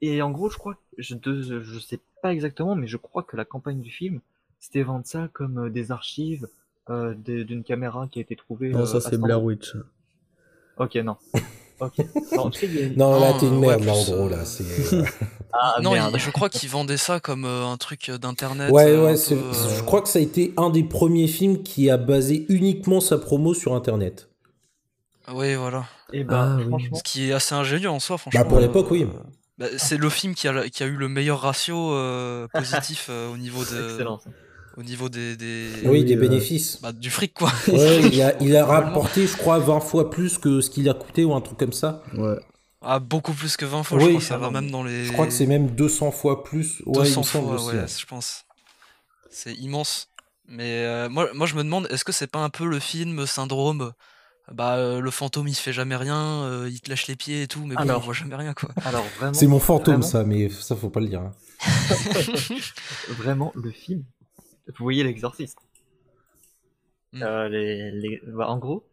Speaker 7: Et en gros, je crois, je, de- je sais pas exactement, mais je crois que la campagne du film, c'était vendre ça comme des archives euh, d'une caméra qui a été trouvée.
Speaker 6: Non, ça c'est Blair. Witch.
Speaker 7: Ok, non. Ok. Non, tu sais, il y a-
Speaker 5: Non, là,
Speaker 3: Non,
Speaker 5: t'es une
Speaker 3: ouais,
Speaker 5: merde, là, en
Speaker 3: plus,
Speaker 5: gros,
Speaker 3: euh,
Speaker 5: là. c'est, euh,
Speaker 7: Ah,
Speaker 3: non,
Speaker 7: merde.
Speaker 3: il- je crois qu'ils vendaient ça comme euh, un truc d'internet.
Speaker 5: Ouais,
Speaker 3: euh,
Speaker 5: ouais,
Speaker 3: un
Speaker 5: c'est-
Speaker 3: peu, euh,
Speaker 5: je crois que ça a été un des premiers films qui a basé uniquement sa promo sur Internet.
Speaker 3: Oui, voilà.
Speaker 7: Et ben,
Speaker 6: Ah, oui.
Speaker 7: franchement,
Speaker 3: Ce qui est assez ingénieux en soi, franchement.
Speaker 5: Bah, pour l'époque, oui.
Speaker 3: bah, c'est le film qui a, qui a eu le meilleur ratio euh, positif euh, au niveau de,
Speaker 7: excellent. ça.
Speaker 3: Au niveau des, des-
Speaker 5: Oui, des
Speaker 6: euh,
Speaker 5: bénéfices.
Speaker 3: bah, du fric quoi.
Speaker 5: Ouais, il a, il a rapporté, je crois, 20 fois plus que ce qu'il a coûté ou un truc comme ça.
Speaker 6: Ouais.
Speaker 3: Ah, beaucoup plus que 20 fois,
Speaker 5: Oui,
Speaker 3: je crois que ça va même dans les.
Speaker 5: Je crois que c'est même 200 fois plus. Ouais, il
Speaker 3: 200
Speaker 5: me semble
Speaker 3: fois,
Speaker 5: aussi,
Speaker 3: ouais,
Speaker 5: ouais.
Speaker 3: je pense. C'est immense. Mais euh, moi, moi, je me demande, est-ce que c'est pas un peu le film syndrome Bah, euh, le fantôme il se fait jamais rien, euh, il te lâche les pieds et tout, mais bon,
Speaker 7: Alors.
Speaker 3: on voit jamais rien quoi.
Speaker 7: Alors, vraiment.
Speaker 5: C'est mon fantôme,
Speaker 7: vraiment,
Speaker 5: ça, mais ça, faut pas le dire. hein.
Speaker 7: Vraiment, le film. Vous voyez l'exorciste.
Speaker 3: Mm.
Speaker 7: Euh, les, les... bah, en gros,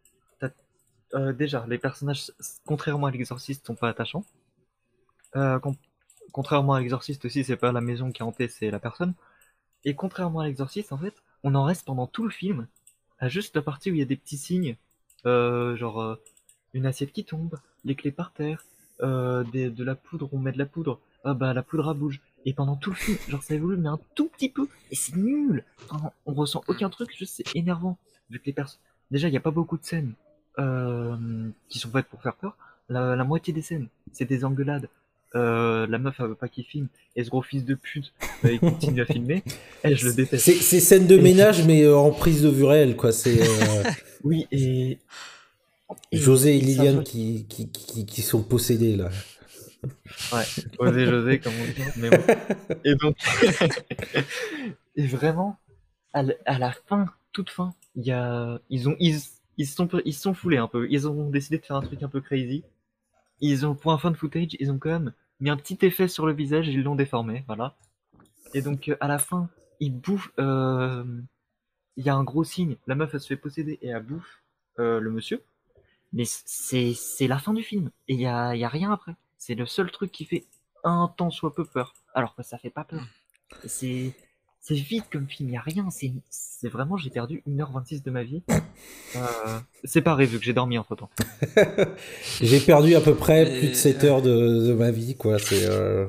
Speaker 7: euh, déjà, les personnages, contrairement à l'exorciste, sont pas attachants. Euh, con- Contrairement à l'exorciste aussi, c'est pas la maison qui est hantée, c'est la personne. Et contrairement à l'exorciste, en fait, on en reste pendant tout le film à juste la partie où il y a des petits signes, genre une assiette qui tombe, les clés par terre, des- de la poudre, on met de la poudre, ah bah la poudre à bouge. Et pendant tout le film, genre ça évolue mais un tout petit peu, et c'est nul. Vraiment, on ressent aucun truc, juste c'est énervant. Vu que les personnes, déjà il n'y a pas beaucoup de scènes euh, qui sont faites pour faire peur. La, la moitié des scènes, c'est des engueulades. Euh, la meuf elle veut pas qu'il filme et ce gros fils de pute bah, il continue à filmer et je le déteste
Speaker 5: C'est scène de ménage, mais euh, en prise de vue réelle, quoi. C'est euh,
Speaker 7: oui et,
Speaker 5: José et Liliane qui, qui, qui sont possédés, là.
Speaker 7: Ouais, Osé José, comme on dit. Mais bon. Et donc, et vraiment, à la, fin, toute fin, y a, ils ont, ils, ils se sont, ils sont foulés un peu. Ils ont décidé de faire un truc un peu crazy. Ils ont, pour un fan footage, ils ont quand même mis un petit effet sur le visage et ils l'ont déformé, voilà. Et donc, euh, à la fin, ils bouffent, euh, il y a un gros signe. La meuf, elle se fait posséder et elle bouffe, euh, le monsieur. Mais c'est, la fin du film. Et il y a, y a rien après. C'est le seul truc qui fait un tant soit peu peur. Alors que ça fait pas peur. Et C'est, c'est vite comme film, il y a rien. C'est, c'est vraiment, j'ai perdu 1h26 de ma vie. Euh, c'est pareil, vu que j'ai dormi entre temps.
Speaker 5: J'ai perdu à peu près plus de
Speaker 3: Et-
Speaker 5: 7 heures de, de ma vie, quoi. C'est. euh,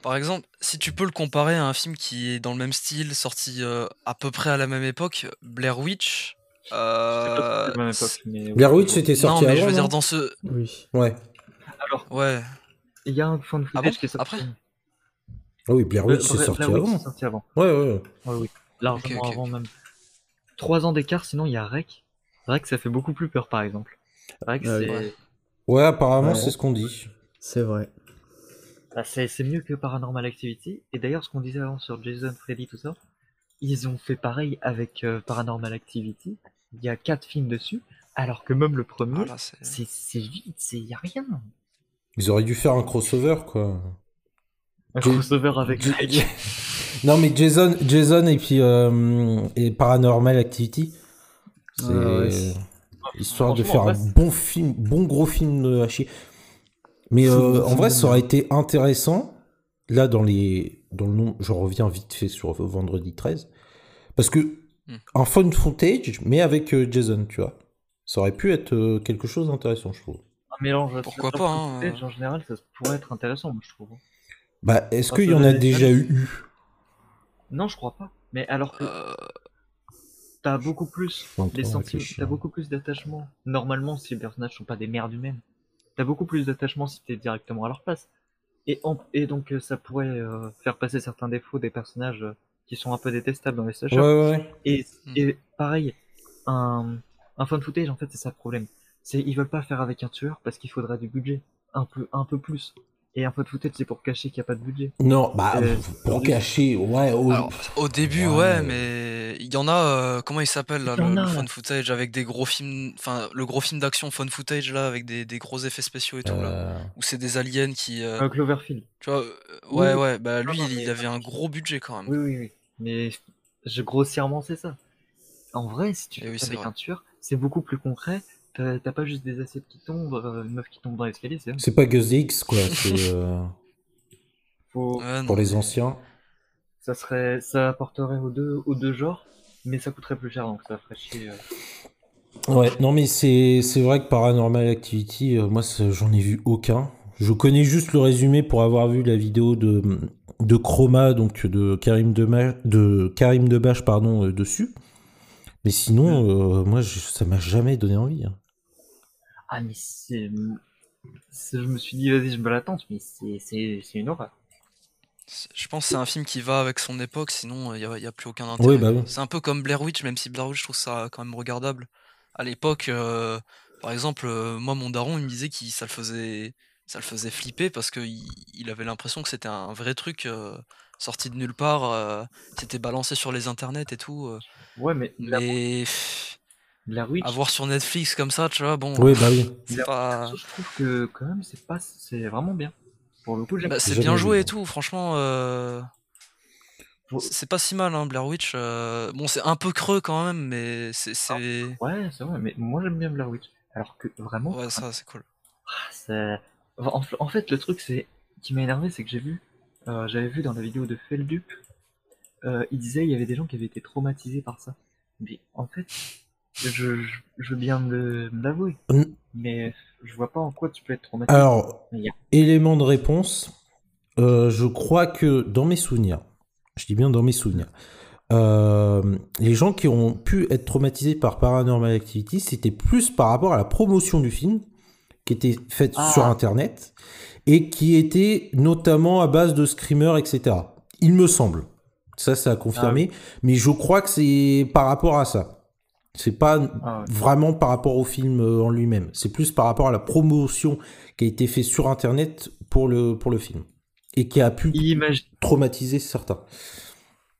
Speaker 3: Par exemple, si tu peux le comparer à un film qui est dans le même style, sorti euh, à peu près à la même époque, Blair Witch.
Speaker 7: Pas la même époque, mais-
Speaker 5: Blair Witch, c'était
Speaker 3: non,
Speaker 5: sorti
Speaker 3: mais
Speaker 5: avant,
Speaker 3: je veux dire
Speaker 5: non?
Speaker 3: dans ce.
Speaker 6: Oui.
Speaker 5: Ouais.
Speaker 7: Alors,
Speaker 3: Ouais.
Speaker 7: Il y a un fan
Speaker 3: Ah
Speaker 7: footage
Speaker 3: bon
Speaker 7: qui est sorti.
Speaker 3: Après
Speaker 5: Ah oui, Blair Witch, c'est sorti avant.
Speaker 7: c'est sorti avant.
Speaker 5: Ouais, ouais, ouais.
Speaker 7: Ouais, oui. Largement avant même. Trois ans d'écart, sinon il y a Rec. Rec, ça fait beaucoup plus peur, par exemple. Rec,
Speaker 6: Ah
Speaker 7: c'est
Speaker 3: Ouais.
Speaker 5: Ouais, apparemment,
Speaker 6: Ouais.
Speaker 5: c'est ce qu'on dit.
Speaker 6: C'est vrai.
Speaker 7: bah, c'est c'est mieux que Paranormal Activity. Et d'ailleurs, ce qu'on disait avant sur Jason, Freddy, tout ça, ils ont fait pareil avec euh, Paranormal Activity. Il y a quatre films dessus, alors que même le premier,
Speaker 3: Voilà, c'est.
Speaker 7: vide, c'est y a rien.
Speaker 5: Ils auraient dû faire un crossover, quoi.
Speaker 7: Un crossover avec.
Speaker 5: Non, mais Jason, Jason et puis euh, et Paranormal Activity, c'est
Speaker 6: Ah ouais.
Speaker 5: histoire de faire
Speaker 7: en
Speaker 5: un
Speaker 7: vrai,
Speaker 5: bon film, bon gros film de à chier. Mais euh, en vrai, ça aurait été intéressant. Là, dans les dans le nom, je reviens vite fait sur vendredi 13, parce que
Speaker 3: Hmm.
Speaker 5: un fun footage, mais avec euh, Jason, tu vois, ça aurait pu être quelque chose d'intéressant, je trouve.
Speaker 7: Un mélange
Speaker 3: Pourquoi
Speaker 7: de
Speaker 3: pas, hein,
Speaker 7: footage, En général, ça pourrait être intéressant, moi, je trouve.
Speaker 5: Bah, est-ce qu'il y en a déjà eu?
Speaker 7: Non, je crois pas. Mais alors que
Speaker 3: Euh,
Speaker 7: t'as beaucoup plus les sentiments, t'as beaucoup plus d'attachement. Normalement, si les personnages sont pas des merdes humaines, t'as beaucoup plus d'attachement si t'es directement à leur place. Et, en- et donc, euh, ça pourrait euh, faire passer certains défauts des personnages euh, qui sont un peu détestables dans les
Speaker 5: Ouais,
Speaker 7: slashers.
Speaker 5: ouais, ouais.
Speaker 7: Et,
Speaker 3: Hmm.
Speaker 7: et pareil, un, un fan footage, en fait, c'est ça le problème. C'est ils veulent pas faire avec un tueur parce qu'il faudra du budget, un peu, un peu plus. Et un fan footage, c'est pour cacher qu'il n'y a pas de budget.
Speaker 5: Non, bah,
Speaker 7: Euh,
Speaker 5: pour cacher, ouais. au-
Speaker 3: Alors, au début,
Speaker 5: Ouais.
Speaker 3: ouais, mais il y en a, euh, comment il s'appelle là, le, fun footage avec des gros films, enfin le gros film d'action fun footage là avec des, des gros effets spéciaux et tout là,
Speaker 5: euh,
Speaker 3: où c'est des aliens qui, euh,
Speaker 7: Un Cloverfield.
Speaker 3: tu vois, euh,
Speaker 7: Oui,
Speaker 3: ouais
Speaker 7: oui.
Speaker 3: ouais, bah lui
Speaker 7: Non, non,
Speaker 3: il,
Speaker 7: mais-
Speaker 3: il avait un gros budget quand même.
Speaker 7: Oui, oui, oui. Mais je, grossièrement, c'est ça. En vrai, si tu
Speaker 3: Eh
Speaker 7: fais
Speaker 3: oui,
Speaker 7: avec
Speaker 3: vrai.
Speaker 7: un tueur, c'est beaucoup plus concret. T'as t'as pas juste des assiettes qui tombent, euh, une meuf qui tombe dans l'escalier, c'est
Speaker 5: C'est pas Gus X, quoi. C'est euh,
Speaker 7: faut...
Speaker 5: Pour les anciens.
Speaker 7: ça serait, ça apporterait aux deux, aux deux genres, mais ça coûterait plus cher, donc ça ferait chier. euh.
Speaker 5: Ouais, non, mais c'est c'est vrai que Paranormal Activity, euh, moi, j'en ai vu aucun. Je connais juste le résumé pour avoir vu la vidéo de, de Chroma, donc de Karim Dema- de Karim Debache, pardon, euh, dessus. Mais sinon, euh, moi, je- ça m'a jamais donné envie. hein.
Speaker 7: Ah, mais c'est, je me suis dit, vas-y, je me l'attends, mais c'est, c'est, c'est une horreur.
Speaker 3: Je pense que c'est un film qui va avec son époque, sinon il n'y a, y a plus aucun intérêt.
Speaker 5: Bah oui.
Speaker 3: C'est un peu comme Blair Witch, même si Blair Witch, je trouve ça quand même regardable. À l'époque, euh, par exemple, euh, moi, mon daron, il me disait que ça le faisait, ça le faisait flipper parce qu'il il avait l'impression que c'était un vrai truc euh, sorti de nulle part, euh, c'était balancé sur les internets et tout. euh.
Speaker 7: Ouais, mais
Speaker 3: mais pff,
Speaker 7: Blair Witch,
Speaker 3: à voir sur Netflix comme ça, tu vois, bon,
Speaker 5: Oui, bah oui.
Speaker 3: pas.
Speaker 7: Witch, je trouve que quand même, c'est pas, c'est vraiment bien. Pour le coup, j'aime.
Speaker 3: Bah, c'est bien joué et tout, franchement. euh, C'est pas si mal, hein, Blair Witch. euh, Bon, c'est un peu creux quand même, mais c'est. c'est-
Speaker 7: Ouais, c'est vrai, mais moi j'aime bien Blair Witch. Alors que vraiment,
Speaker 3: Ouais, ça, c'est cool.
Speaker 7: Ah, En, en fait, le truc c'est qui m'a énervé, c'est que j'ai vu, euh, j'avais vu dans la vidéo de Feldup, euh, il disait il y avait des gens qui avaient été traumatisés par ça. Mais en fait, je, je, je veux bien l'avouer,
Speaker 5: Mm.
Speaker 7: mais je vois pas en quoi tu peux être traumatisé.
Speaker 5: Alors, élément de réponse, euh, je crois que dans mes souvenirs, je dis bien dans mes souvenirs, euh, les gens qui ont pu être traumatisés par Paranormal Activity, c'était plus par rapport à la promotion du film, qui était faite
Speaker 7: Ah.
Speaker 5: sur Internet, et qui était notamment à base de screamers, etc. Il me semble. Ça, ça a confirmé, mais je crois que c'est par rapport à ça. C'est pas
Speaker 7: Ah ouais.
Speaker 5: vraiment par rapport au film euh, en lui-même. C'est plus par rapport à la promotion qui a été faite sur Internet pour le, pour le film. Et qui a pu
Speaker 7: Imagine,
Speaker 5: traumatiser certains.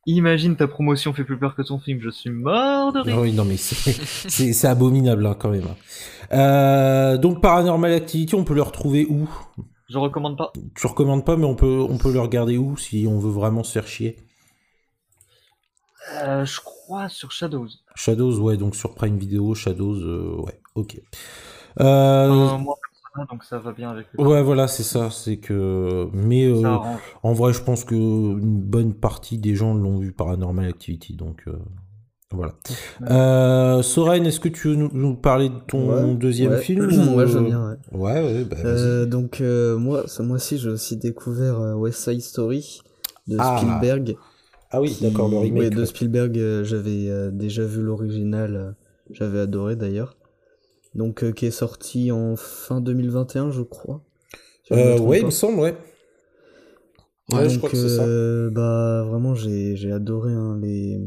Speaker 7: imagine ta promotion fait plus peur que ton film, je suis mort de rire.
Speaker 5: Oui, non, mais c'est abominable hein, quand même. Euh, donc Paranormal Activity, on peut le retrouver où?
Speaker 7: Je recommande pas.
Speaker 5: Tu recommandes pas, mais on peut, on peut le regarder où si on veut vraiment se faire chier
Speaker 7: Euh, je crois sur Shadows.
Speaker 5: Shadows, ouais, donc sur Prime Video, Shadows, euh, ouais, ok. Euh,
Speaker 7: moi, personnellement, donc ça va bien avec le
Speaker 5: ouais, voilà, c'est ça, c'est que... Mais euh, en vrai, je pense que une bonne partie des gens l'ont vu Paranormal Activity, donc... euh, Voilà. Euh, Soren, est-ce que tu veux nous, nous parler de ton
Speaker 6: Ouais,
Speaker 5: deuxième
Speaker 6: ouais.
Speaker 5: film
Speaker 6: Moi,
Speaker 5: ou,
Speaker 6: veux
Speaker 5: euh,
Speaker 6: bien, ouais.
Speaker 5: Ouais, ouais, bah.
Speaker 6: Euh, donc euh, moi, ce mois-ci, j'ai aussi découvert euh, West Side Story de
Speaker 5: Ah.
Speaker 6: Spielberg.
Speaker 5: Ah oui,
Speaker 6: qui-
Speaker 5: d'accord, le remake.
Speaker 6: ouais, de. Spielberg, euh, j'avais euh, déjà vu l'original, euh, j'avais adoré d'ailleurs. Donc qui est sorti en fin 2021, je crois. si je
Speaker 5: Euh, ouais, il me semble, ouais. Ouais,
Speaker 6: Donc,
Speaker 5: je crois que c'est ça.
Speaker 6: bah vraiment j'ai j'ai adoré hein, les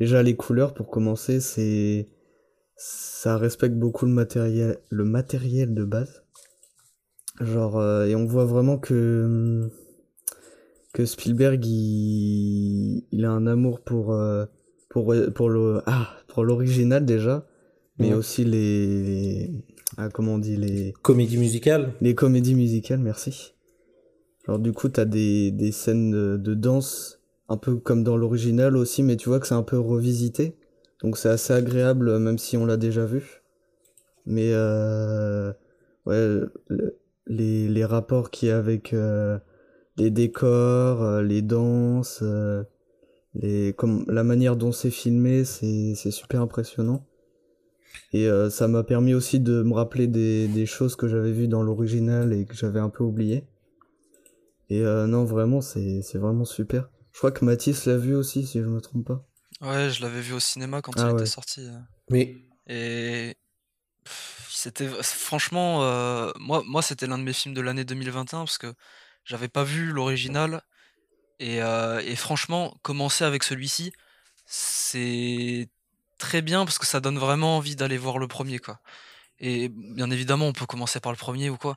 Speaker 6: déjà les couleurs pour commencer c'est ça respecte beaucoup le matériel le matériel de base genre et on voit vraiment que que Spielberg il, il a un amour pour euh, pour pour le ah pour l'original déjà mais
Speaker 5: Ouais.
Speaker 6: aussi les, les ah comment on dit les
Speaker 5: Comédie musicale
Speaker 6: les comédies musicales, merci. Genre du coup, t'as des, des scènes de, de danse, un peu comme dans l'original aussi, mais tu vois que c'est un peu revisité. Donc c'est assez agréable, même si on l'a déjà vu. Mais euh, ouais, le- les, les rapports qu'il y a avec euh, les décors, euh, les danses, euh, les, comme, la manière dont c'est filmé, c'est c'est super impressionnant. Et euh, ça m'a permis aussi de me rappeler des, des choses que j'avais vues dans l'original et que j'avais un peu oublié. Et euh, non, vraiment, c'est c'est vraiment super. Je crois que Mathis l'a vu aussi, si je me trompe pas.
Speaker 3: Ouais, je l'avais vu au cinéma quand
Speaker 6: Ah
Speaker 3: il
Speaker 6: ouais.
Speaker 3: était sorti.
Speaker 5: Mais
Speaker 3: Et c'était franchement, euh, moi, moi c'était l'un de mes films de l'année 2021 parce que j'avais pas vu l'original. Et, euh, et franchement, commencer avec celui-ci, c'est très bien parce que ça donne vraiment envie d'aller voir le premier, quoi. Et bien évidemment, on peut commencer par le premier ou quoi.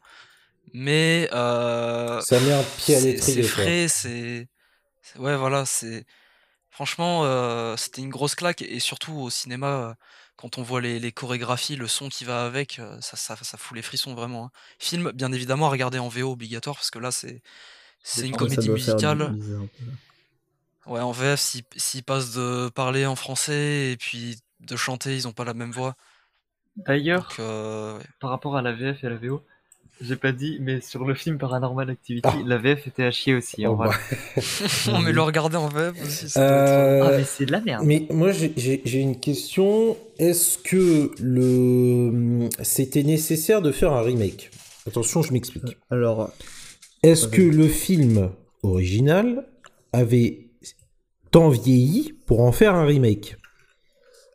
Speaker 3: Mais euh,
Speaker 5: ça met un pied à
Speaker 3: c'est c'est
Speaker 5: l'étrier, quoi.
Speaker 3: frais, c'est. c'est- Ouais, voilà, c'est. Franchement, euh, c'était une grosse claque. Et surtout au cinéma, quand on voit les, les chorégraphies, le son qui va avec, euh, ça, ça, ça fout les frissons vraiment. hein. Film, bien évidemment, à regarder en VO obligatoire parce que là, c'est. Une comédie musicale. Ouais, en VF, s'ils passent de parler en français et puis de chanter, ils ont pas la même voix.
Speaker 7: D'ailleurs,
Speaker 3: euh, ouais.
Speaker 7: par rapport à la VF et à la VO, j'ai pas dit, mais sur le film Paranormal Activity,
Speaker 5: Ah.
Speaker 7: la VF était à chier aussi. hein,
Speaker 5: Oh,
Speaker 7: voilà.
Speaker 3: Non, mais le regarder en VF aussi,
Speaker 5: Euh,
Speaker 7: Ah, mais c'est de la merde.
Speaker 5: Mais moi, j'ai- une question. Est-ce que le c'était nécessaire de faire un remake? Attention, je m'explique.
Speaker 6: Alors,
Speaker 5: Est-ce que le film original avait tant vieilli pour en faire un remake?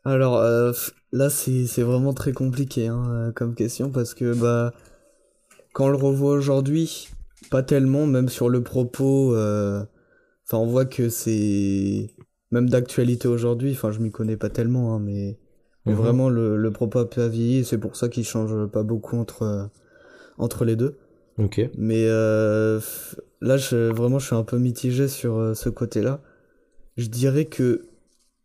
Speaker 6: Alors euh, là, c'est c'est vraiment très compliqué hein, euh, comme question parce que bah quand on le revoit aujourd'hui, pas tellement, même sur le propos. euh, Enfin, on voit que c'est même d'actualité aujourd'hui. Enfin, je m'y connais pas tellement, hein, mais mais
Speaker 5: Mhm.
Speaker 6: vraiment le, le propos a pas vieilli. C'est pour ça qu'il change pas beaucoup entre euh, entre les deux.
Speaker 5: Ok.
Speaker 6: Mais euh, là, je, vraiment, je suis un peu mitigé sur ce côté-là. Je dirais que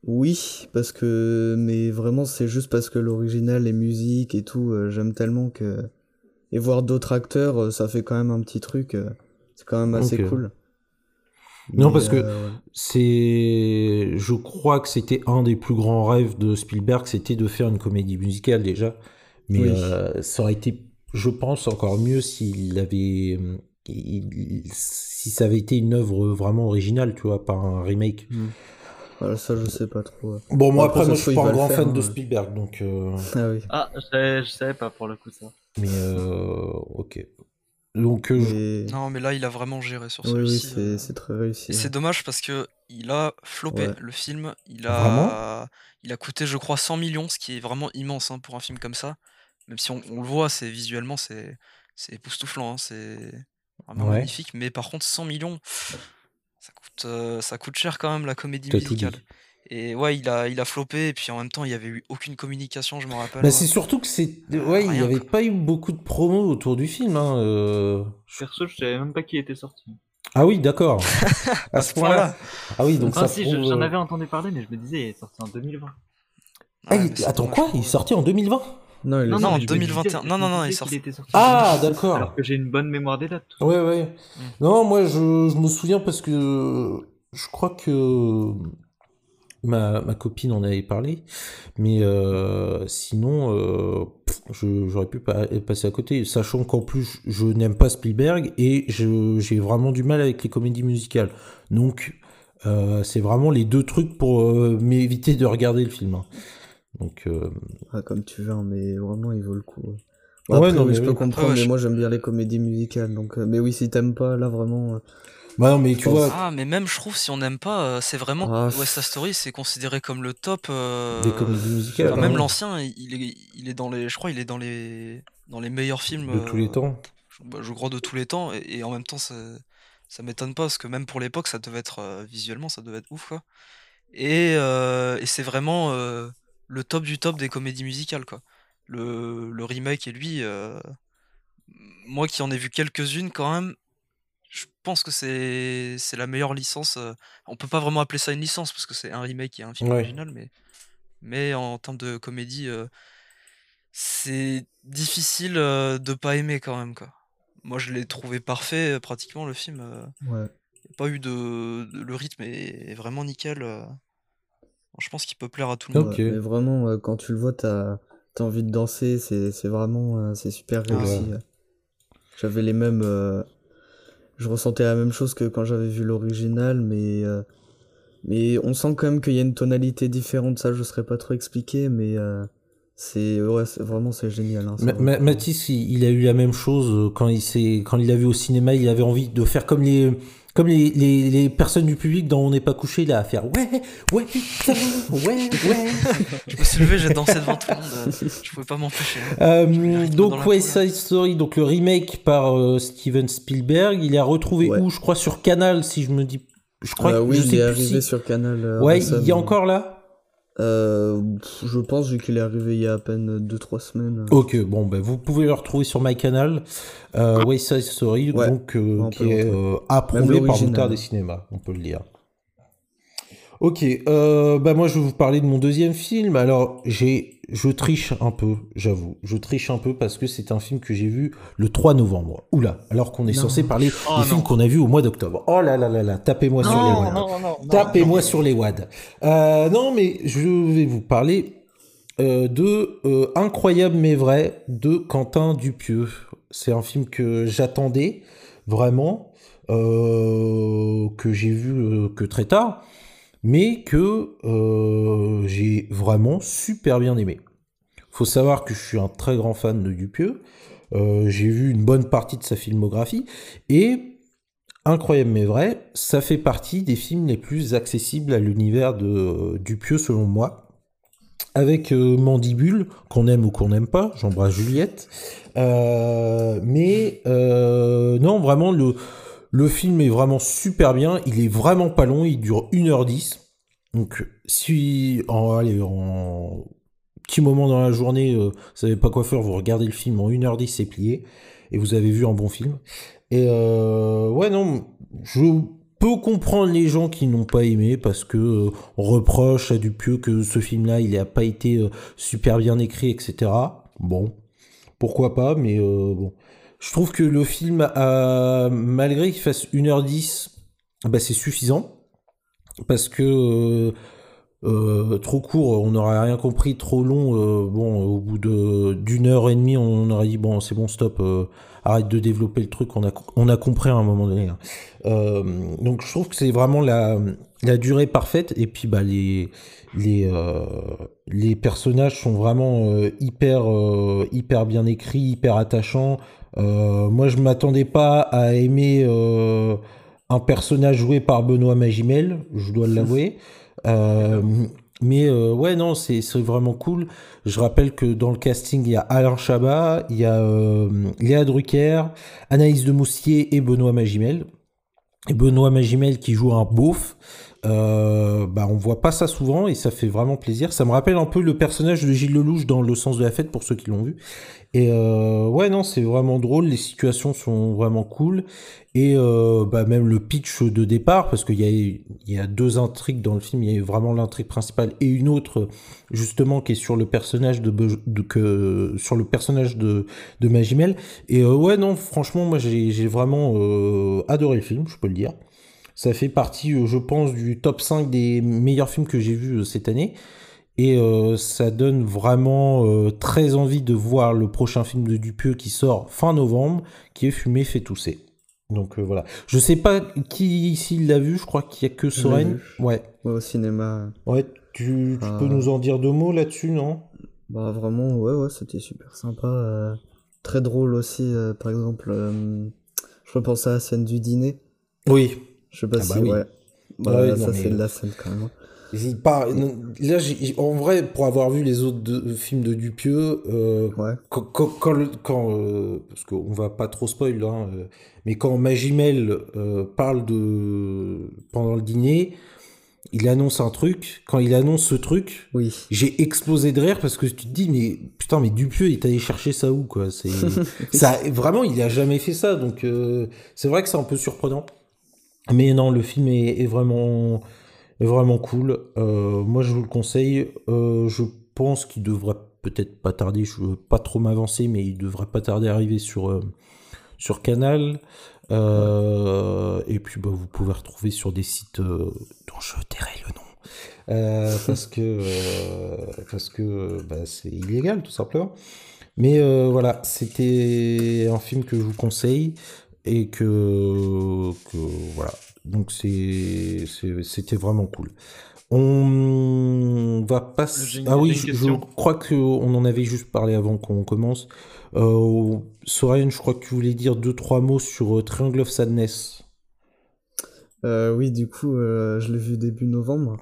Speaker 6: oui, parce que, mais vraiment, c'est juste parce que l'original, les musiques et tout, j'aime tellement que. Et voir d'autres acteurs, euh, ça fait quand même un petit truc. euh, c'est quand même assez cool.
Speaker 5: Non,
Speaker 6: Mais,
Speaker 5: parce que
Speaker 6: euh, ouais.
Speaker 5: c'est, je crois que c'était un des plus grands rêves de Spielberg, c'était de faire une comédie musicale déjà. Mais
Speaker 6: Oui.
Speaker 5: euh, ça aurait été, je pense, encore mieux s'il avait, il- si ça avait été une œuvre vraiment originale, tu vois, pas un remake.
Speaker 6: Voilà, ça, je sais pas trop. ouais.
Speaker 5: Bon, moi
Speaker 6: Après,
Speaker 5: après, moi
Speaker 6: ça
Speaker 5: je suis pas un grand fan de
Speaker 6: hein.
Speaker 5: Spielberg, donc. euh,
Speaker 6: Ah oui.
Speaker 7: Ah, je savais, je savais pas pour le coup ça.
Speaker 5: Mais euh, ok. Donc euh,
Speaker 3: Non, mais là, il a vraiment géré sur
Speaker 6: Oui, oui,
Speaker 3: celui-ci.
Speaker 6: c'est
Speaker 3: euh.
Speaker 6: c'est très réussi.
Speaker 3: Et c'est dommage parce que il a floppé
Speaker 6: Ouais.
Speaker 3: le film. Il
Speaker 5: Vraiment?
Speaker 3: a, il a coûté, je crois, 100 millions, ce qui est vraiment immense hein, pour un film comme ça. Même si on, on le voit, c'est visuellement, c'est c'est époustouflant, hein, c'est vraiment
Speaker 5: Ouais.
Speaker 3: magnifique. Mais par contre, 100 millions, ça coûte, euh, ça coûte cher quand même la comédie musicale. Et ouais, il a, il a floppé. Et puis en même temps, il y avait eu aucune communication, je me rappelle.
Speaker 5: Bah,
Speaker 3: ouais.
Speaker 5: c'est surtout que c'est, ouais, il y
Speaker 3: rien,
Speaker 5: avait
Speaker 3: quoi.
Speaker 5: pas eu beaucoup de promos autour du film. Hein, euh.
Speaker 7: Perso, je savais même pas qui était sorti.
Speaker 5: Ah oui, d'accord. à ce point-là. Ah oui, donc
Speaker 7: Ah
Speaker 5: ça
Speaker 7: si,
Speaker 5: prouve,
Speaker 7: j'en
Speaker 5: euh,
Speaker 7: avais entendu parler, mais je me disais, il est sorti en 2020.
Speaker 5: Ah,
Speaker 3: Ouais,
Speaker 5: il- Attends quoi? Il est
Speaker 3: trouve.
Speaker 5: sorti en 2020
Speaker 6: Non, il est
Speaker 3: Non,
Speaker 7: mais
Speaker 3: en
Speaker 7: je me
Speaker 3: 2021.
Speaker 7: disais-
Speaker 3: Non, non, non, il
Speaker 7: était sorti en
Speaker 5: Ah,
Speaker 7: 2019,
Speaker 5: d'accord.
Speaker 7: Alors que j'ai une bonne mémoire des dates.
Speaker 5: Ouais, ouais.
Speaker 3: Mm.
Speaker 5: Non, moi, je, je me souviens parce que je crois que ma, ma copine en avait parlé, mais euh, sinon, euh, j'aurais pu pas, passer à côté, sachant qu'en plus, je, je n'aime pas Spielberg et je- j'ai vraiment du mal avec les comédies musicales. Donc, Euh, c'est vraiment les deux trucs pour euh, m'éviter de regarder le film. hein. Donc, euh,
Speaker 6: Ah, comme tu veux, hein, mais vraiment, il vaut le coup.
Speaker 5: Ouais,
Speaker 6: Après,
Speaker 5: non,
Speaker 6: oui,
Speaker 5: mais
Speaker 6: je
Speaker 5: oui.
Speaker 6: peux comprendre,
Speaker 3: Ouais,
Speaker 6: mais
Speaker 3: je-
Speaker 6: moi j'aime bien les comédies musicales. Donc, mais oui, si t'aimes pas, là vraiment.
Speaker 5: Bah non, mais tu vois,
Speaker 3: Ah, mais même je trouve si on n'aime pas, euh, c'est vraiment
Speaker 6: Ah,
Speaker 3: West Side Story, c'est considéré comme le top. euh,
Speaker 5: des comédies musicales,
Speaker 3: enfin,
Speaker 5: hein,
Speaker 3: même l'ancien, il est, il est dans les, je crois, il est dans les, dans les meilleurs films
Speaker 5: de tous les
Speaker 3: euh,
Speaker 5: temps.
Speaker 3: je, bah, je crois de tous les temps, et, et en même temps, ça, ça m'étonne pas parce que même pour l'époque, ça devait être euh, visuellement, ça devait être ouf, quoi. Et, euh, et c'est vraiment euh, le top du top des comédies musicales, quoi. Le, le remake et lui, euh, moi qui en ai vu quelques-unes quand même, je pense que c'est c'est la meilleure licence. On peut pas vraiment appeler ça une licence parce que c'est un remake et un film
Speaker 5: Ouais.
Speaker 3: original, mais mais en termes de comédie, euh, c'est difficile euh, de pas aimer quand même quoi. Moi je l'ai trouvé parfait pratiquement le film. euh,
Speaker 6: Ouais.
Speaker 3: pas eu de, de- le rythme est, est vraiment nickel. Je pense qu'il peut plaire à tout le monde.
Speaker 6: Mais vraiment, quand tu le vois, t'as as envie de danser. C'est c'est vraiment. c'est super
Speaker 3: Ah
Speaker 6: réussi.
Speaker 5: ouais.
Speaker 6: J'avais les mêmes. Je ressentais la même chose que quand j'avais vu l'original, mais. euh, Mais on sent quand même qu'il y a une tonalité différente. Ça, je saurais pas trop expliquer, mais. euh, C'est ouais, vraiment c'est génial. hein,
Speaker 5: Ma- Ma-. Mathis, il, il a eu la même chose euh, quand il s'est, quand il l'a vu au cinéma. Il avait envie de faire comme les, comme les, les, les personnes du public dont on n'est pas couché. Il a à faire ouais, ouais, putain, ouais, ouais.
Speaker 3: Je me suis levé, j'ai dansé devant tout le monde. euh, Je pouvais pas m'empêcher. hein.
Speaker 5: Euh, donc West. Side Story, donc le remake par euh, Steven Spielberg. Il est retrouvé
Speaker 6: Ouais.
Speaker 5: où? Je crois sur Canal, si je me dis. Je crois
Speaker 6: Euh,
Speaker 5: que
Speaker 6: oui,
Speaker 5: je
Speaker 6: il
Speaker 5: sais
Speaker 6: est
Speaker 5: plus
Speaker 6: arrivé
Speaker 5: si-
Speaker 6: sur Canal. euh,
Speaker 5: Ouais, il a encore là?
Speaker 6: Euh, je pense vu qu'il est arrivé il y a à peine 2-3 semaines.
Speaker 5: Ok, bon, ben vous pouvez le retrouver sur MyCanal. Euh, West Side Story,
Speaker 6: Ouais,
Speaker 5: donc euh, qui est euh, approuvé par. Moutard des cinémas, on peut le dire. Ok, euh, bah moi je vais vous parler de mon deuxième film. Alors j'ai, je triche un peu, j'avoue, je triche un peu parce que c'est un film que j'ai vu le 3 novembre. Oula, alors qu'on est
Speaker 6: Non.
Speaker 5: censé parler
Speaker 3: Oh,
Speaker 5: des films qu'on a vus au mois d'octobre. Oh là là là là, tapez-moi sur les wads. Tapez-moi sur les wads. Euh, non, mais je vais vous parler euh, de euh, Incroyable mais vrai de Quentin Dupieux. C'est un film que j'attendais vraiment, que j'ai vu que très tard, mais que euh, j'ai vraiment super bien aimé. Faut savoir que je suis un très grand fan de Dupieux. Euh, j'ai vu une bonne partie de sa filmographie et Incroyable mais vrai, ça fait partie des films les plus accessibles à l'univers de euh, Dupieux selon moi. Avec euh, Mandibule, qu'on aime ou qu'on n'aime pas, j'embrasse Juliette. Mais non, vraiment, le, le film est vraiment super bien. Il est vraiment pas long, il dure 1h10. Donc, si en, allez, en petit moment dans la journée, euh, vous savez pas quoi faire, vous regardez le film en 1h10, c'est plié. Et vous avez vu un bon film. Et euh, ouais, non, je peux comprendre les gens qui n'ont pas aimé parce que euh, on reproche à Dupieux que ce film-là, il n'a pas été euh, super bien écrit, etc. Bon, pourquoi pas, mais euh, bon. Je trouve que le film, malgré qu'il fasse 1h10, bah, c'est suffisant. Parce que euh, euh, trop court, on n'aurait rien compris, trop long, euh, bon, au bout d'une heure et demie, on aurait dit bon, c'est bon, stop, arrête de développer le truc, on a, on a compris à un moment donné. hein. Donc je trouve que c'est vraiment la, la durée parfaite, et puis bah les les les personnages sont vraiment hyper hyper bien écrits, hyper attachants. Moi, je m'attendais pas à aimer personnage joué par Benoît Magimel, je dois l'avouer. Euh, mais euh, ouais, non, c'est vraiment cool. Je rappelle que dans le casting, il y a Alain Chabat, il y a euh, Léa Drucker, Anaïs de Moustier et Benoît Magimel. Et Benoît Magimel qui joue un beauf. Euh, bah on voit pas ça souvent et ça fait vraiment plaisir. Ça me rappelle un peu le personnage de Gilles Lelouch dans Le sens de la fête pour ceux qui l'ont vu. Et euh, ouais non c'est vraiment drôle, les situations sont vraiment cool et euh, bah même le pitch de départ parce qu'il y a y a deux intrigues dans le film, il y a vraiment l'intrigue principale et une autre justement qui est sur le personnage de, de que sur le personnage de de Magimel et euh, ouais non franchement moi j'ai j'ai vraiment euh, adoré le film, je peux le dire. Ça fait partie, euh, je pense, du top 5 des meilleurs films que j'ai vus euh, cette année. Et euh, ça donne vraiment euh, très envie de voir le prochain film de Dupieux qui sort fin novembre, qui est Fumé fait tousser. Donc euh, voilà. Je sais pas qui ici l'a vu, je crois qu'il y a que Soren. Ouais.
Speaker 6: Ouais, au cinéma.
Speaker 5: Ouais, tu, tu peux nous en dire deux mots là-dessus, non?
Speaker 6: Bah vraiment, ouais, ouais, c'était super sympa. très drôle aussi, par exemple. je repense à la scène du dîner.
Speaker 5: Oui.
Speaker 6: Je sais pas
Speaker 5: Ah bah
Speaker 6: si,
Speaker 5: oui.
Speaker 6: ouais. Bah,
Speaker 5: Ouais, non,
Speaker 6: ça,
Speaker 5: mais-
Speaker 6: c'est de la scène quand même. hein.
Speaker 5: Il part- non, Là, en vrai, pour avoir vu les autres deux films de Dupieux, euh,
Speaker 6: Ouais.
Speaker 5: quand, quand, quand, le- quand, euh, parce qu'on va pas trop spoil, hein, euh, mais quand Magimel euh, parle de pendant le dîner, il annonce un truc. Quand il annonce ce truc,
Speaker 6: Oui.
Speaker 5: j'ai explosé de rire parce que tu te dis mais putain mais Dupieux il est allé chercher ça où quoi? C'est ça vraiment il a jamais fait ça donc euh, c'est vrai que c'est un peu surprenant. Mais non le film est, est vraiment est vraiment cool. Euh, moi je vous le conseille. Euh, je pense qu'il devrait peut-être pas tarder. Je veux pas trop m'avancer mais il devrait pas tarder à arriver sur euh, sur Canal. Et puis bah, vous pouvez retrouver sur des sites dont je tairai le nom. Euh, parce que euh, parce que bah, c'est illégal tout simplement. Mais euh, voilà, c'était un film que je vous conseille et que, que voilà. Donc c'est c'était vraiment cool. On va passer. Ah oui, je, je crois qu'on en avait juste parlé avant qu'on commence. Euh, Soren, je crois que tu voulais dire deux trois mots sur euh, Triangle of Sadness.
Speaker 6: Euh, oui, du coup, euh, je l'ai vu début novembre.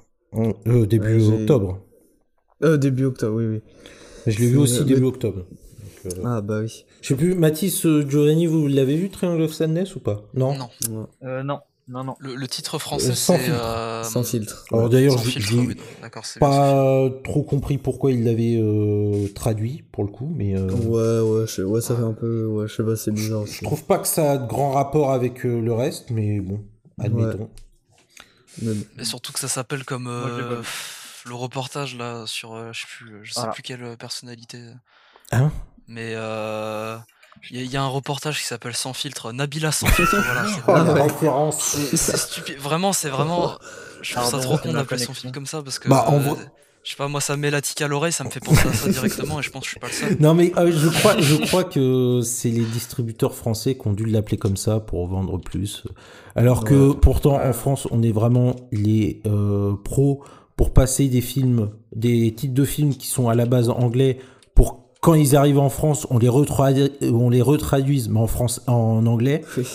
Speaker 5: Euh, début octobre.
Speaker 6: Euh, début octobre, oui, oui.
Speaker 5: Je l'ai vu aussi début octobre. Euh,
Speaker 6: Ah, bah oui.
Speaker 5: Je sais plus, Mathis, euh, Giovanni, vous l'avez vu Triangle of Sadness ou pas? Non?
Speaker 3: Non.
Speaker 7: Euh, non, non, non.
Speaker 3: Le, le titre français,
Speaker 5: Euh, sans
Speaker 3: c'est.
Speaker 5: filtre.
Speaker 3: euh,
Speaker 6: Sans filtre.
Speaker 5: Alors
Speaker 6: Ouais.
Speaker 5: d'ailleurs, j'ai
Speaker 3: oui, bien,
Speaker 5: pas trop compris pourquoi il l'avait euh, traduit pour le coup, mais euh,
Speaker 6: Ouais, ouais, je- ouais, ça fait un peu. Ouais, je sais pas, c'est bizarre
Speaker 5: je trouve pas que ça a de grand rapport avec euh, le reste, mais bon, admettons.
Speaker 6: Mais
Speaker 3: surtout que ça s'appelle comme euh, le reportage là sur euh, je sais plus je sais
Speaker 7: Voilà.
Speaker 3: plus quelle personnalité.
Speaker 5: Hein?
Speaker 3: Mais euh, il y, a- il y a un reportage qui s'appelle Sans filtre, Nabila sans filtre. voilà, c'est
Speaker 5: Oh,
Speaker 3: vraiment-
Speaker 5: la référence.
Speaker 3: c'est stupide. Vraiment, c'est vraiment. Je trouve ça trop con d'appeler son film comme ça parce que.
Speaker 5: Bah, en
Speaker 3: euh,
Speaker 5: vrai-
Speaker 3: Je sais pas, moi ça me met la tique à l'oreille, ça me fait penser à ça directement et je pense que je suis pas le seul.
Speaker 5: Non mais euh, je crois, je crois que c'est les distributeurs français qui ont dû l'appeler comme ça pour vendre plus. Alors que
Speaker 6: Ouais.
Speaker 5: pourtant en France on est vraiment les euh, pros pour passer des films, des titres de films qui sont à la base anglais quand ils arrivent en France on les retraduit, on les retraduise mais en France en anglais.
Speaker 6: Oui.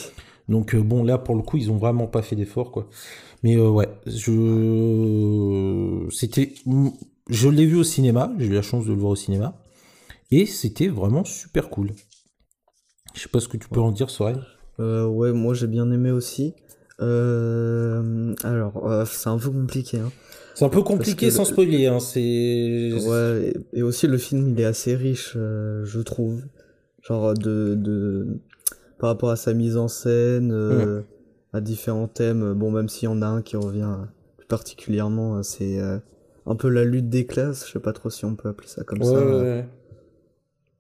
Speaker 5: Donc euh, bon là pour le coup ils ont vraiment pas fait d'effort quoi. Mais euh, ouais, je c'était je l'ai vu au cinéma, j'ai eu la chance de le voir au cinéma et c'était vraiment super cool. Je sais pas ce que tu peux en dire Soren.
Speaker 6: Euh, ouais, moi j'ai bien aimé aussi. Euh, alors, c'est un peu compliqué. Hein.
Speaker 5: C'est un peu compliqué sans
Speaker 6: le-
Speaker 5: spoiler hein, c'est
Speaker 6: Ouais, et, et aussi le film il est assez riche, euh, je trouve. Genre de, de par rapport à sa mise en scène, euh, à différents thèmes. Bon, même s'il y en a un qui revient plus particulièrement, euh, c'est euh, un peu la lutte des classes. Je sais pas trop si on peut appeler ça comme
Speaker 5: Ouais,
Speaker 6: ça.
Speaker 5: ouais,
Speaker 6: euh.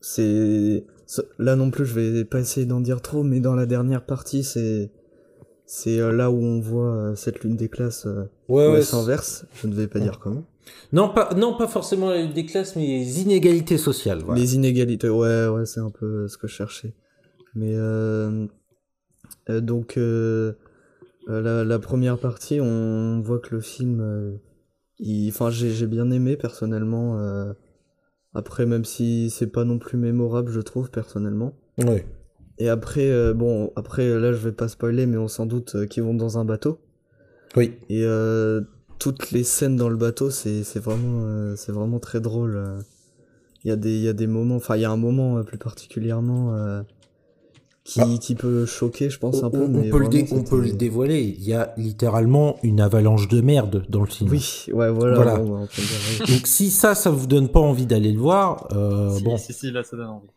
Speaker 6: C'est là non plus, je vais pas essayer d'en dire trop, mais dans la dernière partie, c'est c'est euh, là où on voit euh, cette lutte des classes euh,
Speaker 5: Ouais, ouais,
Speaker 6: s'inverse. Je ne vais pas dire comment.
Speaker 5: Non pas non pas forcément la lutte des classes mais les inégalités sociales. voilà.
Speaker 6: Les inégalités, ouais, ouais, c'est un peu ce que je cherchais. Mais euh, euh, donc euh, la, la première partie, on voit que le film, il- enfin, j'ai bien aimé personnellement. après, même si c'est pas non plus mémorable, je trouve personnellement.
Speaker 5: Ouais.
Speaker 6: Et après, bon, après là, je vais pas spoiler, mais on s'en doute qu'ils vont dans un bateau.
Speaker 5: Oui.
Speaker 6: Et euh, toutes les scènes dans le bateau, c'est c'est vraiment, euh, c'est vraiment très drôle. euh. Il y a des, il y a des moments, enfin, il y a un moment euh, plus particulièrement euh, qui,
Speaker 5: Ah.
Speaker 6: qui peut choquer, je pense,
Speaker 5: On,
Speaker 6: un peu.
Speaker 5: on-
Speaker 6: mais
Speaker 5: peut le on peut dévoiler. Il y a littéralement une avalanche de merde dans le film.
Speaker 6: Oui, ouais, voilà.
Speaker 5: Voilà.
Speaker 6: bon, bah, on peut le dire, oui.
Speaker 5: Donc si ça, ça vous donne pas envie d'aller le voir, euh,
Speaker 7: si,
Speaker 5: bon,
Speaker 7: si, si, là, ça donne envie.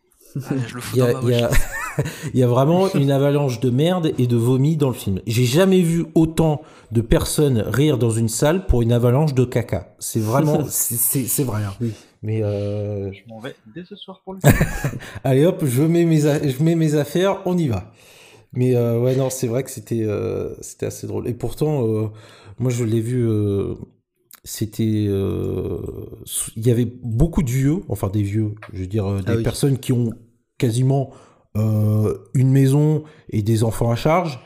Speaker 3: Allez, je le fous
Speaker 5: il y,
Speaker 3: dans
Speaker 5: a,
Speaker 3: ma
Speaker 5: il y a-
Speaker 3: watchlist.
Speaker 5: il y a vraiment une avalanche de merde et de vomi dans le film. J'ai jamais vu autant de personnes rire dans une salle pour une avalanche de caca. C'est vraiment, c'est- vrai. hein.
Speaker 6: Oui.
Speaker 5: Mais euh,
Speaker 7: Je m'en vais dès ce soir pour le
Speaker 5: allez hop, je mets mes, je mets mes affaires, on y va. Mais euh, ouais, non, c'est vrai que c'était euh, c'était assez drôle. Et pourtant, euh, moi, je l'ai vu. C'était, euh, il y avait beaucoup de vieux, enfin des vieux, je veux dire euh, des
Speaker 6: Ah oui.
Speaker 5: personnes qui ont quasiment euh, une maison et des enfants à charge,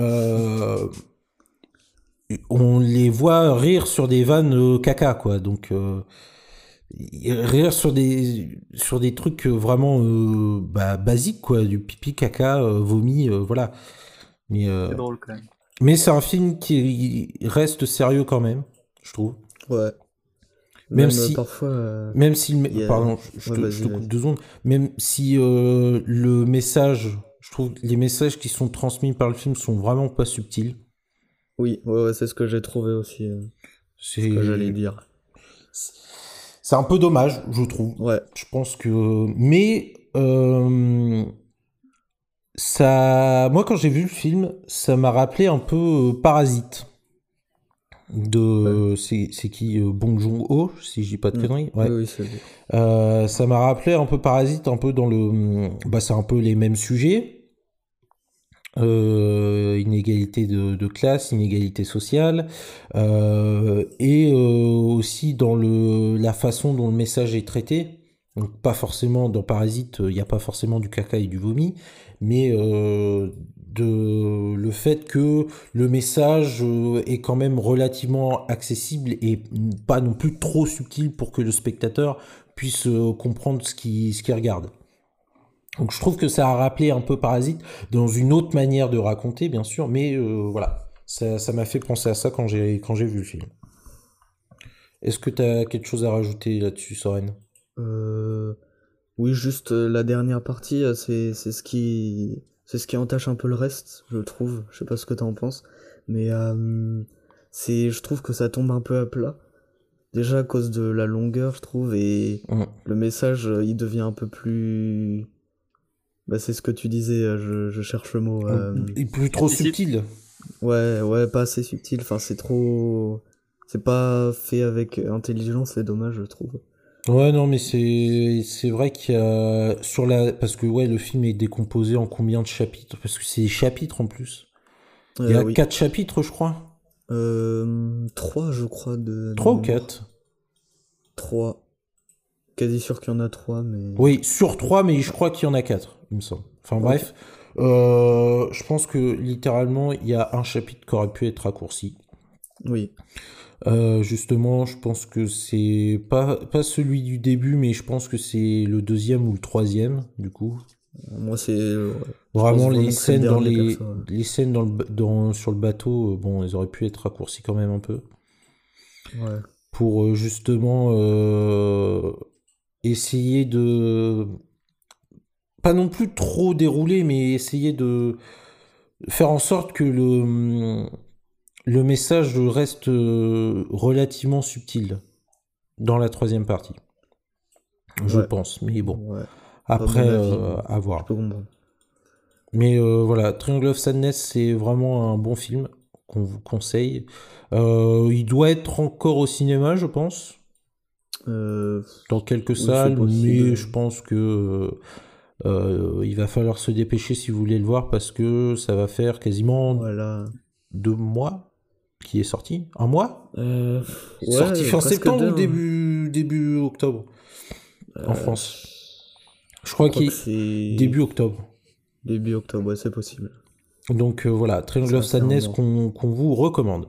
Speaker 5: euh, on les voit rire sur des vannes euh, caca, quoi. Donc, euh, rire sur des, sur des trucs vraiment euh, bah, basiques, quoi. Du pipi, caca, euh, vomi, euh, voilà. Mais, euh,
Speaker 7: C'est drôle quand même.
Speaker 5: mais c'est un film qui reste sérieux quand même, je trouve.
Speaker 6: Ouais.
Speaker 5: Même
Speaker 6: Même,
Speaker 5: si-
Speaker 6: euh, parfois. euh,
Speaker 5: Même si le,
Speaker 6: a-
Speaker 5: pardon, je,
Speaker 6: Ouais,
Speaker 5: te,
Speaker 6: vas-y,
Speaker 5: je te coupe deux secondes. Même si euh, le message, je trouve les messages qui sont transmis par le film sont vraiment pas subtils.
Speaker 6: Oui, ouais, ouais, c'est ce que j'ai trouvé aussi. euh,
Speaker 5: C'est
Speaker 6: ce que j'allais dire.
Speaker 5: C'est un peu dommage, je trouve.
Speaker 6: Ouais.
Speaker 5: Je pense que, mais euh, ça, moi quand j'ai vu le film, ça m'a rappelé un peu euh, Parasite. De, c'est c'est qui euh, Bong Joon-ho, si je dis pas de
Speaker 6: Mm.
Speaker 5: conneries. Ouais.
Speaker 6: Oui, oui.
Speaker 5: Euh, ça m'a rappelé un peu Parasite, un peu dans le. Bah, c'est un peu les mêmes sujets. Euh, inégalité de, de classe, inégalité sociale, euh, et aussi dans le, la façon dont le message est traité. Donc, pas forcément dans Parasite, il n'y a pas forcément du caca et du vomi, mais de le fait que le message euh, est quand même relativement accessible et pas non plus trop subtil pour que le spectateur puisse euh, comprendre ce qu'il ce qu'il regarde. Donc je trouve que ça a rappelé un peu Parasite dans une autre manière de raconter, bien sûr, mais euh, voilà, ça m'a fait penser à ça quand j'ai vu le film. Est-ce que tu as quelque chose à rajouter là-dessus, Soren?
Speaker 6: Oui, juste la dernière partie, c'est ce qui c'est ce qui entache un peu le reste, je trouve. Je sais pas ce que t'en penses, mais euh, c'est je trouve que ça tombe un peu à plat. Déjà à cause de la longueur, je trouve, et le message, euh, il devient un peu plus. Bah, c'est ce que tu disais, euh, je, je cherche le mot. euh,
Speaker 5: Il est plus trop subtil.
Speaker 6: Ouais, ouais, pas assez subtil. Enfin, c'est trop. C'est pas fait avec intelligence, c'est dommage, je trouve.
Speaker 5: Ouais, non, mais c'est c'est vrai qu'il y a sur la parce que ouais, le film est décomposé en combien de chapitres? Parce que c'est des chapitres en plus. Il y a
Speaker 6: Euh, oui.
Speaker 5: quatre chapitres, je crois.
Speaker 6: Euh, 3, je crois, de.
Speaker 5: Trois ou quatre?
Speaker 6: 3. Quasi sûr qu'il y en a 3, mais.
Speaker 5: Oui, sur trois, mais je crois qu'il y en a quatre, il me semble. Enfin bref, euh, je pense que littéralement, il y a un chapitre qui aurait pu être raccourci.
Speaker 6: Oui.
Speaker 5: Euh, justement, je pense que c'est pas, pas celui du début, mais je pense que c'est le deuxième ou le troisième, du coup.
Speaker 6: Moi, c'est. euh.
Speaker 5: Vraiment, les scènes,
Speaker 6: le
Speaker 5: dans les,
Speaker 6: ouais.
Speaker 5: les scènes dans le, dans, sur le bateau, euh, bon, elles auraient pu être raccourcies quand même un peu.
Speaker 6: Ouais.
Speaker 5: Pour euh, justement euh, essayer de. Pas non plus trop dérouler, mais essayer de faire en sorte que le, le message reste euh, relativement subtil dans la troisième partie. Je
Speaker 6: Ouais.
Speaker 5: pense, mais bon.
Speaker 6: Ouais.
Speaker 5: Après, euh, à voir. Mais euh, voilà, Triangle of Sadness, c'est vraiment un bon film qu'on vous conseille. Euh, il doit être encore au cinéma, je pense, dans quelques salles, mais je pense que il va falloir se dépêcher si vous voulez le voir parce que ça va faire quasiment
Speaker 6: voilà.
Speaker 5: deux mois qui est sorti. Un mois
Speaker 6: Euh, ouais,
Speaker 5: Sorti fin septembre ou
Speaker 6: hein.
Speaker 5: début, début octobre en
Speaker 6: Euh,
Speaker 5: France Je crois qu'il
Speaker 6: que c'est.
Speaker 5: début octobre.
Speaker 6: Début octobre, ouais, c'est possible.
Speaker 5: Donc euh, voilà, Triangle of Sadness qu'on vous recommande.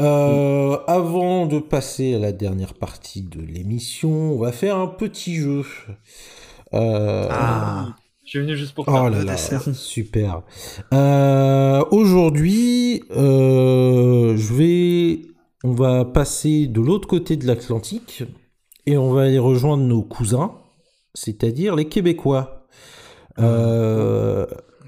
Speaker 5: Euh, Avant de passer à la dernière partie de l'émission, on va faire un petit jeu. Euh,
Speaker 3: Ah.
Speaker 7: Je suis venu juste pour
Speaker 5: Oh là
Speaker 3: le
Speaker 5: là,
Speaker 3: dessert.
Speaker 5: super. Euh, Aujourd'hui, euh, je vais, on va passer de l'autre côté de l'Atlantique et on va aller rejoindre nos cousins, c'est-à-dire les Québécois. Euh,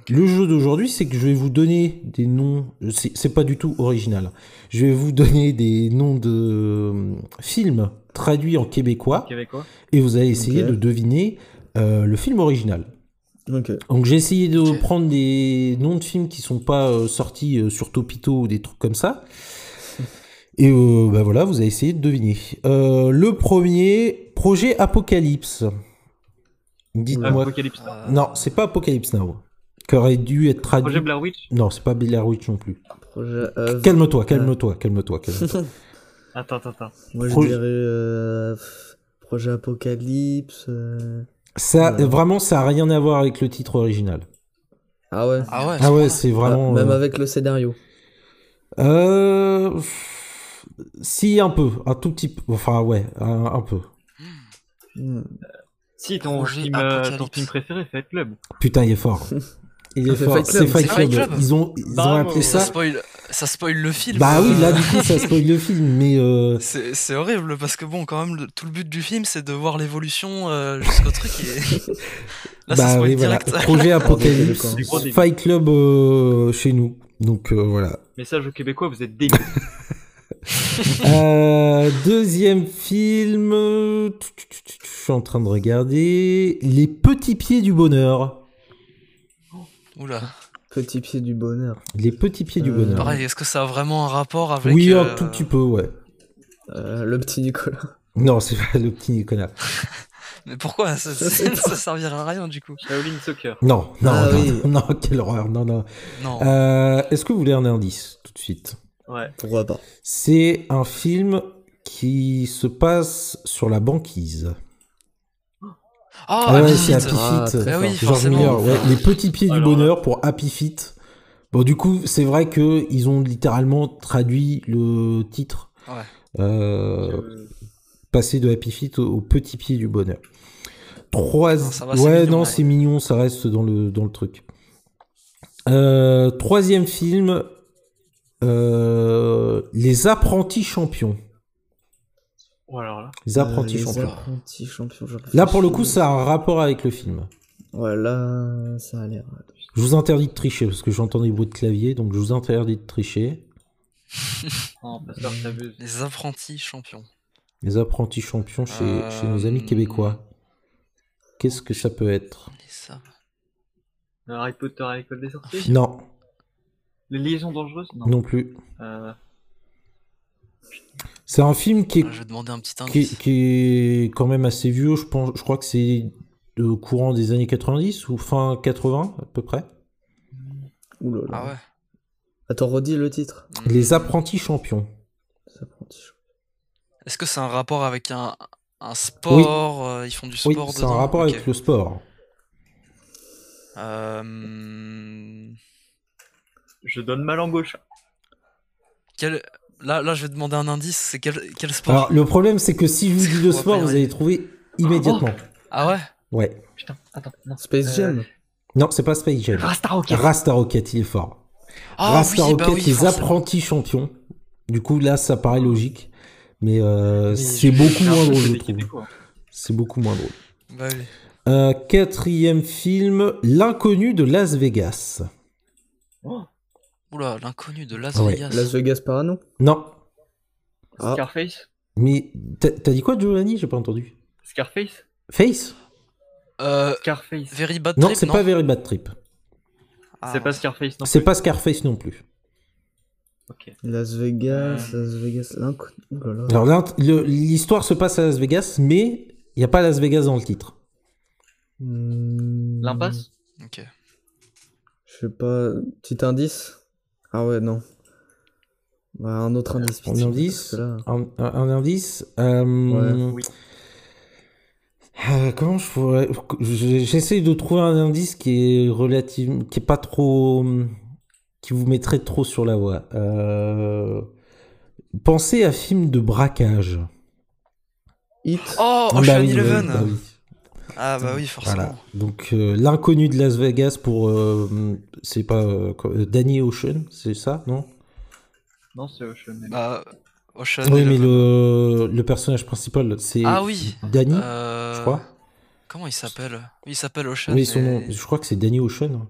Speaker 5: le jeu d'aujourd'hui, c'est que je vais vous donner des noms. C'est pas du tout original. Je vais vous donner des noms de films traduits en québécois
Speaker 7: Québécois.
Speaker 5: et vous allez essayer de deviner euh, le film original. Donc j'ai essayé de prendre des noms de films qui sont pas euh, sortis euh, sur Topito ou des trucs comme ça. Et euh, bah voilà, vous avez essayé de deviner. Euh, le premier, Projet Apocalypse. Dites-moi.
Speaker 7: Apocalypse.
Speaker 5: Non, c'est pas Apocalypse Now. Qui aurait dû être traduit.
Speaker 7: Projet Blair Witch.
Speaker 5: Non, c'est pas Blair Witch non plus.
Speaker 6: Projet, euh,
Speaker 5: Calme-toi, calme-toi, calme-toi. calme-toi.
Speaker 7: Attends, attends, attends.
Speaker 6: Moi, je dirais. euh, Projet Apocalypse.
Speaker 5: Ça,
Speaker 6: Voilà.
Speaker 5: vraiment, ça a rien à voir avec le titre original.
Speaker 6: Ah ouais.
Speaker 3: Ah ouais.
Speaker 5: Ah ouais, c'est vraiment.
Speaker 6: Ah, même
Speaker 5: euh,
Speaker 6: avec le scénario.
Speaker 5: Euh... Si, un peu. Un tout petit peu. Enfin, ouais, un, un peu.
Speaker 6: Hmm.
Speaker 7: Si, ton film, euh, ton film préféré, Fight Club.
Speaker 5: Putain, il est fort. Il est
Speaker 6: C'est
Speaker 5: fort. C'est Fight Club. Ils ont, ils ont
Speaker 7: Bravo.
Speaker 5: appelé
Speaker 3: Ça
Speaker 5: ça.
Speaker 3: spoil, ça spoil le film.
Speaker 5: Bah oui, là, du coup, ça spoil le film, mais. Euh...
Speaker 3: C'est c'est horrible parce que bon, quand même, le- tout le but du film, c'est de voir l'évolution euh, jusqu'au truc. Et... Là, ça
Speaker 5: bah
Speaker 3: spoil
Speaker 5: oui, voilà. Projet Apocalypse. Fight Club euh, chez nous. Donc euh, voilà.
Speaker 7: Message aux Québécois, vous êtes dégueu.
Speaker 5: Euh, deuxième film. Je suis en train de regarder. Les petits pieds du bonheur.
Speaker 3: Oula.
Speaker 6: Petit pied du bonheur.
Speaker 5: Les petits pieds du
Speaker 6: Euh,
Speaker 5: bonheur.
Speaker 3: Pareil, est-ce que ça a vraiment un rapport avec.
Speaker 5: oui,
Speaker 3: euh,
Speaker 5: un tout petit peu, ouais.
Speaker 6: Euh, le petit Nicolas.
Speaker 5: Non, c'est pas le petit Nicolas.
Speaker 3: Mais pourquoi ça,
Speaker 6: sais
Speaker 3: ça servirait à rien du coup.
Speaker 7: Shaolin Soccer.
Speaker 5: Non, non,
Speaker 6: Ah
Speaker 5: non,
Speaker 6: oui.
Speaker 5: non, non, quelle horreur, non, non.
Speaker 3: Non.
Speaker 5: Euh, Est-ce que vous voulez un indice tout de suite?
Speaker 7: Ouais.
Speaker 6: Pourquoi pas
Speaker 5: C'est un film qui se passe sur la banquise.
Speaker 3: Ah,
Speaker 5: Ah ouais, c'est. Happy
Speaker 6: Ah,
Speaker 5: Feet.
Speaker 3: Bah oui.
Speaker 5: George. Miller, ouais, les petits pieds du
Speaker 7: Alors
Speaker 5: bonheur pour Happy Feet. Bon, du coup, c'est vrai que ils ont littéralement traduit le titre,
Speaker 3: Ouais.
Speaker 5: euh,
Speaker 7: Euh,
Speaker 5: passé de Happy Feet au, au petit pied du bonheur. Trois...
Speaker 3: Non, ça va, c'est
Speaker 5: ouais,
Speaker 3: mignon,
Speaker 5: non,
Speaker 3: ouais.
Speaker 5: c'est mignon, ça reste dans le dans le truc. Euh, troisième film, euh, les apprentis champions.
Speaker 7: Oh.
Speaker 5: Les apprentis
Speaker 6: Euh, les
Speaker 5: champions.
Speaker 6: apprentis champions. je
Speaker 5: Là, pour le coup, ça a un rapport avec le film.
Speaker 6: Ouais, là, ça a l'air.
Speaker 5: Je vous interdis de tricher parce que j'entends des bruits de clavier, donc je vous interdis de tricher.
Speaker 7: Non.
Speaker 3: Les apprentis champions.
Speaker 5: Les apprentis champions chez,
Speaker 3: Euh,
Speaker 5: chez nos amis québécois. Qu'est-ce que ça peut être
Speaker 7: Euh, Harry Potter à l'école des sorciers
Speaker 5: Non,
Speaker 7: Les liaisons dangereuses? Non.
Speaker 5: non plus.
Speaker 7: Euh,
Speaker 5: C'est un film qui est,
Speaker 3: Je vais demander un petit
Speaker 5: qui,
Speaker 3: indice.
Speaker 5: est- qui est quand même assez vieux. Je pense, je crois que c'est de courant des années 90 ou fin 80 à peu près.
Speaker 6: Ouh là là.
Speaker 3: Ah ouais.
Speaker 6: Attends, redis le titre.
Speaker 5: Les apprentis champions.
Speaker 6: Les apprentis champions.
Speaker 3: Est-ce que c'est un rapport avec un, un sport euh, Ils font du
Speaker 5: Oui,
Speaker 3: sport
Speaker 5: c'est un rapport avec le sport.
Speaker 3: Euh,
Speaker 7: je donne ma langue au chat.
Speaker 3: quel... là, là, je vais demander un indice. C'est quel, quel sport
Speaker 5: Alors le problème c'est que si je vous dis le sport, vous allez trouver immédiatement.
Speaker 3: Ah ouais?
Speaker 5: Ouais?
Speaker 7: Putain, attends, non.
Speaker 6: Space
Speaker 7: Euh,
Speaker 6: Jam.
Speaker 5: Non, c'est pas Space Jam.
Speaker 7: Rasta Rocket.
Speaker 5: Rasta Rocket, il est fort.
Speaker 3: Ah
Speaker 5: Rasta
Speaker 3: oui, bah
Speaker 5: Rocket,
Speaker 3: oui,
Speaker 5: les apprentis champions. Du coup, là, ça paraît logique. Mais, euh,
Speaker 3: Mais
Speaker 5: c'est
Speaker 3: je-
Speaker 5: beaucoup moins drôle,
Speaker 7: c'est
Speaker 5: je trouve. C'est beaucoup moins drôle.
Speaker 3: Bah oui.
Speaker 5: Euh, quatrième film, L'inconnu de Las Vegas.
Speaker 7: Oh,
Speaker 3: Oula, l'inconnu de Las
Speaker 5: Ouais.
Speaker 3: Vegas.
Speaker 6: Las Vegas Parano.
Speaker 5: Non,
Speaker 6: Ah.
Speaker 7: Scarface
Speaker 5: mais t'as t'as dit quoi, Giovanni? J'ai pas entendu.
Speaker 7: Scarface
Speaker 5: Face?
Speaker 3: Euh,
Speaker 7: Scarface.
Speaker 3: Very Bad
Speaker 5: Non,
Speaker 3: Trip,
Speaker 5: c'est pas Very Bad Trip.
Speaker 3: Ah,
Speaker 7: C'est pas Scarface non
Speaker 5: C'est
Speaker 7: plus.
Speaker 5: pas Scarface non plus.
Speaker 7: Ok.
Speaker 6: Las Vegas,
Speaker 7: Euh.
Speaker 6: Las Vegas. L'inconnu. Oh là là.
Speaker 5: Alors là, le- l'histoire se passe à Las Vegas, mais il n'y a pas Las Vegas dans le titre.
Speaker 6: Hmm,
Speaker 7: L'impasse?
Speaker 3: Ok.
Speaker 6: Je sais pas. Petit indice? Ah ouais, non. Bah, un autre indice.
Speaker 5: Un indice
Speaker 6: là-
Speaker 5: Un, un- un indice euh,
Speaker 6: Ouais.
Speaker 7: Oui.
Speaker 5: euh, comment je pourrais. je- J'essaie de trouver un indice qui est relative. qui est pas trop. qui vous mettrait trop sur la voie. Euh, Pensez à film de braquage.
Speaker 6: Hit.
Speaker 3: Oh,
Speaker 5: Ah
Speaker 3: Ocean
Speaker 5: bah oui,
Speaker 3: Eleven
Speaker 5: bah oui.
Speaker 3: Ah bah oui, forcément.
Speaker 5: Voilà. Donc euh, l'inconnu de Las Vegas pour. euh, c'est pas. euh, Danny Ocean, c'est ça, non?
Speaker 7: Non, c'est Ocean.
Speaker 3: Bah, Ocean
Speaker 5: Oui, mais le, le personnage principal, c'est
Speaker 3: Ah oui
Speaker 5: Danny,
Speaker 3: euh,
Speaker 5: je crois.
Speaker 3: Comment il s'appelle? Oui, il s'appelle Ocean.
Speaker 5: Oui, son nom, je crois que c'est Danny Ocean.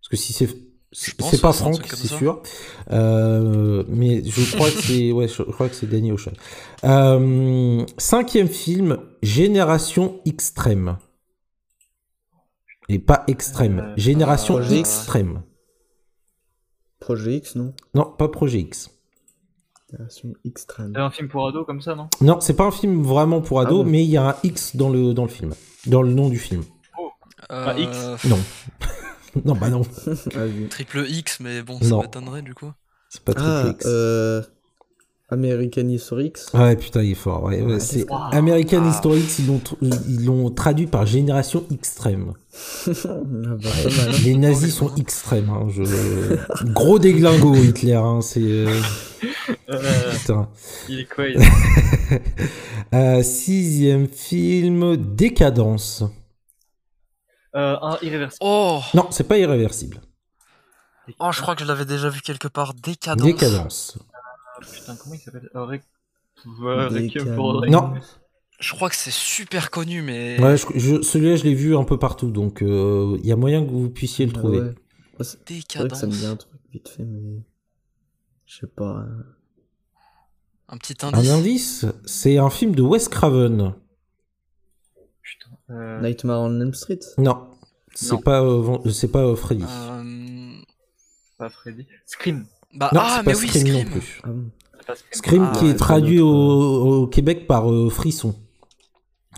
Speaker 5: Parce que si c'est. C'est pas Franck, c'est sûr. Euh, mais je crois que c'est ouais, je crois que c'est Danny Ocean. Euh, cinquième film, Génération Extrême. Et pas extrême,
Speaker 7: Euh,
Speaker 5: Génération
Speaker 6: Projet
Speaker 3: X.
Speaker 5: Extrême.
Speaker 6: Projet X, non?
Speaker 5: Non, pas Projet X.
Speaker 6: Version extrême.
Speaker 7: C'est un film pour ados comme ça, non?
Speaker 5: Non, c'est pas un film vraiment pour ados,
Speaker 6: Ah bon?
Speaker 5: mais il y a un X dans le, dans le film. Dans le nom du film.
Speaker 3: Euh,
Speaker 7: Bah, X?
Speaker 5: Non. non, bah non.
Speaker 3: Triple X, mais bon, ça m'étonnerait du coup.
Speaker 5: C'est pas Triple
Speaker 6: Ah,
Speaker 5: X.
Speaker 6: euh... American History X.
Speaker 5: Ouais, putain, il est fort. Ouais, ouais, c'est
Speaker 7: Wow.
Speaker 5: American
Speaker 3: Ah.
Speaker 5: History X, ils l'ont ils l'ont traduit par génération extrême.
Speaker 6: Ah bah.
Speaker 5: Les nazis sont extrêmes. hein, je- Gros déglingo, Hitler. Hein, c'est euh,
Speaker 7: Euh,
Speaker 5: putain.
Speaker 7: il est quoi il...
Speaker 5: Euh, sixième film, Décadence.
Speaker 7: Euh, Un irréversible.
Speaker 3: Oh,
Speaker 5: Non, c'est pas irréversible.
Speaker 3: oh, je crois que je l'avais déjà vu quelque part. Décadence.
Speaker 5: Décadence.
Speaker 7: Putain, comment il s'appelle? Euh,
Speaker 6: Décadence.
Speaker 7: Dream.
Speaker 5: Non.
Speaker 3: Je crois que c'est super connu, mais.
Speaker 5: Ouais, je- je- celui-là, je l'ai vu un peu partout, donc euh, il y a moyen que vous puissiez le
Speaker 6: Ah
Speaker 5: trouver.
Speaker 6: ouais. Ouais, c'est c'est vrai que
Speaker 3: Décadence.
Speaker 6: ça me dit un truc vite fait, mais. Je sais pas. hein.
Speaker 3: Un petit
Speaker 5: Un
Speaker 3: indice.
Speaker 5: indice, c'est un film de Wes Craven.
Speaker 7: Euh...
Speaker 6: Nightmare on Elm Street
Speaker 5: Non, c'est pas, euh, c'est pas euh, Freddy.
Speaker 3: Euh,
Speaker 7: Pas Freddy. Scream.
Speaker 3: Bah,
Speaker 5: non,
Speaker 3: ah,
Speaker 5: c'est
Speaker 3: mais
Speaker 5: pas
Speaker 3: oui,
Speaker 5: Scream, non plus.
Speaker 6: Ah bon
Speaker 7: Scream.
Speaker 5: Scream
Speaker 3: Ah,
Speaker 5: qui
Speaker 6: ouais,
Speaker 5: est traduit au, au Québec par euh, Frisson.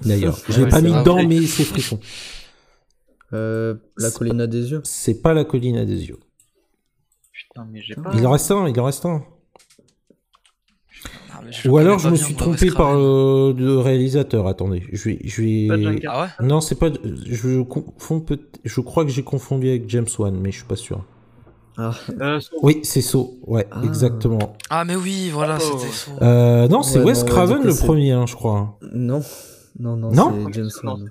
Speaker 5: D'ailleurs, je l'ai pas mis dedans, mais c'est Frisson.
Speaker 6: Euh, La colline à des yeux
Speaker 5: C'est pas la colline à des yeux.
Speaker 7: Putain, mais j'ai
Speaker 6: Ah.
Speaker 7: pas.
Speaker 5: Il en reste un, il en reste un.
Speaker 3: Ah, je
Speaker 5: Ou alors je me suis trompé par
Speaker 3: Craven.
Speaker 5: euh, le réalisateur. Attendez, je vais, je vais.
Speaker 3: Ah ouais
Speaker 5: Non, c'est pas. Je confonds peut. Je crois que j'ai confondu avec James Wan, mais je suis pas sûr.
Speaker 6: Ah,
Speaker 7: Euh.
Speaker 5: Oui, c'est So. Ouais,
Speaker 6: Ah.
Speaker 5: exactement.
Speaker 3: Ah, mais oui, voilà,
Speaker 7: Oh.
Speaker 3: c'était ça.
Speaker 5: Euh, non, c'est
Speaker 6: Ouais,
Speaker 5: Wes Craven le premier, hein, je crois.
Speaker 6: non. Non, non,
Speaker 5: Non
Speaker 6: c'est James Wan.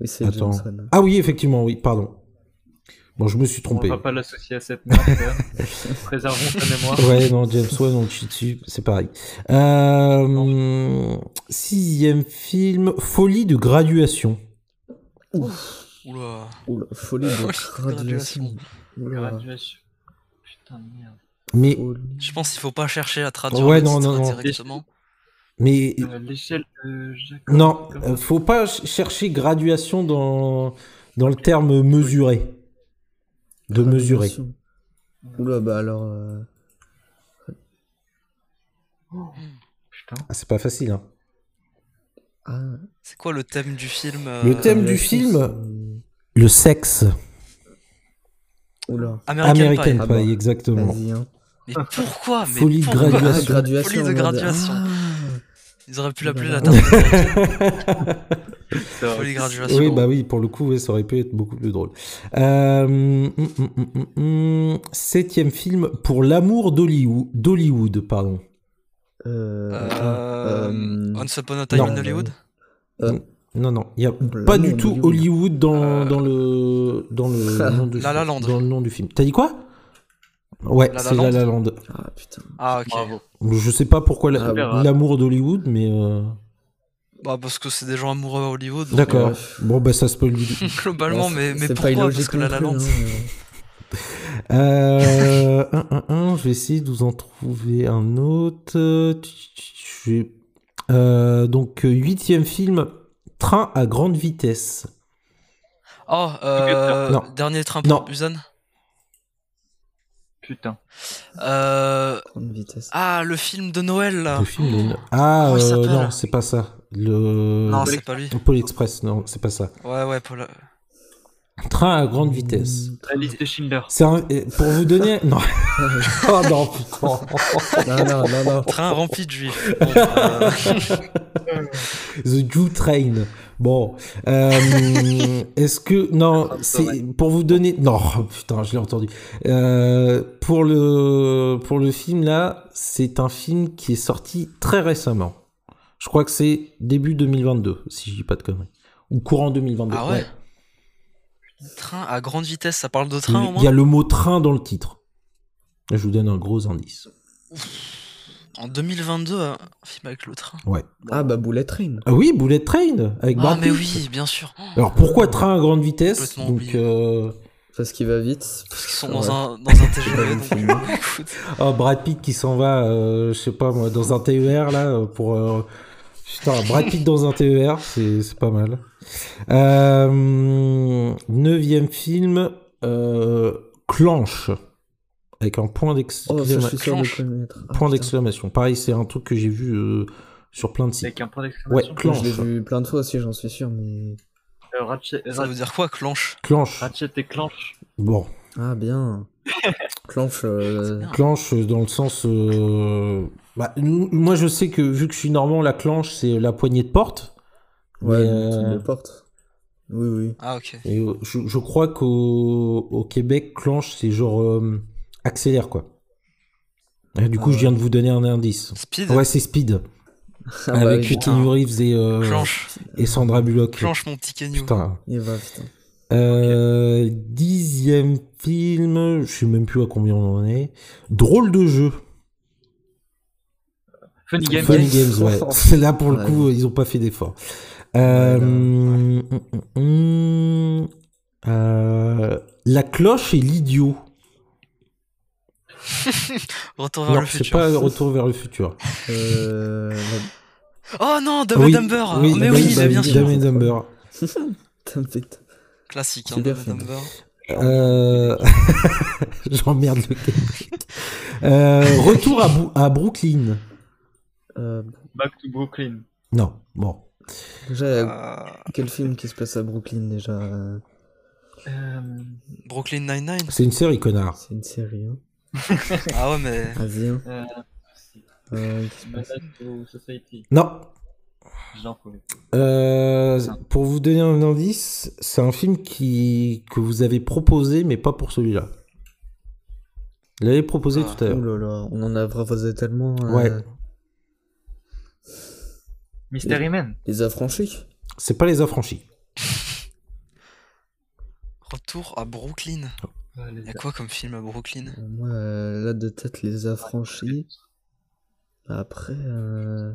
Speaker 6: Oui, c'est. James Wan.
Speaker 5: Ah oui, effectivement, oui. Pardon. Bon, je me suis
Speaker 7: On
Speaker 5: trompé.
Speaker 7: va pas l'associer à cette merde. euh. Préservons sa mémoire.
Speaker 5: Ouais, non, James Wan, on le chie dessus, c'est pareil. Euh, sixième film, Folie de graduation.
Speaker 3: Oula.
Speaker 6: Oula, folie de graduation. Oula,
Speaker 7: Graduation. Putain de merde.
Speaker 5: Mais.
Speaker 3: Je pense qu'il faut pas chercher à traduire
Speaker 5: Ouais, non, non, non.
Speaker 3: directement.
Speaker 5: mais
Speaker 7: Euh, L'échelle de Jacob.
Speaker 5: non, faut pas ch- chercher graduation dans dans le terme mesuré. De mesurer.
Speaker 6: Graduation. Oula, bah alors. euh,
Speaker 7: Putain.
Speaker 5: Ah, c'est pas facile. Hein.
Speaker 6: Ah,
Speaker 3: C'est quoi le thème du film euh,
Speaker 5: Le thème du film, le sexe.
Speaker 6: Oula,
Speaker 3: American,
Speaker 5: American
Speaker 3: Pie.
Speaker 5: Pie,
Speaker 6: Ah bah,
Speaker 5: exactement.
Speaker 6: hein.
Speaker 3: Mais pourquoi mais
Speaker 5: Folie de
Speaker 3: pourquoi
Speaker 5: graduation.
Speaker 6: Ah, graduation.
Speaker 3: Folie de graduation.
Speaker 6: Ah.
Speaker 3: Ils auraient pu l'appeler
Speaker 6: Oula.
Speaker 3: la tarte
Speaker 5: Oui, bah oui, pour le coup, ça aurait pu être beaucoup plus drôle. Euh, hum. septième film pour l'amour d'Hollywood, d'Hollywood, pardon.
Speaker 6: Euh,
Speaker 3: Euh,
Speaker 6: euh,
Speaker 3: Once Upon a Time
Speaker 5: non.
Speaker 3: in Hollywood?
Speaker 5: Non, non, il y a pas du tout. Hollywood dans,
Speaker 3: Euh,
Speaker 5: dans le dans le nom du
Speaker 3: La La Land.
Speaker 5: dans le nom du film. T'as dit quoi? Ouais, c'est La
Speaker 3: Land.
Speaker 5: La Land.
Speaker 6: Ah putain.
Speaker 3: Ah, ok.
Speaker 7: Bravo.
Speaker 5: Je sais pas pourquoi la-
Speaker 6: Ah,
Speaker 7: bah.
Speaker 5: l'amour d'Hollywood, mais euh,
Speaker 3: Bah, parce que c'est des gens amoureux à Hollywood.
Speaker 5: d'accord.
Speaker 6: Ouais.
Speaker 5: Bon, bah ça spoil
Speaker 3: euh, Globalement, mais, mais pourquoi
Speaker 6: pas illogique
Speaker 3: Parce que
Speaker 6: non
Speaker 3: La Land.
Speaker 6: hein,
Speaker 5: Euh, un, un, un, je vais essayer de vous en trouver un autre. Euh, euh, donc, euh, huitième film, Train à grande vitesse.
Speaker 3: Oh, euh,
Speaker 5: Non.
Speaker 3: dernier train
Speaker 5: Non.
Speaker 3: pour Busan?
Speaker 7: Putain.
Speaker 3: Euh, ah, le film de Noël là.
Speaker 5: Le film de- Ah, euh, non, c'est pas ça. Le...
Speaker 3: Non, c'est pas lui.
Speaker 5: Pôle Express, non, c'est pas ça.
Speaker 3: Ouais, ouais, Paul.
Speaker 5: Train à grande vitesse.
Speaker 7: La liste de Schindler.
Speaker 5: C'est un... Pour vous donner... Non. oh non, putain.
Speaker 6: Non, non, non, non.
Speaker 3: Train rempli de juifs.
Speaker 5: The Jew Train. Bon, euh, est-ce que non, c'est pour vous donner non, putain, je l'ai entendu. Euh, pour le pour le film là, c'est un film qui est sorti très récemment. Je crois que c'est début 2022, si je dis pas de conneries, ou courant 2022.
Speaker 3: Ah ouais Train à grande vitesse, ça parle de train au
Speaker 5: Il y a
Speaker 3: moins
Speaker 5: le mot train dans le titre. Je vous donne un gros indice.
Speaker 3: En 2022, un film avec le train.
Speaker 5: Ouais.
Speaker 6: Ah bah Bullet Train.
Speaker 5: Ah oui, Bullet Train avec
Speaker 3: Ah,
Speaker 5: Brad
Speaker 3: mais
Speaker 5: Pitt.
Speaker 3: oui, bien sûr.
Speaker 5: Alors pourquoi train à grande vitesse
Speaker 3: Complètement
Speaker 5: Donc
Speaker 3: oublié.
Speaker 5: euh,
Speaker 6: Parce qu'il va vite.
Speaker 3: Parce qu'ils sont
Speaker 6: Ouais.
Speaker 3: dans un, dans un TGV, donc écoute.
Speaker 5: Oh, Brad Pitt qui s'en va, euh, je sais pas moi, dans un TER là, euh, pour. euh, Putain, Brad Pitt dans un TER, c'est c'est pas mal. Euh, neuvième film, euh, Clanche. Avec un point
Speaker 6: Oh,
Speaker 5: d'exclamation.
Speaker 6: suis sûr de
Speaker 3: Clanche.
Speaker 6: connaître. Ah,
Speaker 5: point d'exclamation. Pareil, c'est un truc que j'ai vu euh, sur plein de sites.
Speaker 7: Avec un point
Speaker 5: Ouais,
Speaker 7: d'exclamation.
Speaker 5: Clanche.
Speaker 6: Je l'ai vu plein de fois aussi, j'en suis sûr, mais.
Speaker 7: Euh, Ratchet,
Speaker 3: Ça veut dire quoi, clanche?
Speaker 5: Clanche.
Speaker 7: Ratchet et Clanche.
Speaker 5: Bon,
Speaker 6: Ah bien. Clanche. euh,
Speaker 3: bien.
Speaker 5: Clanche dans le sens. Bah, nous- moi, je sais que vu que je suis normand, la clenche, c'est la poignée de porte.
Speaker 6: Ouais,
Speaker 5: euh,
Speaker 6: de porte. Oui, oui.
Speaker 3: Ah, ok.
Speaker 5: Et euh, je, je crois qu'au au Québec, clenche, c'est genre euh, accélère, quoi. Et du
Speaker 6: Ah
Speaker 5: coup, je
Speaker 6: ouais.
Speaker 5: viens de vous donner un indice.
Speaker 3: Speed
Speaker 5: Ouais, c'est Speed.
Speaker 6: Ah bah
Speaker 5: avec
Speaker 6: oui,
Speaker 5: Keanu Reeves et, euh, et Sandra Bullock.
Speaker 3: Clenche, mon petit Kenyu.
Speaker 5: Putain.
Speaker 6: Il va, putain.
Speaker 5: Euh, dixième film, je sais même plus à combien on en est. Drôle de jeu.
Speaker 7: Funny Game.
Speaker 5: Funny Games, ouais. C'est là pour le
Speaker 6: Ouais.
Speaker 5: coup, ils ont pas fait d'effort. Euh, hum, euh, la cloche et l'idiot.
Speaker 3: Retour vers
Speaker 5: Non,
Speaker 3: le
Speaker 5: c'est
Speaker 3: futur.
Speaker 5: pas Retour vers le futur.
Speaker 6: Euh,
Speaker 3: Oh non, Dumb
Speaker 5: Oui,
Speaker 3: Dumber.
Speaker 5: oui,
Speaker 3: mais
Speaker 5: bah
Speaker 3: oui, mais bien sûr.
Speaker 5: Dumb Dumber.
Speaker 3: Classique, hein, Dumb. Dumber.
Speaker 5: Euh... J'emmerde le. Euh, retour à, à Brooklyn.
Speaker 6: Euh,
Speaker 7: Back to Brooklyn.
Speaker 5: Non, bon.
Speaker 6: déjà,
Speaker 3: Euh,
Speaker 6: quel film qui se passe à Brooklyn déjà euh,
Speaker 3: Brooklyn Nine-Nine.
Speaker 5: C'est une série, connard.
Speaker 6: C'est une série, hein.
Speaker 3: Ah ouais, mais.
Speaker 6: Vas-y, hein.
Speaker 7: euh,
Speaker 6: Euh, qui se passe
Speaker 7: Menace to Society.
Speaker 5: Non. Euh, pour vous donner un indice, c'est un film qui que vous avez proposé, mais pas pour celui-là. Vous l'avez proposé
Speaker 3: Ah.
Speaker 5: tout à l'heure.
Speaker 6: Ouh là là, on en a proposé tellement. euh,
Speaker 5: Ouais.
Speaker 7: Mystery Man.
Speaker 6: Les affranchis
Speaker 5: C'est pas les affranchis.
Speaker 3: Retour à Brooklyn.
Speaker 7: Euh, les-
Speaker 3: Y'a quoi comme film à Brooklyn?
Speaker 6: Euh, Moi, euh, là de tête, les affranchis. Après, euh...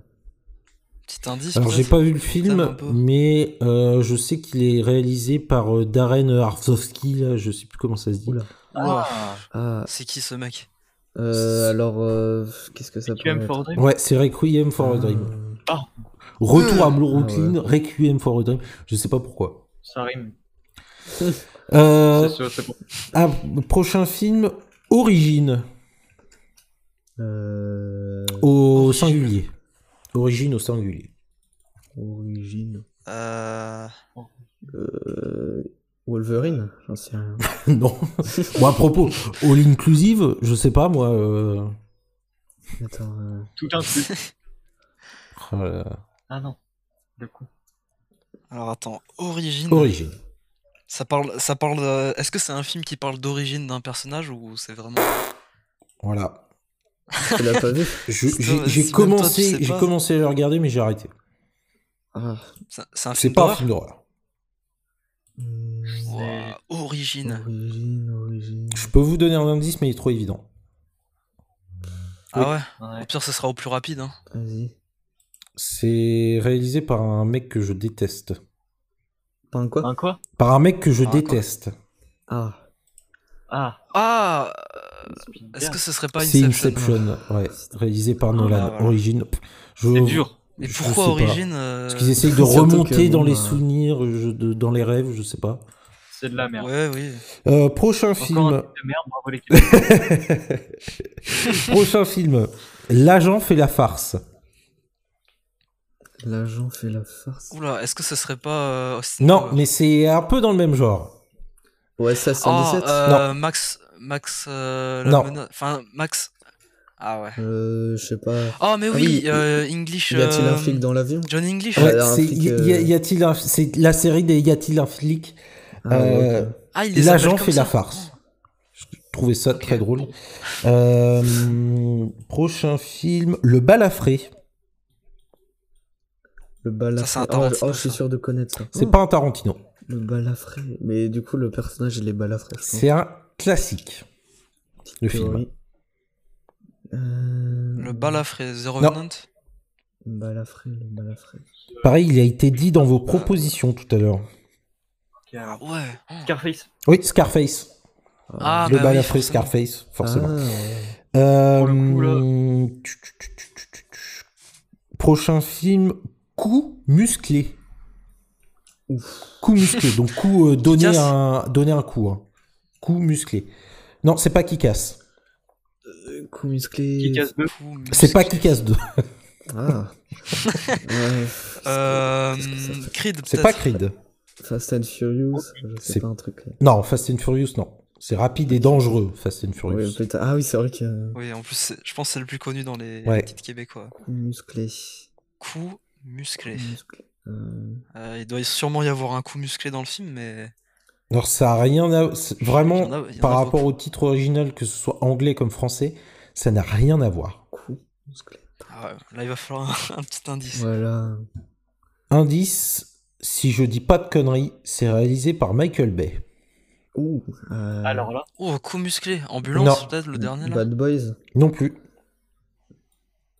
Speaker 3: Petit indice.
Speaker 5: Alors j'ai pas vu le film, mais euh, je sais qu'il est réalisé par euh, Darren Aronofsky. Là, je sais plus comment ça se dit.
Speaker 6: Oula.
Speaker 3: Ouah,
Speaker 6: Ah,
Speaker 3: C'est qui ce mec?
Speaker 6: Euh, alors, euh, qu'est-ce que ça peut être?
Speaker 7: A.
Speaker 5: Ouais, c'est Requiem for a Dream.
Speaker 6: Ah,
Speaker 5: Retour à
Speaker 6: Ah
Speaker 5: Brooklyn,
Speaker 6: ouais.
Speaker 5: Requiem for a Dream. Je sais pas pourquoi.
Speaker 7: Ça rime.
Speaker 5: Euh,
Speaker 7: sûr, bon.
Speaker 5: ah, prochain film, Origine.
Speaker 6: Euh...
Speaker 5: Au
Speaker 3: Origine.
Speaker 5: singulier. Origine au singulier.
Speaker 6: Origine.
Speaker 3: Euh.
Speaker 6: Euh... Wolverine J'en sais rien.
Speaker 5: non. bon, à propos, All Inclusive, je sais pas, moi. euh,
Speaker 6: Attends, euh...
Speaker 7: Tout un truc. Ah non. Du coup.
Speaker 3: Alors attends, Origine.
Speaker 5: Origine.
Speaker 3: Ça parle, ça parle. de- Est-ce que c'est un film qui parle d'origine d'un personnage ou c'est vraiment.
Speaker 5: Voilà.
Speaker 6: tu l'as pas vu
Speaker 5: J'ai
Speaker 3: toi, tu
Speaker 5: commencé,
Speaker 3: sais
Speaker 5: j'ai
Speaker 3: pas.
Speaker 5: commencé à le regarder, mais j'ai arrêté.
Speaker 6: Ah.
Speaker 3: C'est
Speaker 5: pas un
Speaker 3: d'horreur
Speaker 5: film d'horreur.
Speaker 3: Origine.
Speaker 6: Origine, origine.
Speaker 5: Je peux vous donner un indice, mais il est trop évident.
Speaker 3: Ah ouais
Speaker 7: Ouais.
Speaker 3: Au pire, ce sera au plus rapide. Hein.
Speaker 6: Vas-y.
Speaker 5: C'est réalisé par un mec que je déteste.
Speaker 6: Pas un quoi?
Speaker 7: Un quoi?
Speaker 5: Par un mec que je
Speaker 3: Par
Speaker 5: déteste.
Speaker 6: Ah.
Speaker 7: Ah.
Speaker 3: Ah euh. Est-ce que ce serait pas
Speaker 5: C'est
Speaker 3: Inception,
Speaker 5: Inception, ouais, réalisé par Nolan.
Speaker 3: bah voilà.
Speaker 5: Origine. Je,
Speaker 7: C'est dur.
Speaker 3: Et
Speaker 5: je
Speaker 3: pourquoi. Origine euh,
Speaker 5: Parce qu'ils essayent de remonter dans les
Speaker 6: bah,
Speaker 5: souvenirs, je- de- dans les rêves, je sais pas.
Speaker 7: C'est de la merde.
Speaker 3: Ouais, oui.
Speaker 5: Euh, prochain
Speaker 7: Encore
Speaker 5: film.
Speaker 7: truc de merde, bravo l'équipe.
Speaker 5: prochain film. L'agent fait la farce.
Speaker 6: L'agent fait la farce.
Speaker 3: Oula, est-ce que ce serait pas. euh,
Speaker 5: Non,
Speaker 3: Powers
Speaker 5: mais c'est un peu dans le même genre.
Speaker 6: Ouais, ça,
Speaker 3: Oh,
Speaker 6: 117
Speaker 3: euh, Max. Max. euh, la
Speaker 5: Non.
Speaker 3: mena- Enfin, Max. Ah ouais.
Speaker 6: Euh, je sais pas.
Speaker 3: Oh, mais
Speaker 6: Ah
Speaker 3: oui,
Speaker 6: oui,
Speaker 3: euh, English.
Speaker 6: Y a-t-il un
Speaker 3: euh,
Speaker 6: flic dans l'avion?
Speaker 3: John English
Speaker 6: Ouais.
Speaker 5: Ouais,
Speaker 6: un
Speaker 5: c'est
Speaker 6: flic,
Speaker 5: y,
Speaker 6: euh,
Speaker 5: a-t-il un, c'est la série des Y a-t-il un flic?
Speaker 6: Ah,
Speaker 5: Euh,
Speaker 6: ok.
Speaker 3: Ah, il les
Speaker 5: L'agent fait la farce. Je trouvais ça très drôle. Euh, prochain film, Le balafré.
Speaker 6: Le balafré.
Speaker 3: Ça, c'est un
Speaker 6: oh,
Speaker 3: Tarantino,
Speaker 6: oh, je suis sûr de connaître ça.
Speaker 5: C'est
Speaker 6: Oh,
Speaker 5: pas un Tarantino.
Speaker 6: Le balafré. Mais du coup, le personnage, il est balafré.
Speaker 5: C'est un classique. Le film.
Speaker 6: Euh...
Speaker 3: Le balafré, The
Speaker 5: Non.
Speaker 3: Revenant?
Speaker 6: Le balafré, le balafré.
Speaker 5: Pareil, il a été dit dans vos propositions tout à l'heure.
Speaker 3: Ah ouais.
Speaker 7: Scarface.
Speaker 5: Oui, Scarface.
Speaker 3: Ah,
Speaker 5: le
Speaker 3: bah
Speaker 5: balafré. Scarface, forcément.
Speaker 6: Ah.
Speaker 5: Euh,
Speaker 7: coup,
Speaker 5: Prochain film, coup musclé.
Speaker 6: Ouf.
Speaker 5: Coup musclé, donc coup euh, donner un donner un coup. Hein. Coup musclé. Non, c'est pas qui casse.
Speaker 6: Euh, Coup musclé.
Speaker 7: Qui casse deux.
Speaker 3: Fou,
Speaker 5: C'est pas qui casse 2.
Speaker 6: Ah. ouais.
Speaker 3: Euh,
Speaker 6: que
Speaker 3: Creed,
Speaker 5: C'est pas Creed.
Speaker 6: Fast and Furious,
Speaker 5: C'est-
Speaker 6: pas un truc. là.
Speaker 5: Non, Fast and Furious, non. C'est rapide et dangereux, Fast and Furious.
Speaker 6: Oui. Ah oui, c'est vrai que.
Speaker 3: Oui, en plus, je pense que c'est le plus connu dans les,
Speaker 5: Ouais.
Speaker 3: les titres québécois.
Speaker 6: Musclé.
Speaker 3: Coup musclé.
Speaker 6: Musclé. Euh,
Speaker 3: Euh, il doit sûrement y avoir un coup musclé dans le film, mais.
Speaker 5: Alors ça a rien à... Vraiment,
Speaker 3: a-
Speaker 5: par rapport
Speaker 3: beaucoup.
Speaker 5: au titre original, que ce soit anglais comme français, ça n'a rien à voir.
Speaker 6: coup. Musclé.
Speaker 3: Ah ouais, là, il va falloir un, un petit indice.
Speaker 6: Voilà.
Speaker 5: Indice, si je dis pas de conneries, c'est réalisé par Michael Bay.
Speaker 6: Ouh. euh,
Speaker 7: Alors là,
Speaker 3: Oh, coup musclé. Ambulance, peut-être, le dernier là
Speaker 6: Bad Boys.
Speaker 5: Non plus.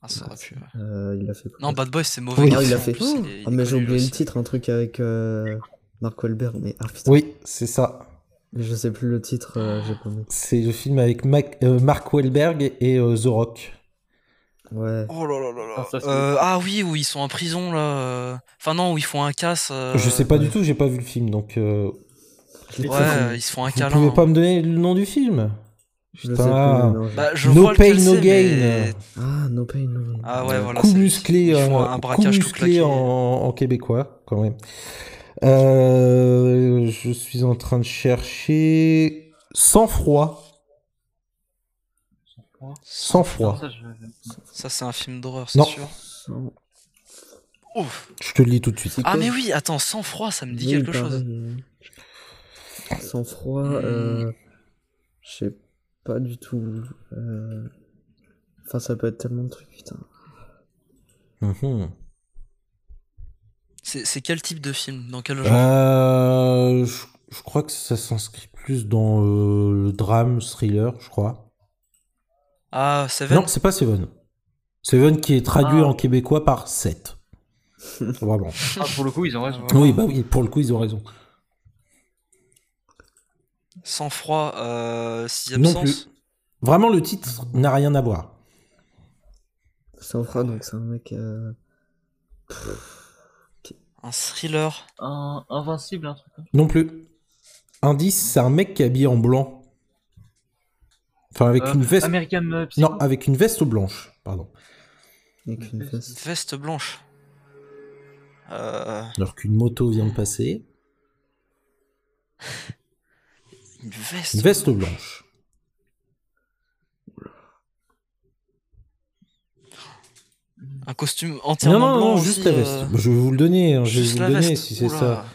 Speaker 3: Ah, ça aurait pu. ouais.
Speaker 6: Euh, il a fait quoi
Speaker 3: Non, Bad Boy, c'est mauvais.
Speaker 6: Ah,
Speaker 3: garçon,
Speaker 6: il a
Speaker 3: en
Speaker 6: fait.
Speaker 3: plus,
Speaker 6: Oh,
Speaker 3: il est- il
Speaker 6: ah,
Speaker 3: est
Speaker 6: mais j'ai oublié le titre, un truc avec euh, Mark Wahlberg. Mais ah putain.
Speaker 5: Oui, c'est ça.
Speaker 6: Je sais plus le titre, euh, j'ai pas mis.
Speaker 5: C'est le film avec Mac- euh, Mark Wahlberg et euh, The Rock.
Speaker 6: Ouais.
Speaker 3: Oh là là là là.
Speaker 7: Ah, ça,
Speaker 3: Euh, ah oui, où ils sont en prison là. Enfin non, où ils font un casse. euh,
Speaker 5: je sais pas du
Speaker 6: ouais.
Speaker 5: tout, j'ai pas vu le film, donc euh,
Speaker 3: Ouais, ils se font un
Speaker 5: vous
Speaker 3: câlin.
Speaker 5: pouvez pas
Speaker 3: hein.
Speaker 5: me donner le nom du film? Putain.
Speaker 6: non, je-
Speaker 3: Bah, je
Speaker 5: No
Speaker 3: vois
Speaker 5: pain, no gain.
Speaker 3: mais-
Speaker 6: Ah, no pain, no gain.
Speaker 3: Ah ouais, voilà.
Speaker 5: coup musclé,
Speaker 3: font
Speaker 5: euh,
Speaker 3: un
Speaker 5: coup
Speaker 3: braquage tout
Speaker 5: musclé en, en québécois, quand même. Euh, je suis en train de chercher sans froid. Sans froid.
Speaker 7: ça, je-
Speaker 3: Ça, c'est un film d'horreur, c'est
Speaker 5: Non.
Speaker 3: sûr.
Speaker 6: Sans-
Speaker 3: Ouf.
Speaker 5: Je te le lis tout de suite.
Speaker 3: Ah mais oui, attends, sans froid, ça me dit
Speaker 6: Oui,
Speaker 3: quelque chose.
Speaker 6: pareil, euh, Sans froid,
Speaker 3: Hmm.
Speaker 6: euh, je sais pas du tout. euh, Enfin, ça peut être tellement de trucs, putain.
Speaker 5: Mhm.
Speaker 3: C'est c'est quel type de film? Dans quel genre?
Speaker 5: Euh, je, je crois que ça s'inscrit plus dans euh, le drame, thriller, je crois.
Speaker 3: Ah, Seven?
Speaker 5: Non, c'est pas Seven. Seven qui est traduit
Speaker 7: Ah.
Speaker 5: en québécois par 7. Vraiment.
Speaker 7: Ah, pour le coup, ils ont raison.
Speaker 5: Oui, bah oui, pour le coup, ils ont raison.
Speaker 3: Sans froid, euh, Six
Speaker 5: Non
Speaker 3: Absences
Speaker 5: plus. Vraiment, le titre n'a rien à voir.
Speaker 6: Sans froid, donc c'est un mec. euh,
Speaker 3: Un thriller
Speaker 7: Un Invincible, un truc.
Speaker 5: Non plus. Indice, c'est un mec qui est habillé en blanc. Enfin, avec
Speaker 7: Euh,
Speaker 5: une veste.
Speaker 7: American euh, Psycho.
Speaker 5: Non, avec une veste blanche. Pardon.
Speaker 6: avec une
Speaker 7: Une
Speaker 6: veste.
Speaker 3: Veste blanche. Euh,
Speaker 5: Alors qu'une moto vient de passer.
Speaker 3: Une veste.
Speaker 5: Une veste blanche.
Speaker 3: Un costume
Speaker 5: Non,
Speaker 3: entièrement
Speaker 5: non,
Speaker 3: blanc
Speaker 5: non,
Speaker 3: aussi,
Speaker 5: juste la veste.
Speaker 3: euh,
Speaker 5: Je vais vous le donner. hein, je vais vous le donner
Speaker 3: veste.
Speaker 5: si c'est ça.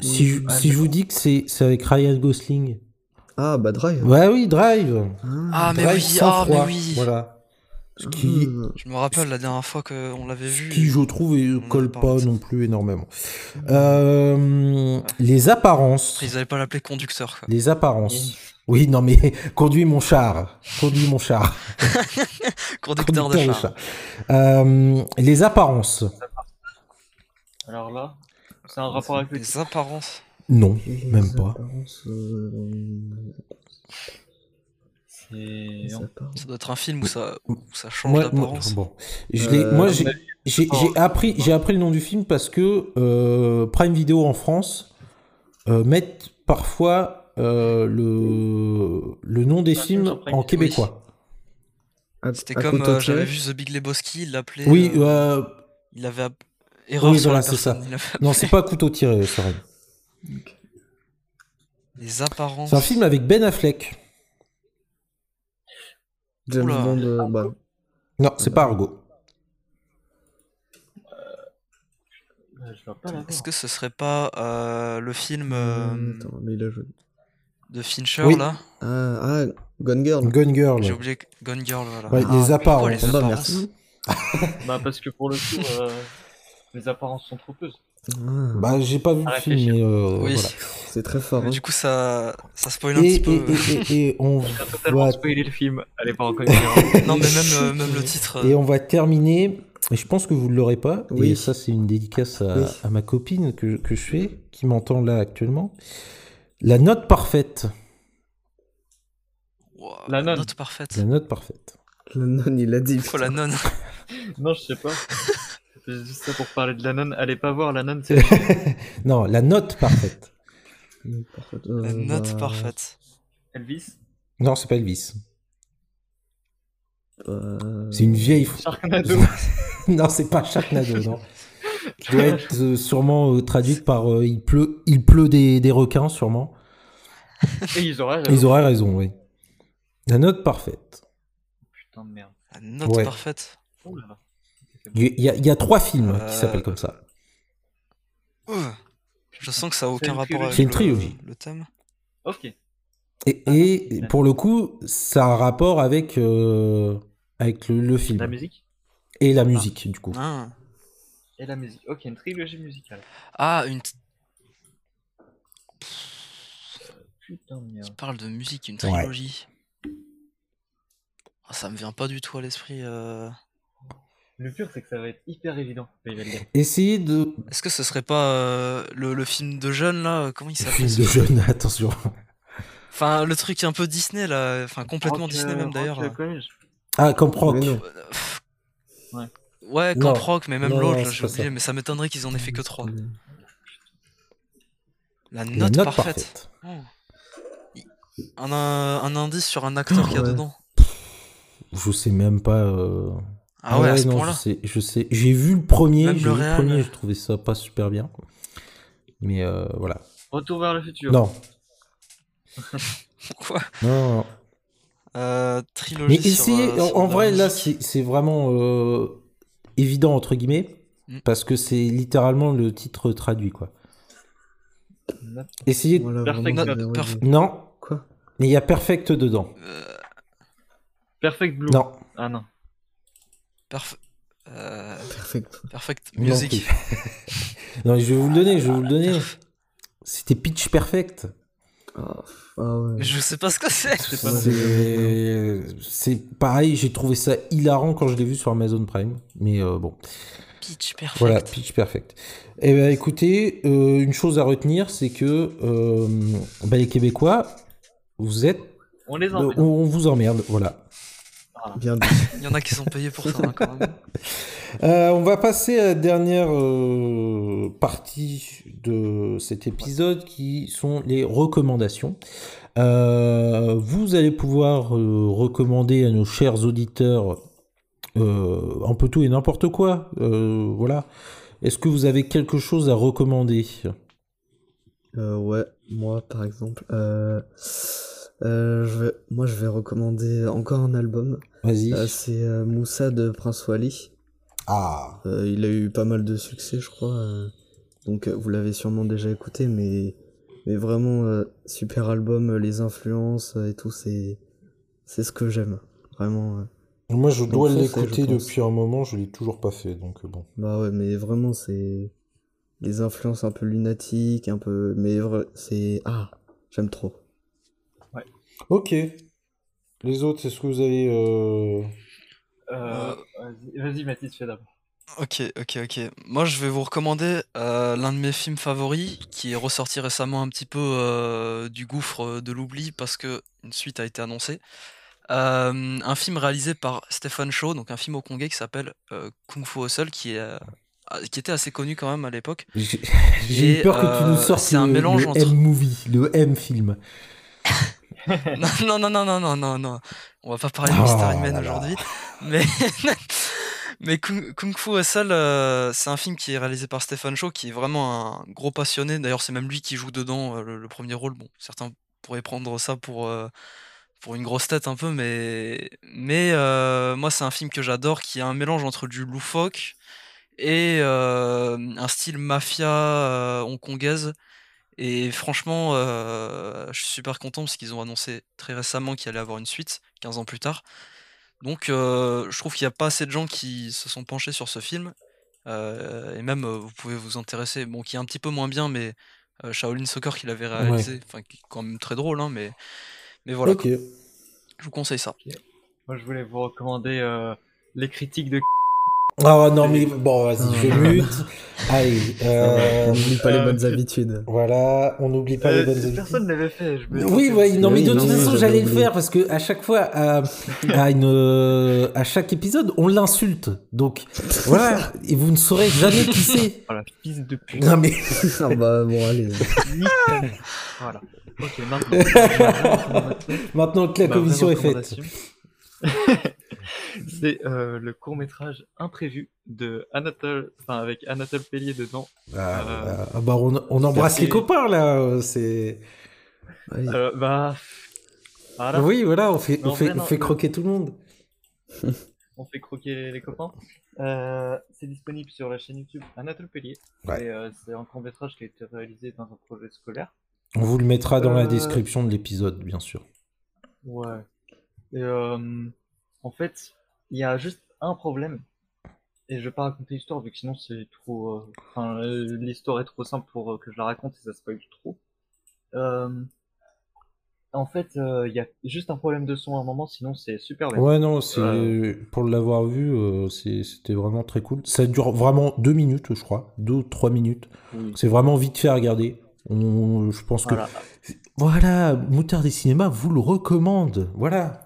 Speaker 5: Si, je, si je vous dis que c'est avec Ryan Gosling.
Speaker 6: Ah, bah Drive.
Speaker 5: Ouais, oui, Drive.
Speaker 3: Ah mais
Speaker 5: Drive
Speaker 3: oui,
Speaker 5: sans
Speaker 3: ah mais
Speaker 5: froid.
Speaker 3: oui.
Speaker 5: Voilà. Ce qui,
Speaker 6: Ah.
Speaker 3: Je me rappelle la dernière fois qu'on l'avait vu.
Speaker 5: qui, je trouve, ne colle pas
Speaker 3: de
Speaker 5: non plus énormément. Euh, les apparences.
Speaker 3: Ils allaient pas l'appeler conducteur. Quoi.
Speaker 5: Les apparences. Oui, non, mais conduis mon char. Conduis mon char.
Speaker 3: Conducteur, de
Speaker 5: Conducteur
Speaker 3: char.
Speaker 5: Euh, les apparences.
Speaker 7: Alors là, c'est un rapport avec le
Speaker 3: Les apparences.
Speaker 5: Non,
Speaker 6: Les
Speaker 5: même pas.
Speaker 6: apparences, euh,
Speaker 3: Ça doit être un film où ça, où ça change
Speaker 5: Moi, moi,
Speaker 3: d'apparence.
Speaker 5: bon. Je l'ai-
Speaker 6: Euh,
Speaker 5: moi, j'ai appris, j'ai appris le nom du film parce que euh, Prime Video en France euh, mettent parfois euh, le, le nom des films en québécois.
Speaker 6: À-
Speaker 3: C'était
Speaker 6: à
Speaker 3: comme euh, j'avais vu The Big Lebowski, il l'appelait.
Speaker 5: Oui,
Speaker 3: euh,
Speaker 5: euh,
Speaker 3: il avait erreur
Speaker 5: Oui,
Speaker 3: sur
Speaker 5: voilà,
Speaker 3: la
Speaker 5: c'est ça. non, c'est pas couteau tiré, c'est vrai.
Speaker 3: Les apparences.
Speaker 5: C'est un film avec Ben Affleck.
Speaker 6: James
Speaker 3: Oula.
Speaker 6: Bond, euh, bah,
Speaker 5: Non, c'est pas Argo.
Speaker 7: Euh,
Speaker 3: Est-ce que ce serait pas euh, le film euh,
Speaker 6: euh, attends, mais il a joué.
Speaker 3: de Fincher
Speaker 5: Oui.
Speaker 3: là?
Speaker 6: Ah, ah, Gone Girl.
Speaker 5: Gun Girl.
Speaker 3: J'ai oublié que- Gone Girl voilà.
Speaker 5: Ouais,
Speaker 3: Ah,
Speaker 5: les apparences.
Speaker 3: les
Speaker 6: Ah bah,
Speaker 3: apparences
Speaker 6: merci.
Speaker 7: Bah, parce que pour le coup, euh, les apparences sont trompeuses.
Speaker 6: Ah,
Speaker 5: Bah, j'ai pas vu le
Speaker 7: À
Speaker 5: film,
Speaker 7: réfléchir.
Speaker 5: mais euh,
Speaker 3: Oui.
Speaker 5: voilà.
Speaker 6: C'est très fort.
Speaker 3: Mais
Speaker 6: hein.
Speaker 3: du coup ça ça spoil un
Speaker 5: Et,
Speaker 3: petit
Speaker 5: et,
Speaker 3: peu.
Speaker 5: et, et- et on
Speaker 7: On a totalement
Speaker 5: va
Speaker 7: spoilé le film. Allez pas encore
Speaker 3: non mais même euh, même le titre.
Speaker 5: Et on va terminer, et je pense que vous ne l'aurez pas, et
Speaker 6: Oui.
Speaker 5: ça c'est une dédicace à,
Speaker 6: Oui.
Speaker 5: à ma copine que, que je fais, qui m'entend là actuellement. La note parfaite.
Speaker 3: wow,
Speaker 7: La nonne.
Speaker 3: note parfaite.
Speaker 5: La note parfaite.
Speaker 6: Le non, il a dit.
Speaker 3: Il faut la nonne.
Speaker 7: Non, je sais pas. C'est juste ça pour parler de la nonne. Allez pas voir la nonne,
Speaker 5: non, la note parfaite.
Speaker 6: Euh,
Speaker 3: La note
Speaker 6: bah,
Speaker 3: parfaite.
Speaker 7: Elvis.
Speaker 5: Non, c'est pas Elvis.
Speaker 6: euh,
Speaker 5: C'est une vieille.
Speaker 7: Sharknado.
Speaker 5: non, c'est pas Sharknado, non. Qui doit être euh, sûrement euh, traduite par euh, il pleut, il pleut des, des requins, sûrement.
Speaker 7: Et ils auraient raison.
Speaker 5: Ils auraient raison, oui. La note parfaite.
Speaker 7: Putain de merde.
Speaker 3: La note
Speaker 5: Ouais.
Speaker 3: parfaite.
Speaker 7: Ouh là là.
Speaker 5: Il y, a- il y a trois films
Speaker 3: Euh,
Speaker 5: qui s'appellent comme ça.
Speaker 3: Ouh. Je sens que ça a
Speaker 7: C'est
Speaker 3: aucun rapport avec
Speaker 5: C'est une
Speaker 3: le-
Speaker 5: trilogie.
Speaker 3: le thème.
Speaker 7: Ok.
Speaker 5: Et, et pour le coup, ça a un rapport avec, euh, avec le, le film.
Speaker 7: La musique?
Speaker 5: Et la musique, du coup.
Speaker 3: Ah,
Speaker 7: et la musique. Ok, une trilogie musicale.
Speaker 3: Ah, une.
Speaker 7: Putain de
Speaker 3: Tu
Speaker 7: merde.
Speaker 3: parles de musique, une
Speaker 5: Ouais.
Speaker 3: trilogie. Ah, ça me vient pas du tout à l'esprit. euh.
Speaker 7: Le pire, c'est que ça va être hyper évident. Le.
Speaker 5: Essayez de.
Speaker 3: Est-ce que ce serait pas euh, le, le film de jeune là Comment il s'appelle
Speaker 5: Film
Speaker 3: ce
Speaker 5: de
Speaker 3: film
Speaker 5: jeune, attention.
Speaker 3: Enfin, le truc un peu Disney là, enfin complètement
Speaker 7: Rock,
Speaker 3: Disney
Speaker 7: euh,
Speaker 3: même d'ailleurs.
Speaker 5: Ah, Camp Rock.
Speaker 6: Mais non.
Speaker 7: Ouais.
Speaker 3: Ouais,
Speaker 5: Non.
Speaker 3: Camp Rock, mais même l'autre, j'ai oublié,
Speaker 5: ça.
Speaker 3: mais ça m'étonnerait qu'ils en aient fait que 3. La
Speaker 5: La
Speaker 3: note, parfaite.
Speaker 5: parfaite.
Speaker 3: Oh. Un, un, un indice sur un acteur qu'il y a
Speaker 6: Ouais.
Speaker 3: dedans.
Speaker 5: Je sais même pas. euh,
Speaker 3: Ah ouais, à ce
Speaker 5: non,
Speaker 3: point-là.
Speaker 5: je sais, je sais. J'ai vu le premier,
Speaker 3: Même
Speaker 5: j'ai
Speaker 3: le
Speaker 5: vu le premier, j'ai trouvé ça pas super bien. Mais euh, voilà.
Speaker 7: Retour vers le futur.
Speaker 5: Non,
Speaker 3: Quoi?
Speaker 5: Non, non.
Speaker 3: Euh, trilogie sur,
Speaker 5: essayez,
Speaker 3: euh,
Speaker 5: en,
Speaker 3: sur
Speaker 5: en
Speaker 3: la
Speaker 5: vrai, là,
Speaker 3: musique.
Speaker 5: c'est c'est vraiment euh, évident, entre guillemets,
Speaker 3: Mm.
Speaker 5: parce que c'est littéralement le titre traduit, quoi. Essayez.
Speaker 6: Voilà,
Speaker 7: Perfect
Speaker 6: vraiment, ouais,
Speaker 5: Non,
Speaker 6: Quoi?
Speaker 5: Mais il y a Perfect dedans.
Speaker 3: Euh,
Speaker 7: Perfect Blue.
Speaker 5: Non,
Speaker 7: Ah non.
Speaker 3: Perf- euh,
Speaker 6: Perfect.
Speaker 3: perfect
Speaker 5: non
Speaker 3: music.
Speaker 5: non, je vais vous le donner, je vais vous le donner. C'était Pitch Perfect.
Speaker 6: Ah, ah ouais.
Speaker 3: Je sais pas ce que c'est.
Speaker 7: Je sais pas.
Speaker 6: Ouais.
Speaker 5: C'est c'est pareil, j'ai trouvé ça hilarant quand je l'ai vu sur Amazon Prime. Mais euh, bon,
Speaker 3: Pitch perfect.
Speaker 5: voilà, Pitch Perfect. Eh ben, écoutez, euh, une chose à retenir, c'est que euh, bah, les Québécois, vous êtes,
Speaker 7: On les emmène.
Speaker 5: on vous emmerde, voilà.
Speaker 6: Bien dit.
Speaker 3: Il y en a qui sont payés pour ça hein, quand même.
Speaker 5: Euh, on va passer à la dernière euh, partie de cet épisode qui sont les recommandations. Euh, vous allez pouvoir euh, recommander à nos chers auditeurs euh, un peu tout et n'importe quoi. Euh, voilà. Est-ce que vous avez quelque chose à recommander?
Speaker 6: Euh, ouais, moi par exemple, euh, je vais, moi je vais recommander encore un album.
Speaker 5: Vas-y.
Speaker 6: Euh, c'est euh, Moussa de Prince Wally.
Speaker 5: Ah.
Speaker 6: Il a eu pas mal de succès, je crois. donc vous l'avez sûrement déjà écouté, mais mais vraiment super album, les influences et tout, c'est c'est ce que j'aime. Vraiment.
Speaker 5: Moi, je dois l'écouter depuis un moment, je l'ai toujours pas fait, donc bon.
Speaker 6: Bah ouais, mais vraiment c'est les influences un peu lunatiques, un peu, mais c'est ah, j'aime trop.
Speaker 5: Ok. Les autres, est-ce que vous avez... euh,
Speaker 7: Euh, Vas-y, Mathis, fais d'abord.
Speaker 3: Ok, ok, ok. Moi, je vais vous recommander euh, l'un de mes films favoris qui est ressorti récemment un petit peu euh, du gouffre de l'oubli parce que une suite a été annoncée. Euh, un film réalisé par Stephen Chow, donc un film hongkongais qui s'appelle euh, Kung Fu Hustle, qui est euh, qui était assez connu quand même à l'époque.
Speaker 5: J'ai peur que tu nous sortes
Speaker 3: c'est un
Speaker 5: le,
Speaker 3: mélange
Speaker 5: le
Speaker 3: entre-
Speaker 5: M-movie, le M-film.
Speaker 3: non, non, non, non, non, non, non. On va pas parler de
Speaker 5: Oh
Speaker 3: Mystery Man
Speaker 5: là.
Speaker 3: aujourd'hui. Mais, mais Kung, Kung Fu Hustle, euh, c'est un film qui est réalisé par Stephen Chow, qui est vraiment un gros passionné. D'ailleurs, c'est même lui qui joue dedans euh, le, le premier rôle. Bon, certains pourraient prendre ça pour, euh, pour une grosse tête un peu, mais, mais euh, moi, c'est un film que j'adore, qui est un mélange entre du loufoque et euh, un style mafia euh, hongkongaise. Et franchement, euh, je suis super content parce qu'ils ont annoncé très récemment qu'il allait avoir une suite, 15 ans plus tard. Donc euh, je trouve qu'il n'y a pas assez de gens qui se sont penchés sur ce film. Euh, et même, vous pouvez vous intéresser, bon, qui est un petit peu moins bien, mais Shaolin Soccer qui l'avait réalisé, enfin, qui est quand même très drôle, hein, mais, mais voilà, je vous conseille ça.
Speaker 7: Moi, je voulais vous recommander les critiques de.
Speaker 5: Ah non, mais bon, vas-y, je mute. Allez, euh,
Speaker 6: on n'oublie pas les
Speaker 7: euh,
Speaker 6: bonnes habitudes.
Speaker 5: voilà, on n'oublie pas les
Speaker 7: Euh,
Speaker 5: bonnes habitudes.
Speaker 7: personne ne l'avait fait. Je me
Speaker 5: Oui, ouais, non, mais de toute
Speaker 6: non,
Speaker 5: façon, j'allais le faire parce que à chaque fois, à, à une, euh, à chaque épisode, on l'insulte. Donc, voilà, et vous ne saurez jamais qui c'est.
Speaker 7: Voilà, fils de pute.
Speaker 5: Non, mais.
Speaker 6: Ah bah bon, allez.
Speaker 7: Voilà. Ok, maintenant.
Speaker 5: Maintenant que la
Speaker 7: vraie
Speaker 5: commission est faite.
Speaker 7: C'est euh, le court métrage imprévu de Anatole, enfin avec Anatole Pellier dedans.
Speaker 5: Ah,
Speaker 7: Euh,
Speaker 5: ah, bah, on, on embrasse les copains, là. euh, C'est.
Speaker 7: Euh, bah. Voilà.
Speaker 5: Oui, voilà, on fait,
Speaker 7: Non,
Speaker 5: on fait,
Speaker 7: vrai, non,
Speaker 5: on fait croquer tout le monde.
Speaker 7: On fait croquer les, les copains. C'est disponible sur la chaîne YouTube Anatole Pellier.
Speaker 5: Ouais.
Speaker 7: C'est un court métrage qui a été réalisé dans un projet scolaire.
Speaker 5: On vous le mettra dans la description de l'épisode, bien sûr.
Speaker 7: Ouais. Et euh, en fait, il y a juste un problème. Et je vais pas raconter l'histoire vu que sinon c'est trop. euh, Enfin, euh, l'histoire est trop simple pour euh, que je la raconte et ça spoil trop. Euh, en fait, euh, il y a juste un problème de son à un moment, sinon c'est super bien.
Speaker 5: Ouais, non, c'est
Speaker 7: Euh.
Speaker 5: pour l'avoir vu, euh, c'est- c'était vraiment très cool. Ça dure vraiment deux minutes, je crois, deux ou trois minutes.
Speaker 7: Oui.
Speaker 5: C'est vraiment vite fait à regarder. On, je pense que
Speaker 7: Voilà.
Speaker 5: voilà, Moutard des cinémas vous le recommande. Voilà.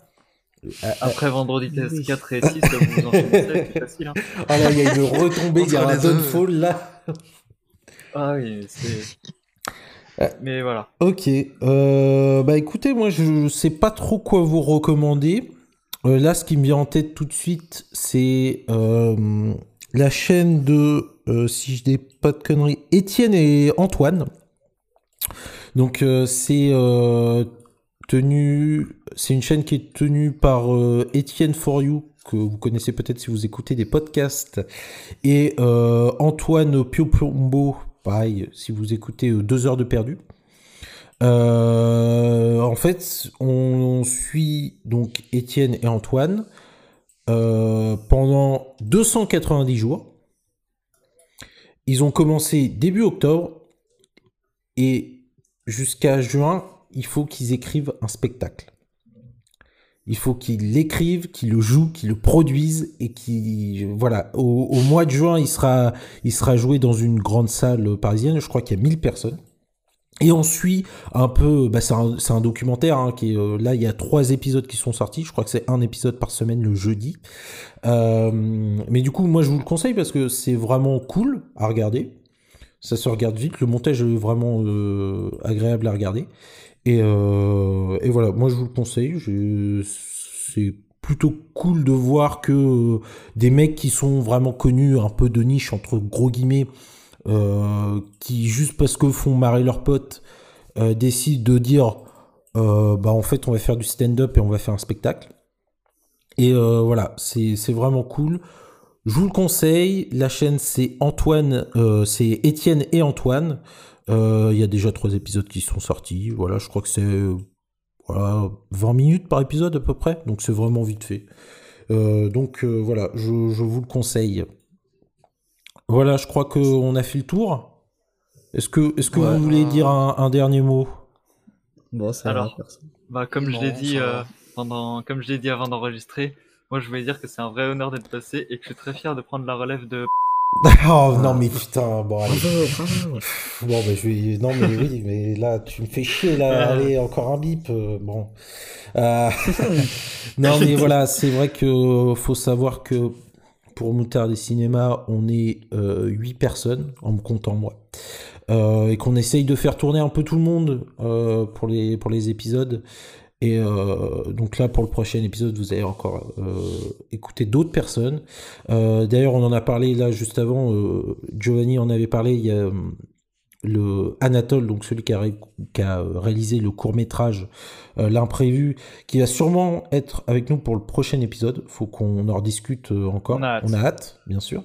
Speaker 5: Ah,
Speaker 7: Après vendredi test
Speaker 6: Oui.
Speaker 7: 4 et 6, vous c'est facile. Hein.
Speaker 5: ah là, il y a une retombée, il y a un downfall là.
Speaker 7: Ah oui, c'est.
Speaker 5: Euh.
Speaker 7: Mais voilà.
Speaker 5: Ok, euh, bah écoutez, moi je sais pas trop quoi vous recommander. Euh, là, ce qui me vient en tête tout de suite, c'est euh, la chaîne de, euh, si je dis pas de conneries, Étienne et Antoine. Donc euh, c'est euh, tenu, c'est une chaîne qui est tenue par euh, Étienne For You que vous connaissez peut-être si vous écoutez des podcasts et euh, Antoine Pio Plombo, pareil si vous écoutez euh, deux heures de perdu. Euh, en fait, on suit donc Étienne et Antoine euh, pendant 290 jours. Ils ont commencé début octobre et jusqu'à juin, il faut qu'ils écrivent un spectacle. Il faut qu'ils l'écrivent, qu'ils le jouent, qu'ils le produisent et qu'ils voilà. Au, mois de juin, il sera, joué dans une grande salle parisienne. Je crois qu'il y a 1000 personnes. Et on suit un peu, bah c'est un, documentaire hein, qui euh, là. Il y a trois épisodes qui sont sortis. Je crois que c'est un épisode par semaine le jeudi. Euh, mais du coup, moi, je vous le conseille parce que c'est vraiment cool à regarder. Ça se regarde vite. Le montage est vraiment euh, agréable à regarder. Et, euh, et voilà, moi, je vous le conseille. C'est plutôt cool de voir que euh, des mecs qui sont vraiment connus, un peu de niche entre gros guillemets, euh, qui juste parce que font marrer leurs potes décident de dire bah en fait on va faire du stand-up et on va faire un spectacle. Et voilà. C'est vraiment cool. Je vous le conseille. La chaîne c'est Antoine c'est Étienne et Antoine il y a déjà trois épisodes qui sont sortis voilà je crois que c'est euh, voilà 20 minutes par épisode à peu près donc c'est vraiment vite fait Euh, donc euh, voilà je, je vous le conseille voilà, je crois qu'on a fait le tour. Est-ce que, est-ce que
Speaker 6: Ouais.
Speaker 5: vous voulez dire un, un dernier mot?
Speaker 6: Bon, ça
Speaker 7: Alors.
Speaker 6: va, personne.
Speaker 7: Bah, comme je l'ai dit euh, pendant, comme je l'ai dit avant d'enregistrer, moi je voulais dire que c'est un vrai honneur d'être passé et que je suis très fier de prendre la relève de.
Speaker 5: Oh non mais putain, bon allez. Bon ben je vais... Non mais oui, mais là tu me fais chier là, allez, encore un bip, euh, bon. Euh, non mais voilà, c'est vrai que faut savoir que pour Moutard des Cinémas, on est euh, 8 personnes, en me comptant moi. Euh, et qu'on essaye de faire tourner un peu tout le monde euh, pour, les, pour les épisodes. Et euh, donc là, pour le prochain épisode, vous allez encore euh, écouter d'autres personnes. Euh, D'ailleurs, on en a parlé là juste avant. Giovanni en avait parlé. Il y a le Anatole, donc celui qui a, ré- qui a réalisé le court métrage euh, L'imprévu, qui va sûrement être avec nous pour le prochain épisode. Faut qu'on en rediscute euh, encore.
Speaker 7: On a hâte.
Speaker 5: hâte, bien sûr.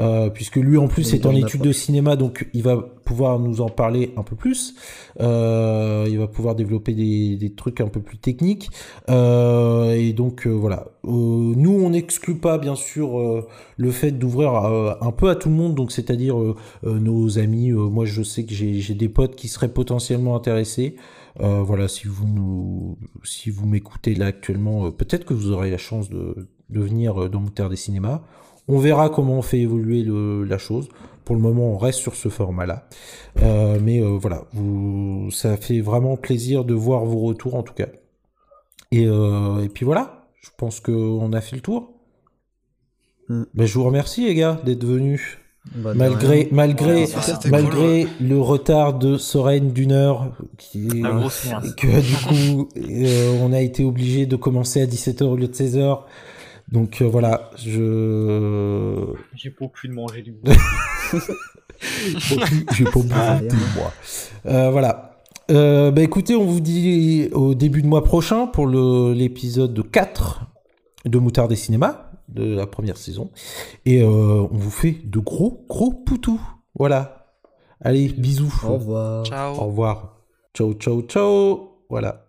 Speaker 5: Euh, puisque lui en plus est en
Speaker 6: pas-
Speaker 5: de cinéma, donc il va pouvoir nous en parler un peu plus. Euh, il va pouvoir développer des, des trucs un peu plus techniques. Euh, et donc euh, voilà. Euh, nous on n'exclut pas bien sûr euh, le fait d'ouvrir euh, un peu à tout le monde, donc c'est-à-dire euh, euh, nos amis. euh, moi je sais que j'ai j'ai des potes qui seraient potentiellement intéressés. Euh, voilà, si vous nous, si vous m'écoutez là actuellement, euh, peut-être que vous aurez la chance de, de venir euh, dans Moutard des cinémas. On verra comment on fait évoluer le- la chose. Pour le moment, on reste sur ce format-là. Euh, mais voilà, vous, ça fait vraiment plaisir de voir vos retours en tout cas. Et, et puis voilà, je pense qu'on a fait le tour.
Speaker 6: Mm.
Speaker 5: Ben, je vous remercie les gars d'être venus.
Speaker 6: Bah,
Speaker 5: Malgré, malgré, malgré le retard de Soren d'une heure, qui et que du coup, euh, on a été obligé de commencer à 17h au lieu de 16h. Donc euh, voilà, je.
Speaker 7: J'ai pas pu de manger du
Speaker 5: J'ai pas beaucoup
Speaker 6: Ah,
Speaker 5: de moi. Euh, voilà. Euh, bah écoutez, on vous dit au début de mois prochain pour le- l'épisode 4 de Moutard des cinémas de la première saison. Et euh, on vous fait de gros, gros poutous. Voilà. Allez, bisous.
Speaker 6: Au revoir.
Speaker 3: Ciao.
Speaker 5: Au revoir. Ciao, ciao, ciao. Voilà.